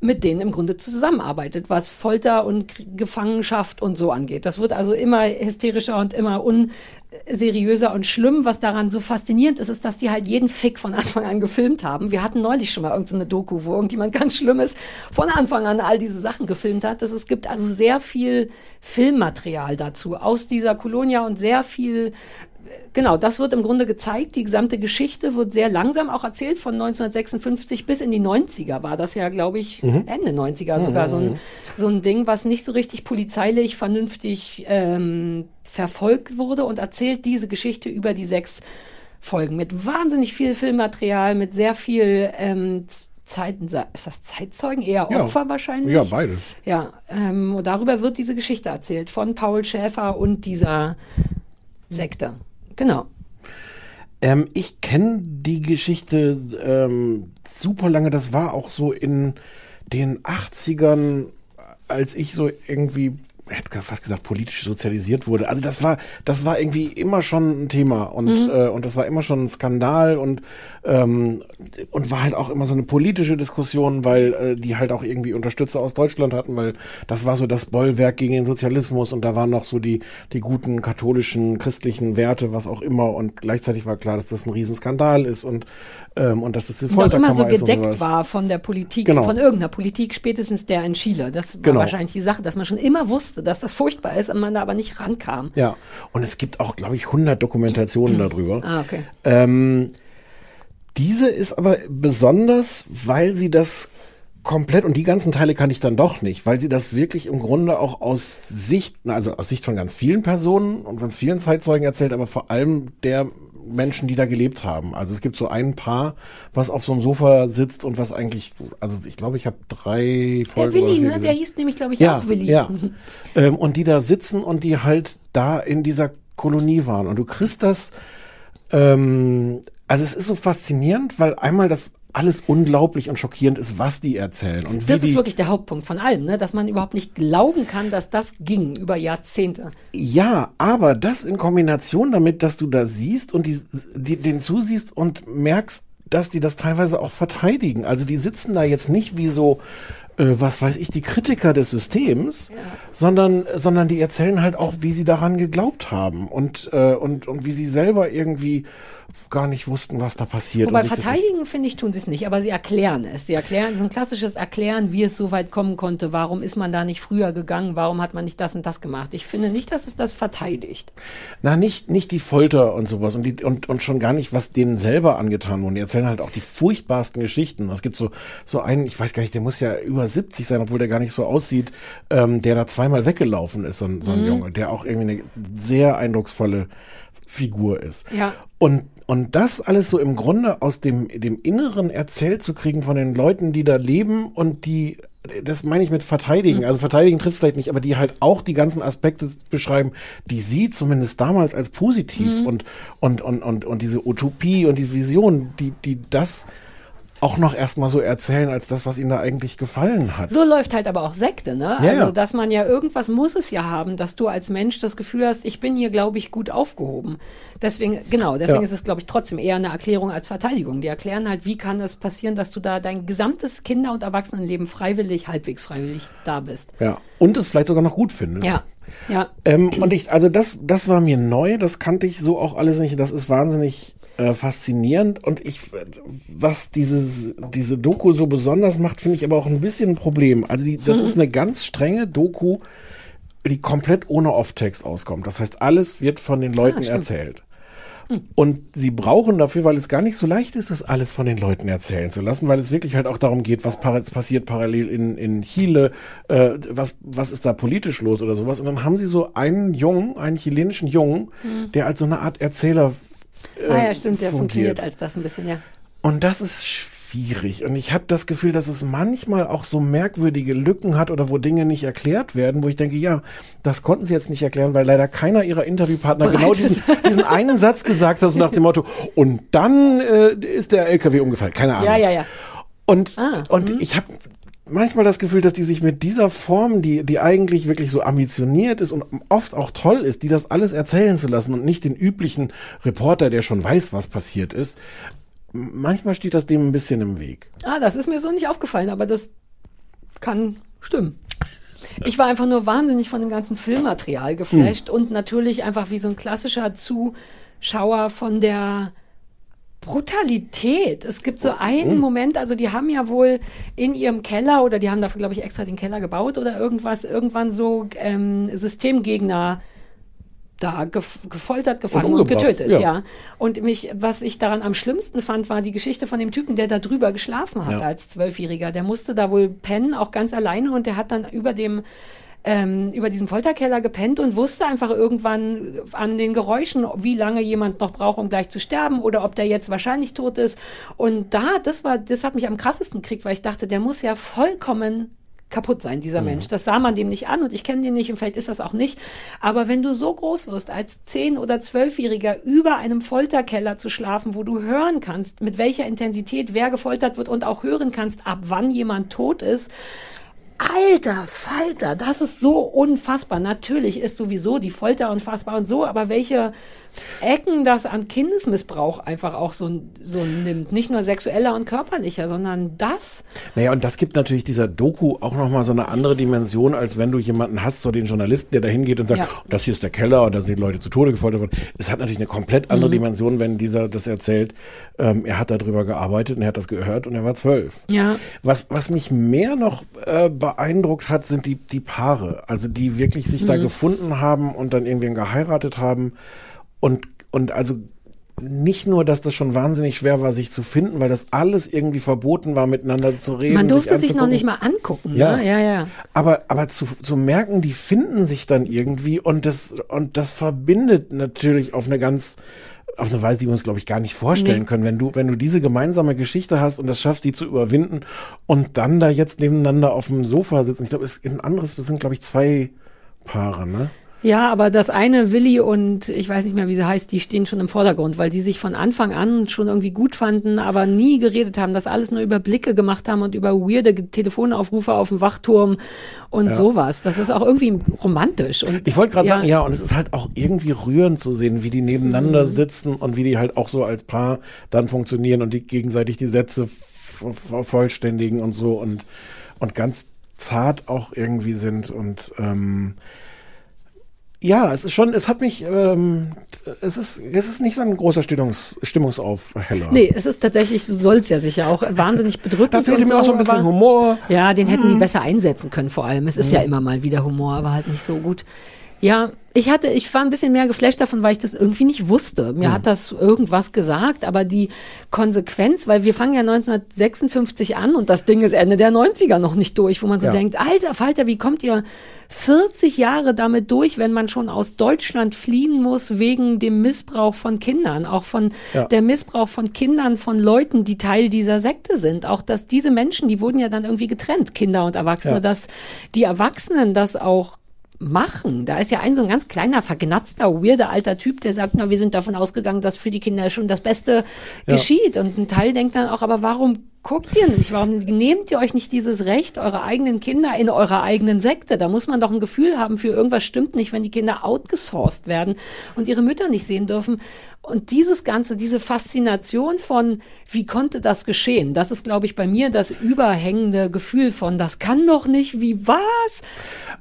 mit denen im Grunde zusammenarbeitet, was Folter und Gefangenschaft und so angeht. Das wird also immer hysterischer und immer unseriöser und schlimm. Was daran so faszinierend ist, ist, dass die halt jeden Fick von Anfang an gefilmt haben. Wir hatten neulich schon mal irgendeine Doku, wo irgendjemand ganz Schlimmes von Anfang an all diese Sachen gefilmt hat. Das, es gibt also sehr viel Filmmaterial dazu aus dieser Kolonia und sehr viel Genau, das wird im Grunde gezeigt. Die gesamte Geschichte wird sehr langsam auch erzählt. Von 1956 bis in die 90er war das ja, glaube ich, Mhm. Ende 90er sogar so ein, so ein Ding, was nicht so richtig polizeilich vernünftig ähm, verfolgt wurde und erzählt diese Geschichte über die sechs Folgen mit wahnsinnig viel Filmmaterial, mit sehr viel ähm, Zeiten, ist das Zeitzeugen? Eher Ja. Opfer wahrscheinlich? Ja, beides. Ja, ähm, und darüber wird diese Geschichte erzählt von Paul Schäfer und dieser Sekte. Genau. Ähm, ich kenne die Geschichte ähm, super lange. Das war auch so in den 80ern, als ich so irgendwie, hätte fast gesagt, politisch sozialisiert wurde. Also das war, das war irgendwie immer schon ein Thema und, Mhm. äh, und das war immer schon ein Skandal und, ähm, und war halt auch immer so eine politische Diskussion, weil äh, die halt auch irgendwie Unterstützer aus Deutschland hatten, weil das war so das Bollwerk gegen den Sozialismus und da waren noch so die, die guten katholischen, christlichen Werte, was auch immer und gleichzeitig war klar, dass das ein Riesenskandal ist und, ähm, und dass das eine Und auch immer Folterkammer so ist und gedeckt war von der Politik, Genau. von irgendeiner Politik, spätestens der in Chile. Das war Genau. wahrscheinlich die Sache, dass man schon immer wusste, dass das furchtbar ist und man da aber nicht rankam. Ja, und es gibt auch, glaube ich, 100 Dokumentationen darüber. Ah, okay. Ähm, diese ist aber besonders, weil sie das komplett, und die ganzen Teile kann ich dann doch nicht, weil sie das wirklich im Grunde auch aus Sicht, also aus Sicht von ganz vielen Personen und ganz vielen Zeitzeugen erzählt, aber vor allem der Menschen, die da gelebt haben. Also es gibt so ein Paar, was auf so einem Sofa sitzt und was eigentlich, also ich glaube, ich habe drei Der Folgen. oder Willi, ne? gesehen. Der hieß nämlich, glaube ich, Ja, auch Willi. ja. ähm, und die da sitzen und die halt da in dieser Kolonie waren. Und du kriegst das, ähm, also es ist so faszinierend, weil einmal das alles unglaublich und schockierend ist, was die erzählen und wie Das ist wirklich der Hauptpunkt von allem, ne? dass man überhaupt nicht glauben kann, dass das ging über Jahrzehnte. Ja, aber das in Kombination damit, dass du da siehst und die, die, den zusiehst und merkst, dass die das teilweise auch verteidigen. Also die sitzen da jetzt nicht wie so, äh, was weiß ich, die Kritiker des Systems, sondern, sondern die erzählen halt auch, wie sie daran geglaubt haben und, äh, und, und wie sie selber irgendwie gar nicht wussten, was da passiert. Wobei verteidigen, finde ich, tun sie es nicht, aber sie erklären es. Sie erklären, so ein klassisches Erklären, wie es so weit kommen konnte. Warum ist man da nicht früher gegangen? Warum hat man nicht das und das gemacht? Ich finde nicht, dass es das verteidigt. Na, nicht, nicht die Folter und sowas und, die, und, und schon gar nicht, was denen selber angetan wurde. Die erzählen halt auch die furchtbarsten Geschichten. Es gibt so, so einen, ich weiß gar nicht, der muss ja über 70 sein, obwohl der gar nicht so aussieht, ähm, der da zweimal weggelaufen ist, so ein, so ein Mhm. Junge, der auch irgendwie eine sehr eindrucksvolle Figur ist. Ja. Und, und das alles so im Grunde aus dem, dem Inneren erzählt zu kriegen von den Leuten, die da leben und die das meine ich mit verteidigen. Also verteidigen trifft vielleicht nicht, aber die halt auch die ganzen Aspekte beschreiben, die sie zumindest damals als positiv Mhm. und, und, und, und, und diese Utopie und diese Vision, die, die das auch noch erstmal so erzählen als das, was ihnen da eigentlich gefallen hat. So läuft halt aber auch Sekte, ne? Ja, also, dass man ja irgendwas muss es ja haben, dass du als Mensch das Gefühl hast, ich bin hier, glaube ich, gut aufgehoben. Deswegen, genau, deswegen Ja. ist es, glaube ich, trotzdem eher eine Erklärung als Verteidigung. Die erklären halt, wie kann es passieren, dass du da dein gesamtes Kinder- und Erwachsenenleben freiwillig, halbwegs freiwillig da bist. Ja. Und es vielleicht sogar noch gut findest. Ja, ja. Ähm, und ich, also das, das war mir neu, das kannte ich so auch alles nicht. Das ist wahnsinnig äh, faszinierend. Und ich, was dieses, diese Doku so besonders macht, finde ich aber auch ein bisschen ein Problem. Also die, das Mhm. ist eine ganz strenge Doku, die komplett ohne Off-Text auskommt. Das heißt, alles wird von den Leuten Ah, erzählt. Und sie brauchen dafür, weil es gar nicht so leicht ist, das alles von den Leuten erzählen zu lassen, weil es wirklich halt auch darum geht, was passiert parallel in, in Chile, äh, was, was ist da politisch los oder sowas. Und dann haben sie so einen Jungen, einen chilenischen Jungen, Mhm. der als so eine Art Erzähler äh, ah ja, stimmt, der fungiert. funktioniert als das ein bisschen, ja. Und das ist schwierig. Und ich habe das Gefühl, dass es manchmal auch so merkwürdige Lücken hat oder wo Dinge nicht erklärt werden, wo ich denke, ja, das konnten sie jetzt nicht erklären, weil leider keiner ihrer Interviewpartner Bereit genau diesen, diesen einen Satz gesagt hat, so nach dem Motto, und dann äh, ist der LKW umgefallen. Keine Ahnung. Ja, ja, ja. Und, Ah, und ich habe manchmal das Gefühl, dass die sich mit dieser Form, die, die eigentlich wirklich so ambitioniert ist und oft auch toll ist, die das alles erzählen zu lassen und nicht den üblichen Reporter, der schon weiß, was passiert ist, manchmal steht das dem ein bisschen im Weg. Ah, das ist mir so nicht aufgefallen, aber das kann stimmen. Ich war einfach nur wahnsinnig von dem ganzen Filmmaterial geflasht und natürlich einfach wie so ein klassischer Zuschauer von der Brutalität. Es gibt so einen Moment, also die haben ja wohl in ihrem Keller oder die haben dafür, glaube ich, extra den Keller gebaut oder irgendwas, irgendwann so ähm, Systemgegner da gef gefoltert, gefangen und, umgebracht, getötet, ja. ja. Und mich, was ich daran am schlimmsten fand, war die Geschichte von dem Typen, der da drüber geschlafen hat Ja. als Zwölfjähriger. Der musste da wohl pennen, auch ganz alleine und der hat dann über dem ähm, über diesen Folterkeller gepennt und wusste einfach irgendwann an den Geräuschen, wie lange jemand noch braucht, um gleich zu sterben oder ob der jetzt wahrscheinlich tot ist. Und da, das war, das hat mich am krassesten gekriegt, weil ich dachte, der muss ja vollkommen kaputt sein, dieser Mensch. Das sah man dem nicht an und ich kenne den nicht und vielleicht ist das auch nicht. Aber wenn du so groß wirst, als zehn- oder zwölfjähriger über einem Folterkeller zu schlafen, wo du hören kannst, mit welcher Intensität wer gefoltert wird und auch hören kannst, ab wann jemand tot ist, Alter Falter, das ist so unfassbar. Natürlich ist sowieso die Folter unfassbar und so, aber welche Ecken das an Kindesmissbrauch einfach auch so, so nimmt. Nicht nur sexueller und körperlicher, sondern das. Naja, und das gibt natürlich dieser Doku auch nochmal so eine andere Dimension, als wenn du jemanden hast, so den Journalisten, der da hingeht und sagt, Ja. das hier ist der Keller und da sind die Leute zu Tode gefoltert worden. Es hat natürlich eine komplett andere Mhm. Dimension, wenn dieser das erzählt, ähm, er hat darüber gearbeitet und er hat das gehört und er war zwölf. Ja. Was, was mich mehr noch äh, beeindruckt hat, sind die, die Paare, also die wirklich sich da Mhm. gefunden haben und dann irgendwen geheiratet haben und, und also nicht nur, dass das schon wahnsinnig schwer war, sich zu finden, weil das alles irgendwie verboten war, miteinander zu reden. Man durfte sich, noch anzugucken. nicht mal angucken. Ja. Ne? ja, ja. Aber, aber zu, zu merken, die finden sich dann irgendwie und das, und das verbindet natürlich auf eine ganz, auf eine Weise, die wir uns, glaube ich, gar nicht vorstellen Nee. können. Wenn du, wenn du diese gemeinsame Geschichte hast und das schaffst, die zu überwinden und dann da jetzt nebeneinander auf dem Sofa sitzen. Ich glaube, es ist ein anderes, es sind, glaube ich, zwei Paare, ne? Ja, aber das eine, Willi und ich weiß nicht mehr, wie sie heißt, die stehen schon im Vordergrund, weil die sich von Anfang an schon irgendwie gut fanden, aber nie geredet haben, das alles nur über Blicke gemacht haben und über weirde Telefonaufrufe auf dem Wachturm und Ja. sowas. Das ist auch irgendwie romantisch. Und Ich wollte gerade ja, sagen, ja, und es ist halt auch irgendwie rührend zu sehen, wie die nebeneinander Mhm. sitzen und wie die halt auch so als Paar dann funktionieren und die gegenseitig die Sätze vollständigen und so und, und ganz zart auch irgendwie sind und ähm, ja, es ist schon, es hat mich, ähm, es ist, es ist nicht so ein großer Stimmungs, Stimmungsaufheller. Nee, es ist tatsächlich, du sollst ja sicher auch wahnsinnig bedrückend. Da fehlte und mir auch so ein bisschen Humor. Ja, den hätten die Mhm. besser einsetzen können vor allem. Es ist ja Mhm. immer mal wieder Humor, aber halt nicht so gut. Ja, Ich hatte, ich war ein bisschen mehr geflasht davon, weil ich das irgendwie nicht wusste. Mir Mhm. hat das irgendwas gesagt, aber die Konsequenz, weil wir fangen ja 1956 an und das Ding ist Ende der 90er noch nicht durch, wo man so Ja. denkt, alter Falter, wie kommt ihr 40 Jahre damit durch, wenn man schon aus Deutschland fliehen muss wegen dem Missbrauch von Kindern, auch von Ja. der Missbrauch von Kindern von Leuten, die Teil dieser Sekte sind. Auch dass diese Menschen, die wurden ja dann irgendwie getrennt, Kinder und Erwachsene, Ja. dass die Erwachsenen das auch machen. Da ist ja ein so ein ganz kleiner, vergnatzter, weirder alter Typ, der sagt, na, wir sind davon ausgegangen, dass für die Kinder schon das Beste Ja. geschieht. Und ein Teil denkt dann auch, aber warum guckt ihr nicht? Warum nehmt ihr euch nicht dieses Recht, eure eigenen Kinder in eurer eigenen Sekte? Da muss man doch ein Gefühl haben für irgendwas stimmt nicht, wenn die Kinder outgesourced werden und ihre Mütter nicht sehen dürfen. Und dieses Ganze, diese Faszination von, wie konnte das geschehen? Das ist, glaube ich, bei mir das überhängende Gefühl von, das kann doch nicht, wie was?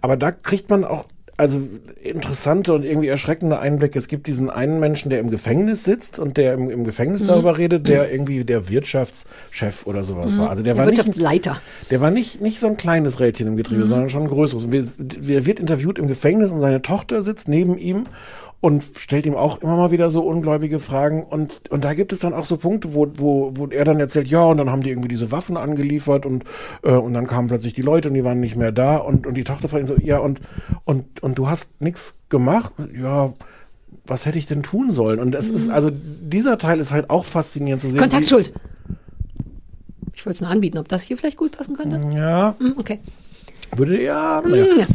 Aber da kriegt man auch also interessante und irgendwie erschreckende Einblicke. Es gibt diesen einen Menschen, der im Gefängnis sitzt und der im, im Gefängnis Mhm. darüber redet, der irgendwie der Wirtschaftschef oder sowas Mhm. war. Also der, Der war nicht, Wirtschaftsleiter. der war nicht, nicht so ein kleines Rädchen im Getriebe, Mhm. sondern schon ein größeres. Und wir, wir wird interviewt im Gefängnis und seine Tochter sitzt neben ihm und stellt ihm auch immer mal wieder so ungläubige Fragen. Und, und da gibt es dann auch so Punkte, wo, wo, wo er dann erzählt, ja, und dann haben die irgendwie diese Waffen angeliefert und, äh, und dann kamen plötzlich die Leute und die waren nicht mehr da. Und, und die Tochter fragt ihn so, ja, und, und, und du hast nichts gemacht? Ja, was hätte ich denn tun sollen? Und es Mhm. ist, also dieser Teil ist halt auch faszinierend zu sehen. Kontaktschuld. Ich wollte es nur anbieten, ob das hier vielleicht gut passen könnte. Ja. Hm, Okay. Würde ja, naja. ja.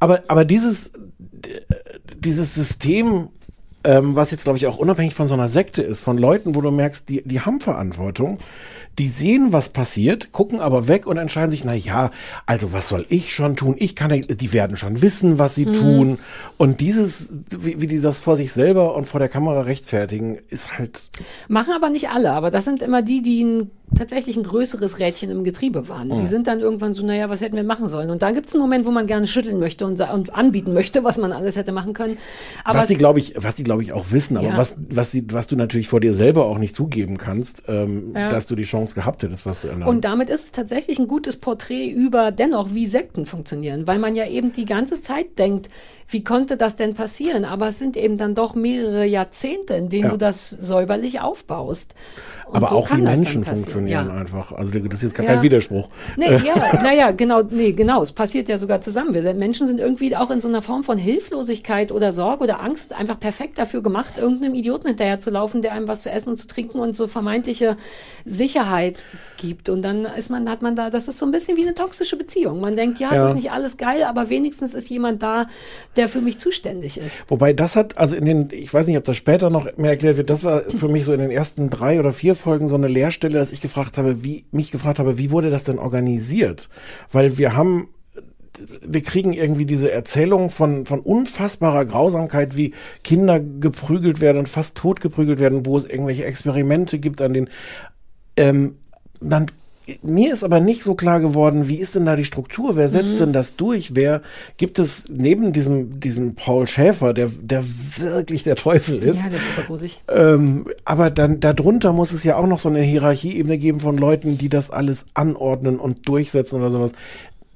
Aber, aber dieses, dieses System, ähm, was jetzt, glaube ich, auch unabhängig von so einer Sekte ist, von Leuten, wo du merkst, die, die haben Verantwortung, die sehen, was passiert, gucken aber weg und entscheiden sich, na ja, also was soll ich schon tun? Ich kann, die werden schon wissen, was sie Mhm. tun. Und dieses, wie, wie die das vor sich selber und vor der Kamera rechtfertigen, ist halt, Machen aber nicht alle, aber das sind immer die, die ein, tatsächlich ein größeres Rädchen im Getriebe waren. Die Mhm. sind dann irgendwann so, naja, was hätten wir machen sollen? Und dann gibt es einen Moment, wo man gerne schütteln möchte und, und anbieten möchte, was man alles hätte machen können. Aber was die, glaube ich, was die, glaube ich, auch wissen, aber Ja. was, was, die, was du natürlich vor dir selber auch nicht zugeben kannst, ähm, Ja. dass du die Chance gehabt hättest, was zu ändern. Und damit ist es tatsächlich ein gutes Porträt über dennoch, wie Sekten funktionieren, weil man ja eben die ganze Zeit denkt, wie konnte das denn passieren? Aber es sind eben dann doch mehrere Jahrzehnte, in denen Ja. du das säuberlich aufbaust. Und aber so auch wie Menschen funktionieren Ja. einfach. Also das ist jetzt gar Ja. kein Widerspruch. Nee, ja, naja, genau, nee, genau. Es passiert ja sogar zusammen. Wir sind, Menschen sind irgendwie auch in so einer Form von Hilflosigkeit oder Sorge oder Angst einfach perfekt dafür gemacht, irgendeinem Idioten hinterher zu laufen, der einem was zu essen und zu trinken und so vermeintliche Sicherheit gibt. Und dann ist man, hat man da, das ist so ein bisschen wie eine toxische Beziehung. Man denkt, ja, Ja. es ist nicht alles geil, aber wenigstens ist jemand da, der für mich zuständig ist. Wobei das hat, also in den, ich weiß nicht, ob das später noch mehr erklärt wird, das war für mich so in den ersten drei oder vier Folgen so eine Leerstelle, dass ich gefragt habe, wie, mich gefragt habe, wie wurde das denn organisiert? Weil wir haben, wir kriegen irgendwie diese Erzählung von, von unfassbarer Grausamkeit, wie Kinder geprügelt werden und fast tot geprügelt werden, wo es irgendwelche Experimente gibt, an denen, ähm, dann mir ist aber nicht so klar geworden, wie ist denn da die Struktur? Wer setzt Mhm. denn das durch? Wer gibt es neben diesem, diesem Paul Schäfer, der, der wirklich der Teufel ist? Ja, das ist super gruselig. Ähm, aber dann darunter muss es ja auch noch so eine Hierarchieebene geben von Leuten, die das alles anordnen und durchsetzen oder sowas.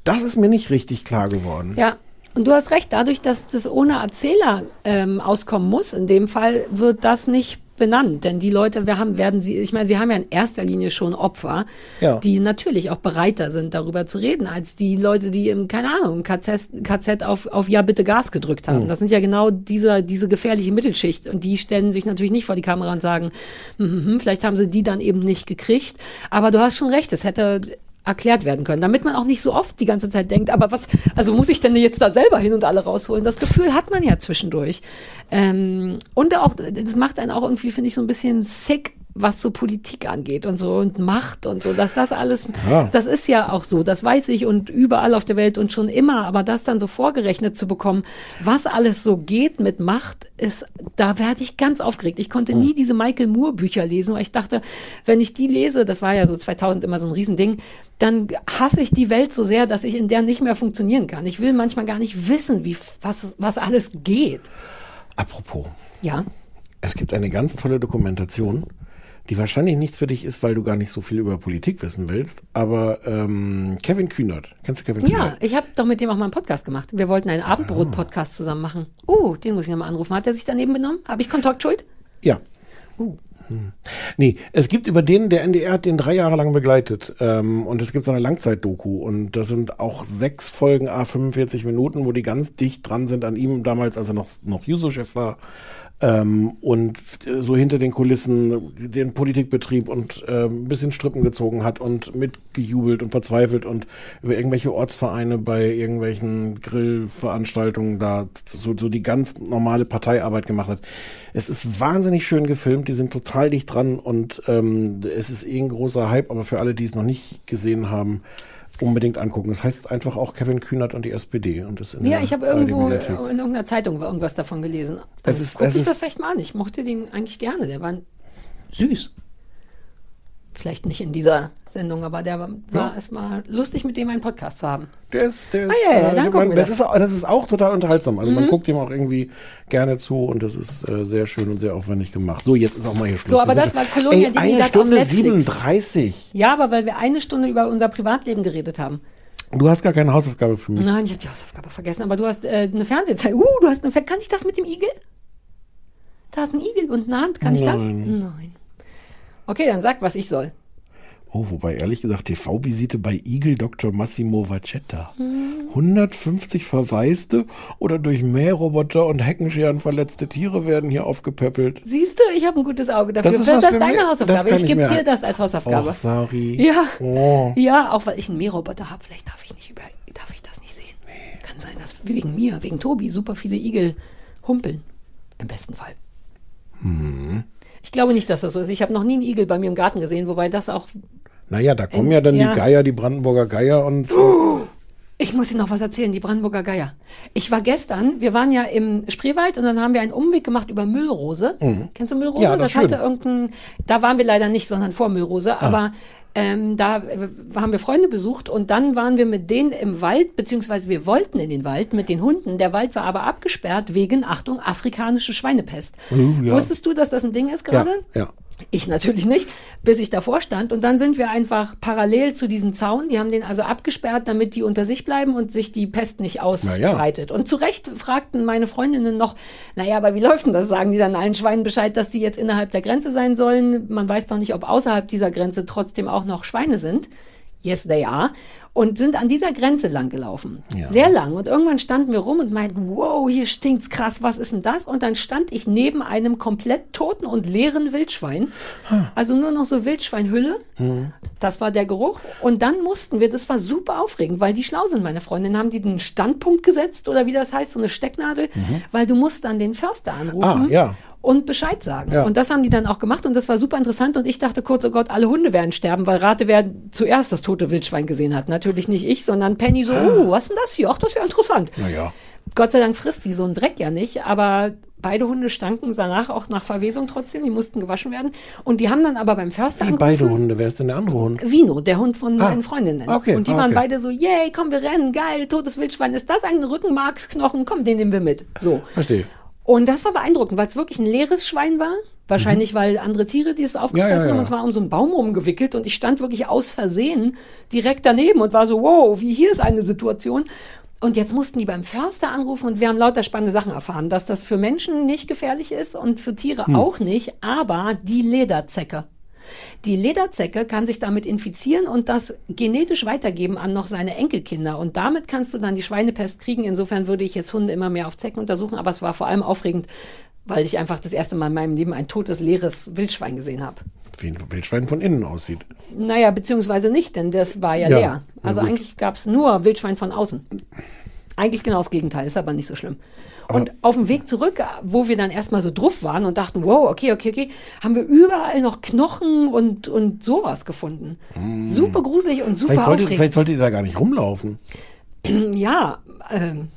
Das ist mir nicht richtig klar geworden. Ja. Und du hast recht, dadurch, dass das ohne Erzähler ähm, auskommen muss, in dem Fall wird das nicht benannt. Denn die Leute, wir haben, werden sie, ich meine, sie haben ja in erster Linie schon Opfer, Ja. die natürlich auch bereiter sind, darüber zu reden, als die Leute, die im, keine Ahnung, im KZ, KZ auf, auf Ja bitte Gas gedrückt haben. Hm. Das sind ja genau diese, diese gefährliche Mittelschicht. Und die stellen sich natürlich nicht vor die Kamera und sagen, hm, hm, hm, vielleicht haben sie die dann eben nicht gekriegt. Aber du hast schon recht, es hätte erklärt werden können, damit man auch nicht so oft die ganze Zeit denkt, aber was, also muss ich denn jetzt da selber hin und alle rausholen? Das Gefühl hat man ja zwischendurch. Ähm, und auch, das macht einen auch irgendwie, finde ich, so ein bisschen sick, was so Politik angeht und so und Macht und so, dass das alles, Ja. das ist ja auch so, das weiß ich und überall auf der Welt und schon immer, aber das dann so vorgerechnet zu bekommen, was alles so geht mit Macht, ist, da werde ich ganz aufgeregt. Ich konnte nie diese Michael Moore Bücher lesen, weil ich dachte, wenn ich die lese, das war ja so 2000 immer so ein Riesending, dann hasse ich die Welt so sehr, dass ich in der nicht mehr funktionieren kann. Ich will manchmal gar nicht wissen, wie, was, was alles geht. Apropos, Ja. es gibt eine ganz tolle Dokumentation, die wahrscheinlich nichts für dich ist, weil du gar nicht so viel über Politik wissen willst. Aber ähm, Kevin Kühnert, kennst du Kevin Ja, Kühnert? ich habe doch mit dem auch mal einen Podcast gemacht. Wir wollten einen Abendbrot-Podcast zusammen machen. Uh, den muss ich nochmal anrufen. Hat er sich daneben benommen? Habe ich Kontaktschuld? Ja. Uh. Hm. Nee, es gibt über den, der NDR hat den drei Jahre lang begleitet. Ähm, und es gibt so eine Langzeit-Doku. Und das sind auch sechs Folgen, a 45 Minuten, wo die ganz dicht dran sind an ihm damals, als er noch, noch Juso-Chef war. Ähm, und so hinter den Kulissen den Politikbetrieb und äh, ein bisschen Strippen gezogen hat und mitgejubelt und verzweifelt und über irgendwelche Ortsvereine bei irgendwelchen Grillveranstaltungen da so, so die ganz normale Parteiarbeit gemacht hat. Es ist wahnsinnig schön gefilmt, die sind total dicht dran und ähm, es ist eh ein großer Hype, aber für alle, die es noch nicht gesehen haben, unbedingt angucken. Das heißt einfach auch Kevin Kühnert und die SPD. Und das in Ja, der ich habe irgendwo in irgendeiner Zeitung irgendwas davon gelesen. Dann Es ist- guck es ich ist- das vielleicht mal an. Ich mochte den eigentlich gerne. Der war süß. Vielleicht nicht in dieser Sendung, aber der war, war es mal lustig, mit dem einen Podcast zu haben. Der ist, der ist, Ah, ja, ja, äh, wir das, das. ist, das ist auch total unterhaltsam. Also man Mhm. guckt ihm auch irgendwie gerne zu und das ist äh, sehr schön und sehr aufwendig gemacht. So, jetzt ist auch mal hier Schluss. So, aber das war Colonia Ey, eine Stunde Netflix. 37. Ja, aber weil wir eine Stunde über unser Privatleben geredet haben. Du hast gar keine Hausaufgabe für mich. Nein, ich habe die Hausaufgabe vergessen, aber du hast äh, eine Fernsehzeit. Uh, du hast eine Fer Kann ich das mit dem Igel? Da ist ein Igel und eine Hand. Kann ich das? Nein. Okay, dann sag, was ich soll. Oh, wobei ehrlich gesagt, TV-Visite bei Igel Dr. Massimo Vacetta. Hm. 150 Verwaiste oder durch Mähroboter und Heckenscheren verletzte Tiere werden hier aufgepöppelt. Siehst du, ich habe ein gutes Auge dafür. Das ist Das ist deine Hausaufgabe. ich ich gebe dir das als Hausaufgabe. Och, Sari. Ja. Oh. Ja, auch weil ich einen Mähroboter habe. Vielleicht darf ich nicht über, darf ich das nicht sehen. Kann sein, dass wegen mir, wegen Tobi, super viele Igel humpeln. Im besten Fall. Hm. Ich glaube nicht, dass das so ist. Ich habe noch nie einen Igel bei mir im Garten gesehen, wobei das auch. Naja, da kommen In- ja dann ja. die Geier, die Brandenburger Geier und Ich muss Ihnen noch was erzählen, die Brandenburger Geier. Ich war gestern, wir waren ja im Spreewald und dann haben wir einen Umweg gemacht über Müllrose. Mhm. Kennst du Müllrose? Ja, das ist hatte schön. irgendein, da waren wir leider nicht, sondern vor Müllrose, Ah. aber ähm, da äh, haben wir Freunde besucht und dann waren wir mit denen im Wald, beziehungsweise wir wollten in den Wald mit den Hunden. Der Wald war aber abgesperrt wegen, Achtung, afrikanische Schweinepest. Uh, ja. Wusstest du, dass das ein Ding ist ja, gerade? ja. Ich natürlich nicht, bis ich davor stand. Und dann sind wir einfach parallel zu diesem Zaun. Die haben den also abgesperrt, damit die unter sich bleiben und sich die Pest nicht ausbreitet. Und zu Recht fragten meine Freundinnen noch, naja, aber wie läuft denn das? Sagen die dann allen Schweinen Bescheid, dass sie jetzt innerhalb der Grenze sein sollen? Man weiß doch nicht, ob außerhalb dieser Grenze trotzdem auch noch Schweine sind. Yes, they are. Und sind an dieser Grenze lang gelaufen. Ja. Sehr lang. Und irgendwann standen wir rum und meinten, wow, hier stinkt's krass, was ist denn das? Und dann stand ich neben einem komplett toten und leeren Wildschwein. Also nur noch so Wildschweinhülle. Hm. Das war der Geruch. Und dann mussten wir, das war super aufregend, weil die schlau sind, meine Freundin, haben die einen Standpunkt gesetzt oder wie das heißt, so eine Stecknadel, weil du musst dann den Förster anrufen. Mhm. Ah, ja. Und Bescheid sagen. Ja. Und das haben die dann auch gemacht und das war super interessant. Und ich dachte kurz, oh Gott, alle Hunde werden sterben, weil rate, wer zuerst das tote Wildschwein gesehen hat. Natürlich nicht ich, sondern Penny so, oh, was ist denn das hier? Ach, das ist ja interessant. Naja. Gott sei Dank frisst die so einen Dreck ja nicht, aber beide Hunde stanken danach auch nach Verwesung trotzdem, die mussten gewaschen werden. Und die haben dann aber beim Förster Wie angerufen. beide Hunde. Wer ist denn der andere Hund? Vino, der Hund von Ah, meinen Freundinnen. okay, und die ah, waren okay. beide so, yay, komm, wir rennen, geil, totes Wildschwein. Ist das ein Rückenmarksknochen? Komm, den nehmen wir mit. So. Verstehe. Und das war beeindruckend, weil es wirklich ein leeres Schwein war. Wahrscheinlich, weil andere Tiere, die es aufgefressen Mhm. Ja, ja, ja. haben, und zwar um so einen Baum rumgewickelt. Und ich stand wirklich aus Versehen direkt daneben und war so, wow, wie hier ist eine Situation. Und jetzt mussten die beim Förster anrufen und wir haben lauter spannende Sachen erfahren, dass das für Menschen nicht gefährlich ist und für Tiere Hm. auch nicht, aber die Lederzecke. Die Lederzecke kann sich damit infizieren und das genetisch weitergeben an noch seine Enkelkinder. Und damit kannst du dann die Schweinepest kriegen. Insofern würde ich jetzt Hunde immer mehr auf Zecken untersuchen. Aber es war vor allem aufregend, weil ich einfach das erste Mal in meinem Leben ein totes, leeres Wildschwein gesehen habe. Wie ein Wildschwein von innen aussieht. Naja, beziehungsweise nicht, denn das war ja, Ja, leer. Also eigentlich gab es nur Wildschwein von außen. Eigentlich genau das Gegenteil, ist aber nicht so schlimm. Und auf dem Weg zurück, wo wir dann erstmal so drauf waren und dachten, wow, okay, okay, okay, haben wir überall noch Knochen und, und sowas gefunden. Super gruselig und super Vielleicht solltet, aufregend. vielleicht solltet ihr da gar nicht rumlaufen. ja, ähm,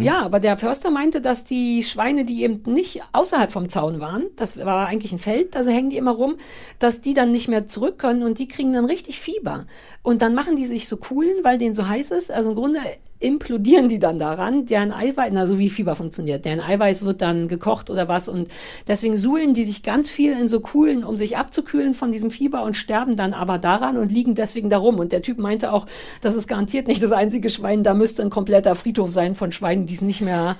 ja, aber der Förster meinte, dass die Schweine, die eben nicht außerhalb vom Zaun waren, das war eigentlich ein Feld, da hängen die immer rum, dass die dann nicht mehr zurück können und die kriegen dann richtig Fieber. Und dann machen die sich so coolen, weil denen so heiß ist. Also im Grunde implodieren die dann daran, deren Eiweiß, na so wie Fieber funktioniert, deren Eiweiß wird dann gekocht oder was. Und deswegen suhlen die sich ganz viel in so Kuhlen, um sich abzukühlen von diesem Fieber und sterben dann aber daran und liegen deswegen darum. Und der Typ meinte auch, das ist garantiert nicht das einzige Schwein, da müsste ein kompletter Friedhof sein von Schweinen, die es nicht mehr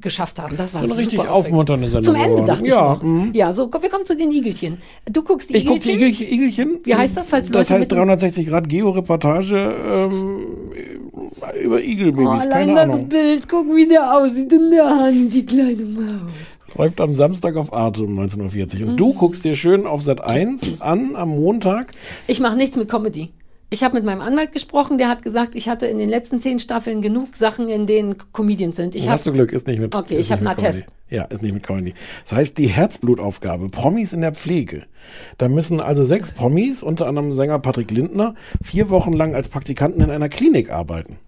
geschafft haben. Das war So eine richtig super aufmunternde Sendung Zum Ende geworden. dachte Ja, ich noch. Ja, so, wir kommen zu den Igelchen. Du guckst die Ich gucke Igelchen. die Igelchen. Wie heißt das, falls Das Leute heißt mit- 360 Grad Geo-Reportage ähm, über Oh, Igelbabys, allein keine das Ahnung. Bild, guck, wie der aussieht in der Hand, die kleine Maus. Läuft am Samstag auf Arte um 19.40 Uhr. Und du guckst dir schön auf Sat 1 an am Montag. Ich mache nichts mit Comedy. Ich habe mit meinem Anwalt gesprochen, der hat gesagt, ich hatte in den letzten zehn Staffeln genug Sachen, in denen Comedians sind. Ich Hast du Glück, ist nicht mit Okay, ich hab nicht einen. Attest. Ja, ist nicht mit Comedy. Das heißt, die Herzblutaufgabe, Promis in der Pflege. Da müssen also sechs Promis, unter anderem Sänger Patrick Lindner, vier Wochen lang als Praktikanten in einer Klinik arbeiten.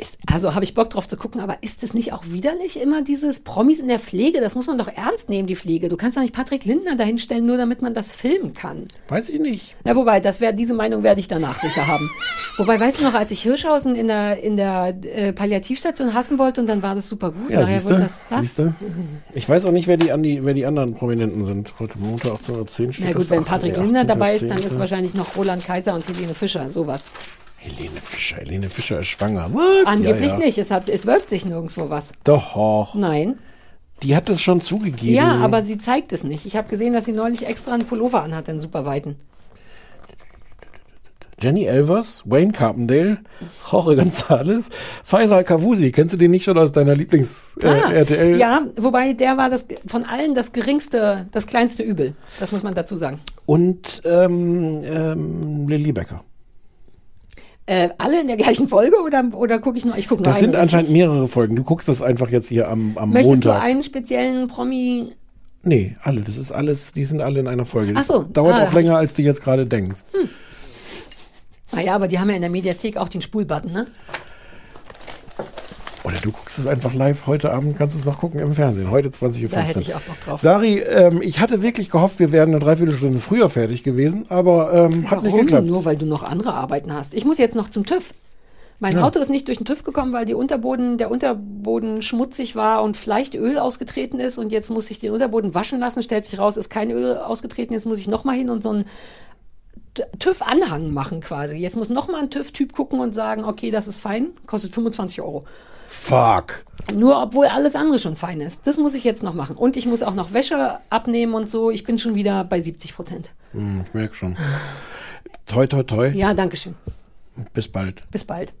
Ist, also habe ich Bock drauf zu gucken, aber ist es nicht auch widerlich immer dieses Promis in der Pflege? Das muss man doch ernst nehmen, die Pflege. Du kannst doch nicht Patrick Lindner dahinstellen, nur damit man das filmen kann. Weiß ich nicht. Na, wobei, das wär, diese Meinung werde ich danach sicher haben. Wobei, weißt du noch, als ich Hirschhausen in der, in der äh, Palliativstation hassen wollte und dann war das super gut. Ja, Nachher siehst wurde du? das, das. Siehst du? Ich weiß auch nicht, wer die, Andi, wer die anderen Prominenten sind. Heute Montag 18.10 steht Na gut, wenn 18, Patrick Lindner dabei ist, dann 18.10.. ist wahrscheinlich noch Roland Kaiser und Helene Fischer, sowas. Helene Fischer, Helene Fischer ist schwanger. Was? Angeblich ja, ja. nicht, es, hat, es wölbt sich nirgendwo was. Doch. Nein. Die hat es schon zugegeben. Ja, aber sie zeigt es nicht. Ich habe gesehen, dass sie neulich extra einen Pullover anhat, einen super weiten. Jenny Elvers, Wayne Carpendale, Jorge González, Faisal Kavusi. Kennst du den nicht schon aus deiner Lieblings äh, Ah? Ja, wobei der war das von allen das geringste, das kleinste Übel. Das muss man dazu sagen. Und ähm, ähm, Lilly Becker. Äh, alle in der gleichen Folge oder, oder gucke ich nur? Ich gucke nur Das sind eine, anscheinend richtig? mehrere Folgen. Du guckst das einfach jetzt hier am, am Möchtest du Montag. einen speziellen Promi? nee, alle. Das ist alles, die sind alle in einer Folge. Das Ach so, dauert ah, auch länger, als du jetzt gerade denkst. Naja, aber die haben ja in der Mediathek auch den Spulbutton, ne? Oder du guckst es einfach live heute Abend, kannst du es noch gucken im Fernsehen. Heute 20.15 Uhr. Da hätte ich auch Bock drauf. Sari, ähm, ich hatte wirklich gehofft, wir wären eine Dreiviertelstunde früher fertig gewesen, aber ähm, hat nicht Warum? geklappt. Nur weil du noch andere Arbeiten hast. Ich muss jetzt noch zum TÜV. Mein Ja. Auto ist nicht durch den TÜV gekommen, weil Unterboden, der Unterboden schmutzig war und vielleicht Öl ausgetreten ist. Und jetzt muss ich den Unterboden waschen lassen. Stellt sich raus, ist kein Öl ausgetreten. Jetzt muss ich noch mal hin und so einen TÜV-Anhang machen quasi. Jetzt muss noch mal ein TÜV-Typ gucken und sagen, okay, das ist fein, kostet 25 Euro. Fuck. Nur obwohl alles andere schon fein ist. Das muss ich jetzt noch machen. Und ich muss auch noch Wäsche abnehmen und so. Ich bin schon wieder bei 70 Prozent. Hm, ich merke schon. Toi, toi, toi. Ja, danke schön. Bis bald. Bis bald.